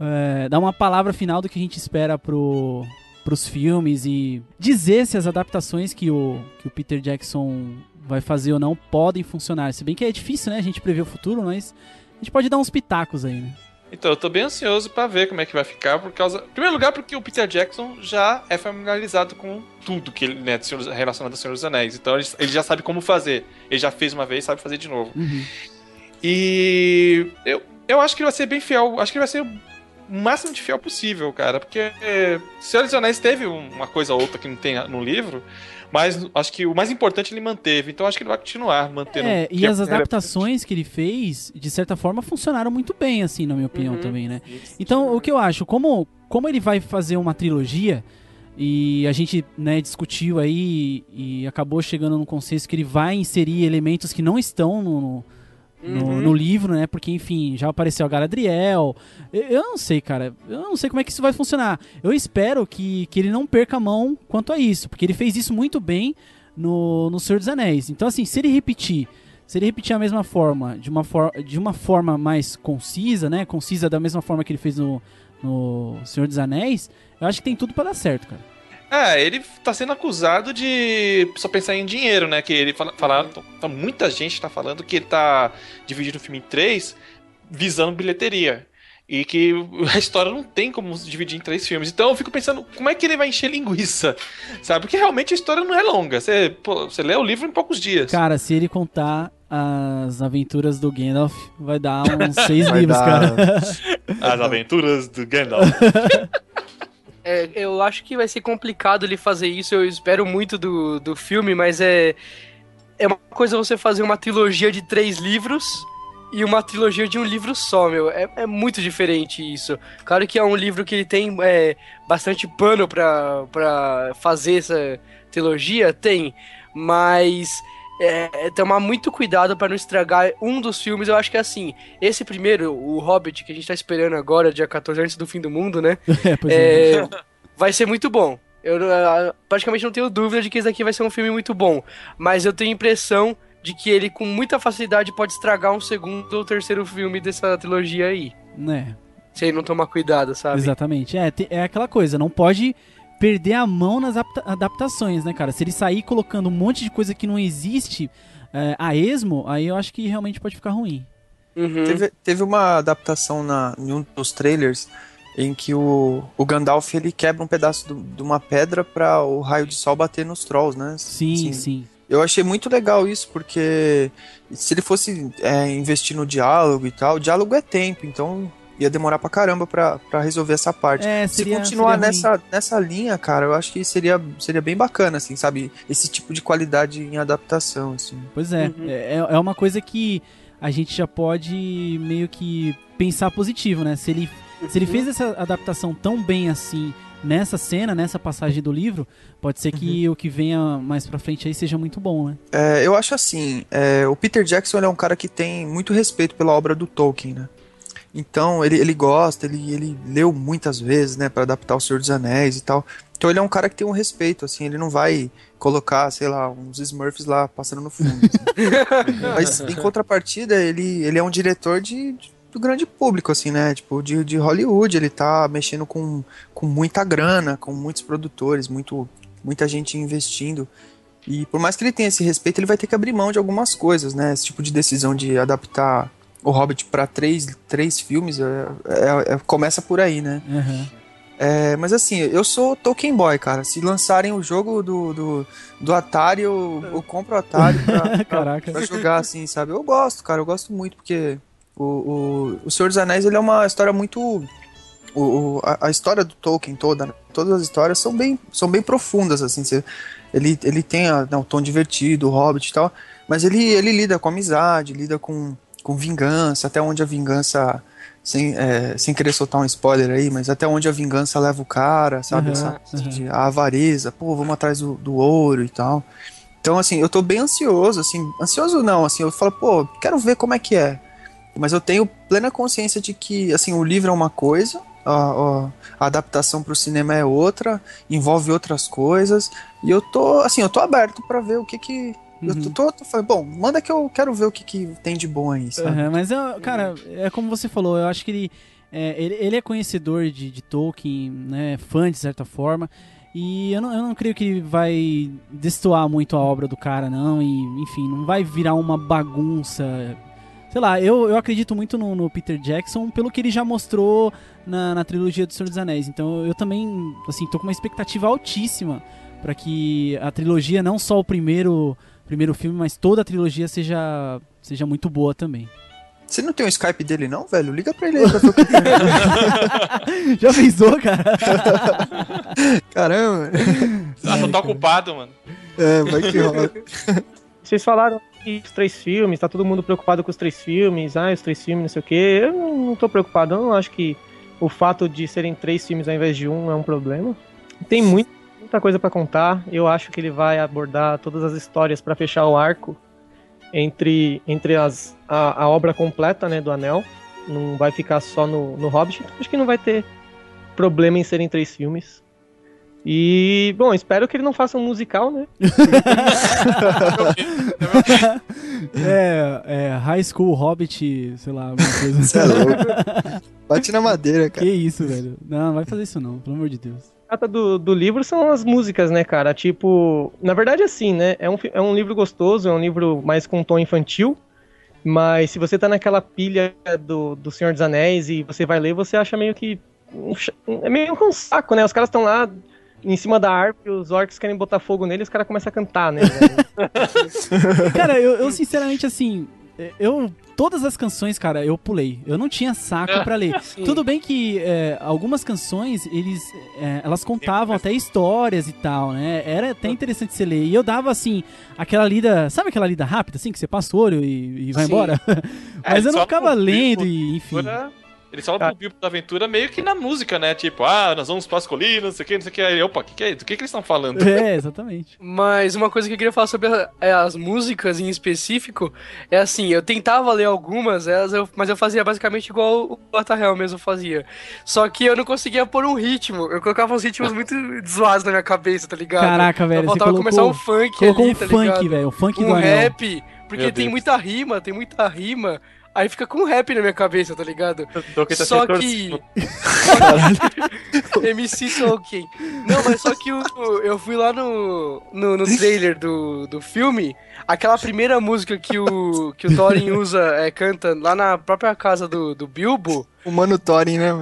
Speaker 2: é, dar uma palavra final do que a gente espera pro, pros filmes e dizer se as adaptações que o, que o Peter Jackson vai fazer ou não podem funcionar. Se bem que é difícil, né, a gente prever o futuro, mas a gente pode dar uns pitacos aí, né?
Speaker 3: Então, eu tô bem ansioso pra ver como é que vai ficar, por causa. Em primeiro lugar, porque o Peter Jackson já é familiarizado com tudo que ele, né, relacionado ao Senhor dos Anéis. Então ele, ele já sabe como fazer. Ele já fez uma vez, sabe fazer de novo.
Speaker 2: Uhum.
Speaker 3: E eu, eu acho que ele vai ser bem fiel. Acho que ele vai ser o máximo de fiel possível, cara. Porque é, Senhor dos Anéis teve uma coisa ou outra que não tem no livro. Mas acho que o mais importante ele manteve. Então acho que ele vai continuar mantendo.
Speaker 2: É,
Speaker 3: que
Speaker 2: e as
Speaker 3: era-
Speaker 2: adaptações que ele fez, de certa forma, funcionaram muito bem, assim, na minha opinião
Speaker 4: Uhum.
Speaker 2: também, né? Então, o que eu acho, como, como ele vai fazer uma trilogia, e a gente né, discutiu aí e acabou chegando no consenso que ele vai inserir elementos que não estão no, no-
Speaker 4: Uhum.
Speaker 2: no livro, né? Porque, enfim, já apareceu a Galadriel. Eu, eu não sei, cara. Eu não sei como é que isso vai funcionar. Eu espero que, que ele não perca a mão quanto a isso, porque ele fez isso muito bem no, no Senhor dos Anéis. Então, assim, se ele repetir. Se ele repetir a mesma forma, de uma, for de uma forma mais concisa, né? Concisa da mesma forma que ele fez no, no Senhor dos Anéis, eu acho que tem tudo pra dar certo, cara.
Speaker 3: É, ele tá sendo acusado de só pensar em dinheiro, né? Que ele fala, fala muita gente tá falando que ele tá dividindo o filme em três visando bilheteria. E que a história não tem como se dividir em três filmes. Então eu fico pensando, como é que ele vai encher linguiça? Sabe? Porque realmente a história não é longa. Você, pô, você lê o livro em poucos dias.
Speaker 2: Cara, se ele contar as aventuras do Gandalf, vai dar uns seis
Speaker 6: Vai
Speaker 2: livros,
Speaker 6: dar-
Speaker 2: cara.
Speaker 3: As aventuras do Gandalf.
Speaker 4: É, eu acho que vai ser complicado ele fazer isso. Eu espero muito do, do filme, mas é. É uma coisa você fazer uma trilogia de três livros e uma trilogia de um livro só, meu. É, é muito diferente isso. Claro que é um livro que ele tem é, bastante pano pra, pra fazer essa trilogia, tem. Mas é, é tomar muito cuidado pra não estragar um dos filmes. Eu acho que é assim. Esse primeiro, o Hobbit, que a gente tá esperando agora, dia 14, antes do fim do mundo, né?
Speaker 2: É, é.
Speaker 4: É, vai ser muito bom. Eu praticamente não tenho dúvida de que esse daqui vai ser um filme muito bom. Mas eu tenho a impressão de que ele, com muita facilidade, pode estragar um segundo ou terceiro filme dessa trilogia aí.
Speaker 2: Né,
Speaker 4: Se ele não tomar cuidado, sabe?
Speaker 2: exatamente. É, é aquela coisa, não pode perder a mão nas apta- adaptações, né, cara? Se ele sair colocando um monte de coisa que não existe é, a esmo, aí eu acho que realmente pode ficar ruim.
Speaker 4: Uhum.
Speaker 6: Teve, teve uma adaptação na, em um dos trailers em que o, o Gandalf ele quebra um pedaço do- de uma pedra para o raio de sol bater nos trolls, né?
Speaker 2: Sim, sim.
Speaker 6: Eu achei muito legal isso, porque se ele fosse é, investir no diálogo e tal, o diálogo é tempo, então ia demorar pra caramba pra, pra resolver essa parte.
Speaker 2: É,
Speaker 6: Se
Speaker 2: seria,
Speaker 6: continuar
Speaker 2: seria ruim.
Speaker 6: nessa, nessa linha, cara, eu acho que seria, seria bem bacana, assim, sabe? Esse tipo de qualidade em adaptação, assim.
Speaker 2: Pois é,
Speaker 4: Uhum.
Speaker 2: é, é uma coisa que a gente já pode meio que pensar positivo, né? Se ele, se ele fez essa adaptação tão bem assim nessa cena, nessa passagem do livro, pode ser que o que venha mais pra frente aí seja muito bom, né?
Speaker 6: É, eu acho assim, é, o Peter Jackson é um cara que tem muito respeito pela obra do Tolkien, né? Então ele, ele gosta, ele, ele leu muitas vezes, né, Pra adaptar o Senhor dos Anéis e tal. Então ele é um cara que tem um respeito, assim, ele não vai colocar, sei lá, uns Smurfs lá passando no fundo. assim. Mas em contrapartida, ele, ele é um diretor de, de- do grande público, assim, né? Tipo, de, de Hollywood, ele tá mexendo com, com muita grana, com muitos produtores, muito, muita gente investindo. E por mais que ele tenha esse respeito, ele vai ter que abrir mão de algumas coisas, né? Esse tipo de decisão de adaptar o Hobbit para três, três filmes é- é- é- começa por aí, né?
Speaker 2: Aham.
Speaker 6: É, mas assim, eu sou Tolkien Boy, cara. Se lançarem o jogo do, do, do Atari, eu, eu compro o Atari pra, pra,
Speaker 2: Caraca.
Speaker 6: pra jogar, assim, sabe? Eu gosto, cara, eu gosto muito, porque O, o, o Senhor dos Anéis ele é uma história muito. O, o- a, a história do Tolkien toda, né? todas as histórias são bem, são bem profundas, assim. você- ele, ele tem a, né, o tom divertido, o Hobbit e tal, mas ele, ele lida com amizade, lida com, com vingança, até onde a vingança. Sem, é, sem querer soltar um spoiler aí, mas até onde a vingança leva o cara, sabe?
Speaker 2: Aham,
Speaker 6: Essa- de- a avareza, pô, vamos atrás do, do ouro e tal. Então, assim, eu tô bem ansioso, assim, ansioso não, assim, eu falo, pô, quero ver como é que é. Mas eu tenho plena consciência de que, assim, o livro é uma coisa, a, a- adaptação pro cinema é outra, envolve outras coisas, e eu tô, assim, eu tô aberto pra ver o que que... Eu
Speaker 2: Uhum.
Speaker 6: tô, tô, tô falando, bom, manda que eu quero ver o que que tem de bom aí, sabe?
Speaker 2: Aham, mas, eu, cara, é como você falou, eu acho que ele é, ele, ele é conhecedor de, de Tolkien, né, fã de certa forma, e eu não, eu não creio que ele vai destoar muito a obra do cara, não, e enfim, não vai virar uma bagunça. Sei lá, eu, eu acredito muito no, no Peter Jackson pelo que ele já mostrou na, na trilogia do Senhor dos Anéis, então eu também, assim, tô com uma expectativa altíssima pra que a trilogia, não só o primeiro, primeiro filme, mas toda a trilogia seja, seja muito boa também.
Speaker 6: Você não tem o Skype dele não, velho? Liga pra ele aí pra ver o que tem.
Speaker 2: Já pensou, cara?
Speaker 6: Caramba.
Speaker 3: Ah, só tá ocupado, mano.
Speaker 6: É, vai que rola.
Speaker 5: Vocês falaram que os três filmes, tá todo mundo preocupado com os três filmes, ah, os três filmes, não sei o quê. Eu não, não tô preocupado, eu não acho que o fato de serem três filmes ao invés de um é um problema. Tem muito, muita coisa pra contar. Eu acho que ele vai abordar todas as histórias pra fechar o arco entre, entre as, a, a obra completa né, do Anel. Não vai ficar só no, no Hobbit. Acho que não vai ter problema em serem três filmes. E, bom, espero que ele não faça um musical, né?
Speaker 2: É, é, High School Hobbit, sei lá, alguma coisa.
Speaker 6: Você é louco. Bate na madeira,
Speaker 2: que
Speaker 6: cara.
Speaker 2: isso, velho. Não, não vai fazer isso não, pelo amor de Deus.
Speaker 5: Trata do, do livro são as músicas, né, cara? Tipo, na verdade, assim, né? É um, é um livro gostoso, é um livro mais com tom infantil. Mas se você tá naquela pilha do, do Senhor dos Anéis e você vai ler, você acha meio que. É meio um saco, né? Os caras estão lá em cima da árvore, os orcs querem botar fogo nele e os caras começam a cantar, né?
Speaker 2: Cara, eu, eu sinceramente, assim, eu. Todas as canções, cara, eu pulei. Eu não tinha saco pra ler. Tudo bem que é, algumas canções, eles, é, elas contavam até histórias e tal, né? Era até interessante você ler. E eu dava, assim, aquela lida... Sabe aquela lida rápida, assim, que você passa o olho e, e vai
Speaker 4: Sim.
Speaker 2: embora? Mas eu não ficava lendo e, enfim...
Speaker 3: Eles falam pro Bilbo da Aventura meio que na música, né? Tipo, ah, nós vamos pras colinas, não sei o que, não sei o que. Aí, opa, o que, que é isso? Do que, que eles estão falando?
Speaker 2: É, exatamente.
Speaker 4: Mas uma coisa que eu queria falar sobre a- é, as músicas em específico é assim, eu tentava ler algumas, elas eu- mas eu fazia basicamente igual o Batarrel mesmo fazia. Só que eu não conseguia pôr um ritmo. Eu colocava uns ritmos muito zoados na minha cabeça, tá ligado?
Speaker 2: Caraca, velho, você
Speaker 4: faltava
Speaker 2: colocou,
Speaker 4: começar um funk
Speaker 2: colocou
Speaker 4: ali,
Speaker 2: um
Speaker 4: tá
Speaker 2: funk, velho. O funk do
Speaker 4: Um
Speaker 2: anel.
Speaker 4: rap, porque
Speaker 3: Meu
Speaker 4: tem
Speaker 3: Deus.
Speaker 4: muita rima, tem muita rima. Aí fica com rap na minha cabeça, tá ligado?
Speaker 3: Tá
Speaker 4: Só que.
Speaker 3: torcendo.
Speaker 4: MC Tolkien. Não, mas só que o, eu fui lá no, no, no trailer do, do filme. Aquela primeira música que o, que o Thorin usa, é, canta lá na própria casa do, do Bilbo.
Speaker 6: O Mano Thorin, né?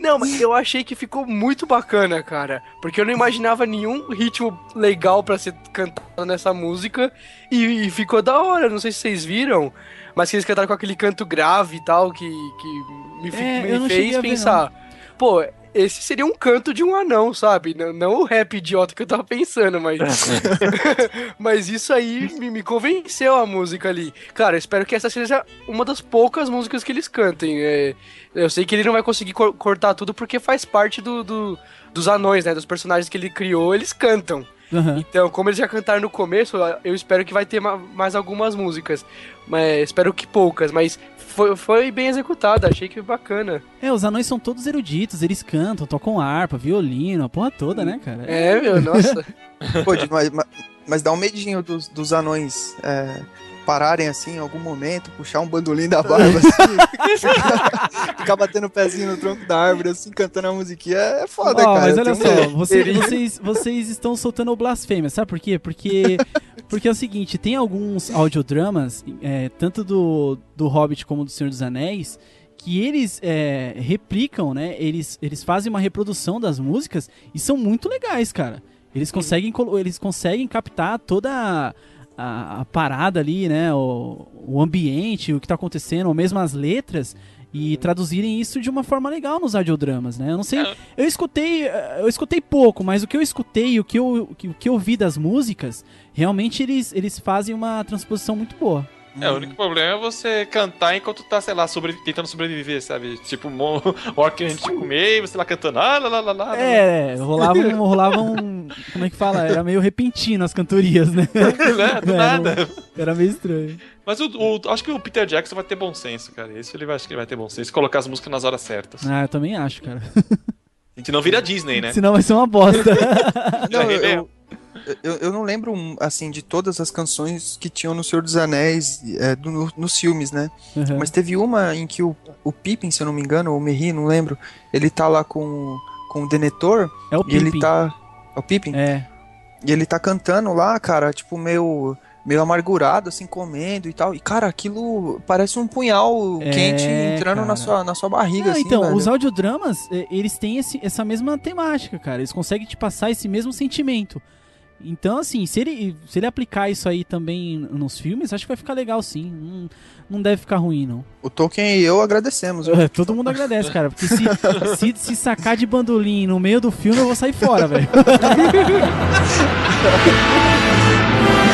Speaker 4: Não, mas eu achei que ficou muito bacana, cara. Porque eu não imaginava nenhum ritmo legal pra ser cantado nessa música. E, e ficou da hora, não sei se vocês viram. Mas que eles cantaram com aquele canto grave e tal, que, que me,
Speaker 2: É,
Speaker 4: me fez
Speaker 2: a ver,
Speaker 4: pensar. Pô, esse seria um canto de um anão, sabe? Não, não o rap idiota que eu tava pensando, mas. mas isso aí me, me convenceu a música ali. Cara, eu espero que essa seja uma das poucas músicas que eles cantem. É, eu sei que ele não vai conseguir cor- cortar tudo porque faz parte do, do- dos anões, né? Dos personagens que ele criou, eles cantam.
Speaker 2: Aham.
Speaker 4: Então, como eles já cantaram no começo, eu espero que vai ter ma- mais algumas músicas. Mas espero que poucas, mas foi, foi bem executada, achei que bacana.
Speaker 2: É, os anões são todos eruditos, eles cantam, tocam harpa, violino, a porra toda, né, cara?
Speaker 4: É, meu, nossa.
Speaker 6: Pô, mas- mas dá um medinho dos, dos anões é, pararem assim em algum momento, puxar um bandolim da barba assim, ficar, ficar batendo o pezinho no tronco da árvore assim, cantando a musiquinha. É foda,
Speaker 2: Ó,
Speaker 6: cara.
Speaker 2: mas olha só, você- vocês, vocês estão soltando blasfêmia, sabe por quê? Porque, porque é o seguinte, tem alguns audiodramas, é, tanto do, do Hobbit como do Senhor dos Anéis, que eles é, replicam, né? Eles, eles fazem uma reprodução das músicas e são muito legais, cara. Eles conseguem, eles conseguem captar toda a, a- parada ali, né? O, o ambiente, o que tá acontecendo, ou mesmo as letras, e traduzirem isso de uma forma legal nos audiodramas, né? Eu não sei,
Speaker 3: É.
Speaker 2: eu escutei, eu escutei pouco, mas o que eu escutei, o que eu, o que o que eu vi das músicas, realmente eles, eles fazem uma transposição muito boa.
Speaker 3: É, o único problema é você cantar enquanto tá, sei lá, sobre- tentando sobreviver, sabe? Tipo, o orc querendo te comer e você lá cantando. Ah, lá, lá, lá, lá, lá.
Speaker 2: É, rolava um, rolava um, como é que fala? Era meio repentino as cantorias, né?
Speaker 3: né? Do
Speaker 2: É,
Speaker 3: nada.
Speaker 2: Era meio estranho.
Speaker 3: Mas o, o- acho que o Peter Jackson vai ter bom senso, cara. Isso ele vai, acho que ele vai ter bom senso. Colocar as músicas nas horas certas.
Speaker 2: Ah, eu também acho, cara.
Speaker 3: A gente não vira Disney, né?
Speaker 2: Senão vai ser uma bosta.
Speaker 6: Não,
Speaker 3: Já
Speaker 6: eu? Eu, eu não lembro, assim, de todas as canções que tinham no Senhor dos Anéis, é, do- no- nos filmes, né?
Speaker 2: Uhum.
Speaker 6: Mas teve uma em que o, o Pippin, se eu não me engano, ou o Merri, não lembro, ele tá lá com, com o Denethor
Speaker 2: É o
Speaker 6: e ele
Speaker 2: Pippin.
Speaker 6: tá... É o Pippin?
Speaker 2: É.
Speaker 6: E ele tá cantando lá, cara, tipo, meio, meio amargurado, assim, comendo e tal. E, cara, aquilo parece um punhal
Speaker 2: É,
Speaker 6: quente entrando
Speaker 2: cara.
Speaker 6: na sua, na sua barriga,
Speaker 2: Ah,
Speaker 6: assim,
Speaker 2: então,
Speaker 6: velho.
Speaker 2: os audiodramas, eh, eles têm esse- essa mesma temática, cara. Eles conseguem te passar esse mesmo sentimento. Então, assim, se ele, se ele aplicar isso aí também nos filmes, acho que vai ficar legal sim. Não, não deve ficar ruim, não.
Speaker 6: O Tolkien e eu agradecemos.
Speaker 2: É, Todo mundo agradece, cara. Porque se, se, se sacar de bandolim no meio do filme, eu vou sair fora, velho.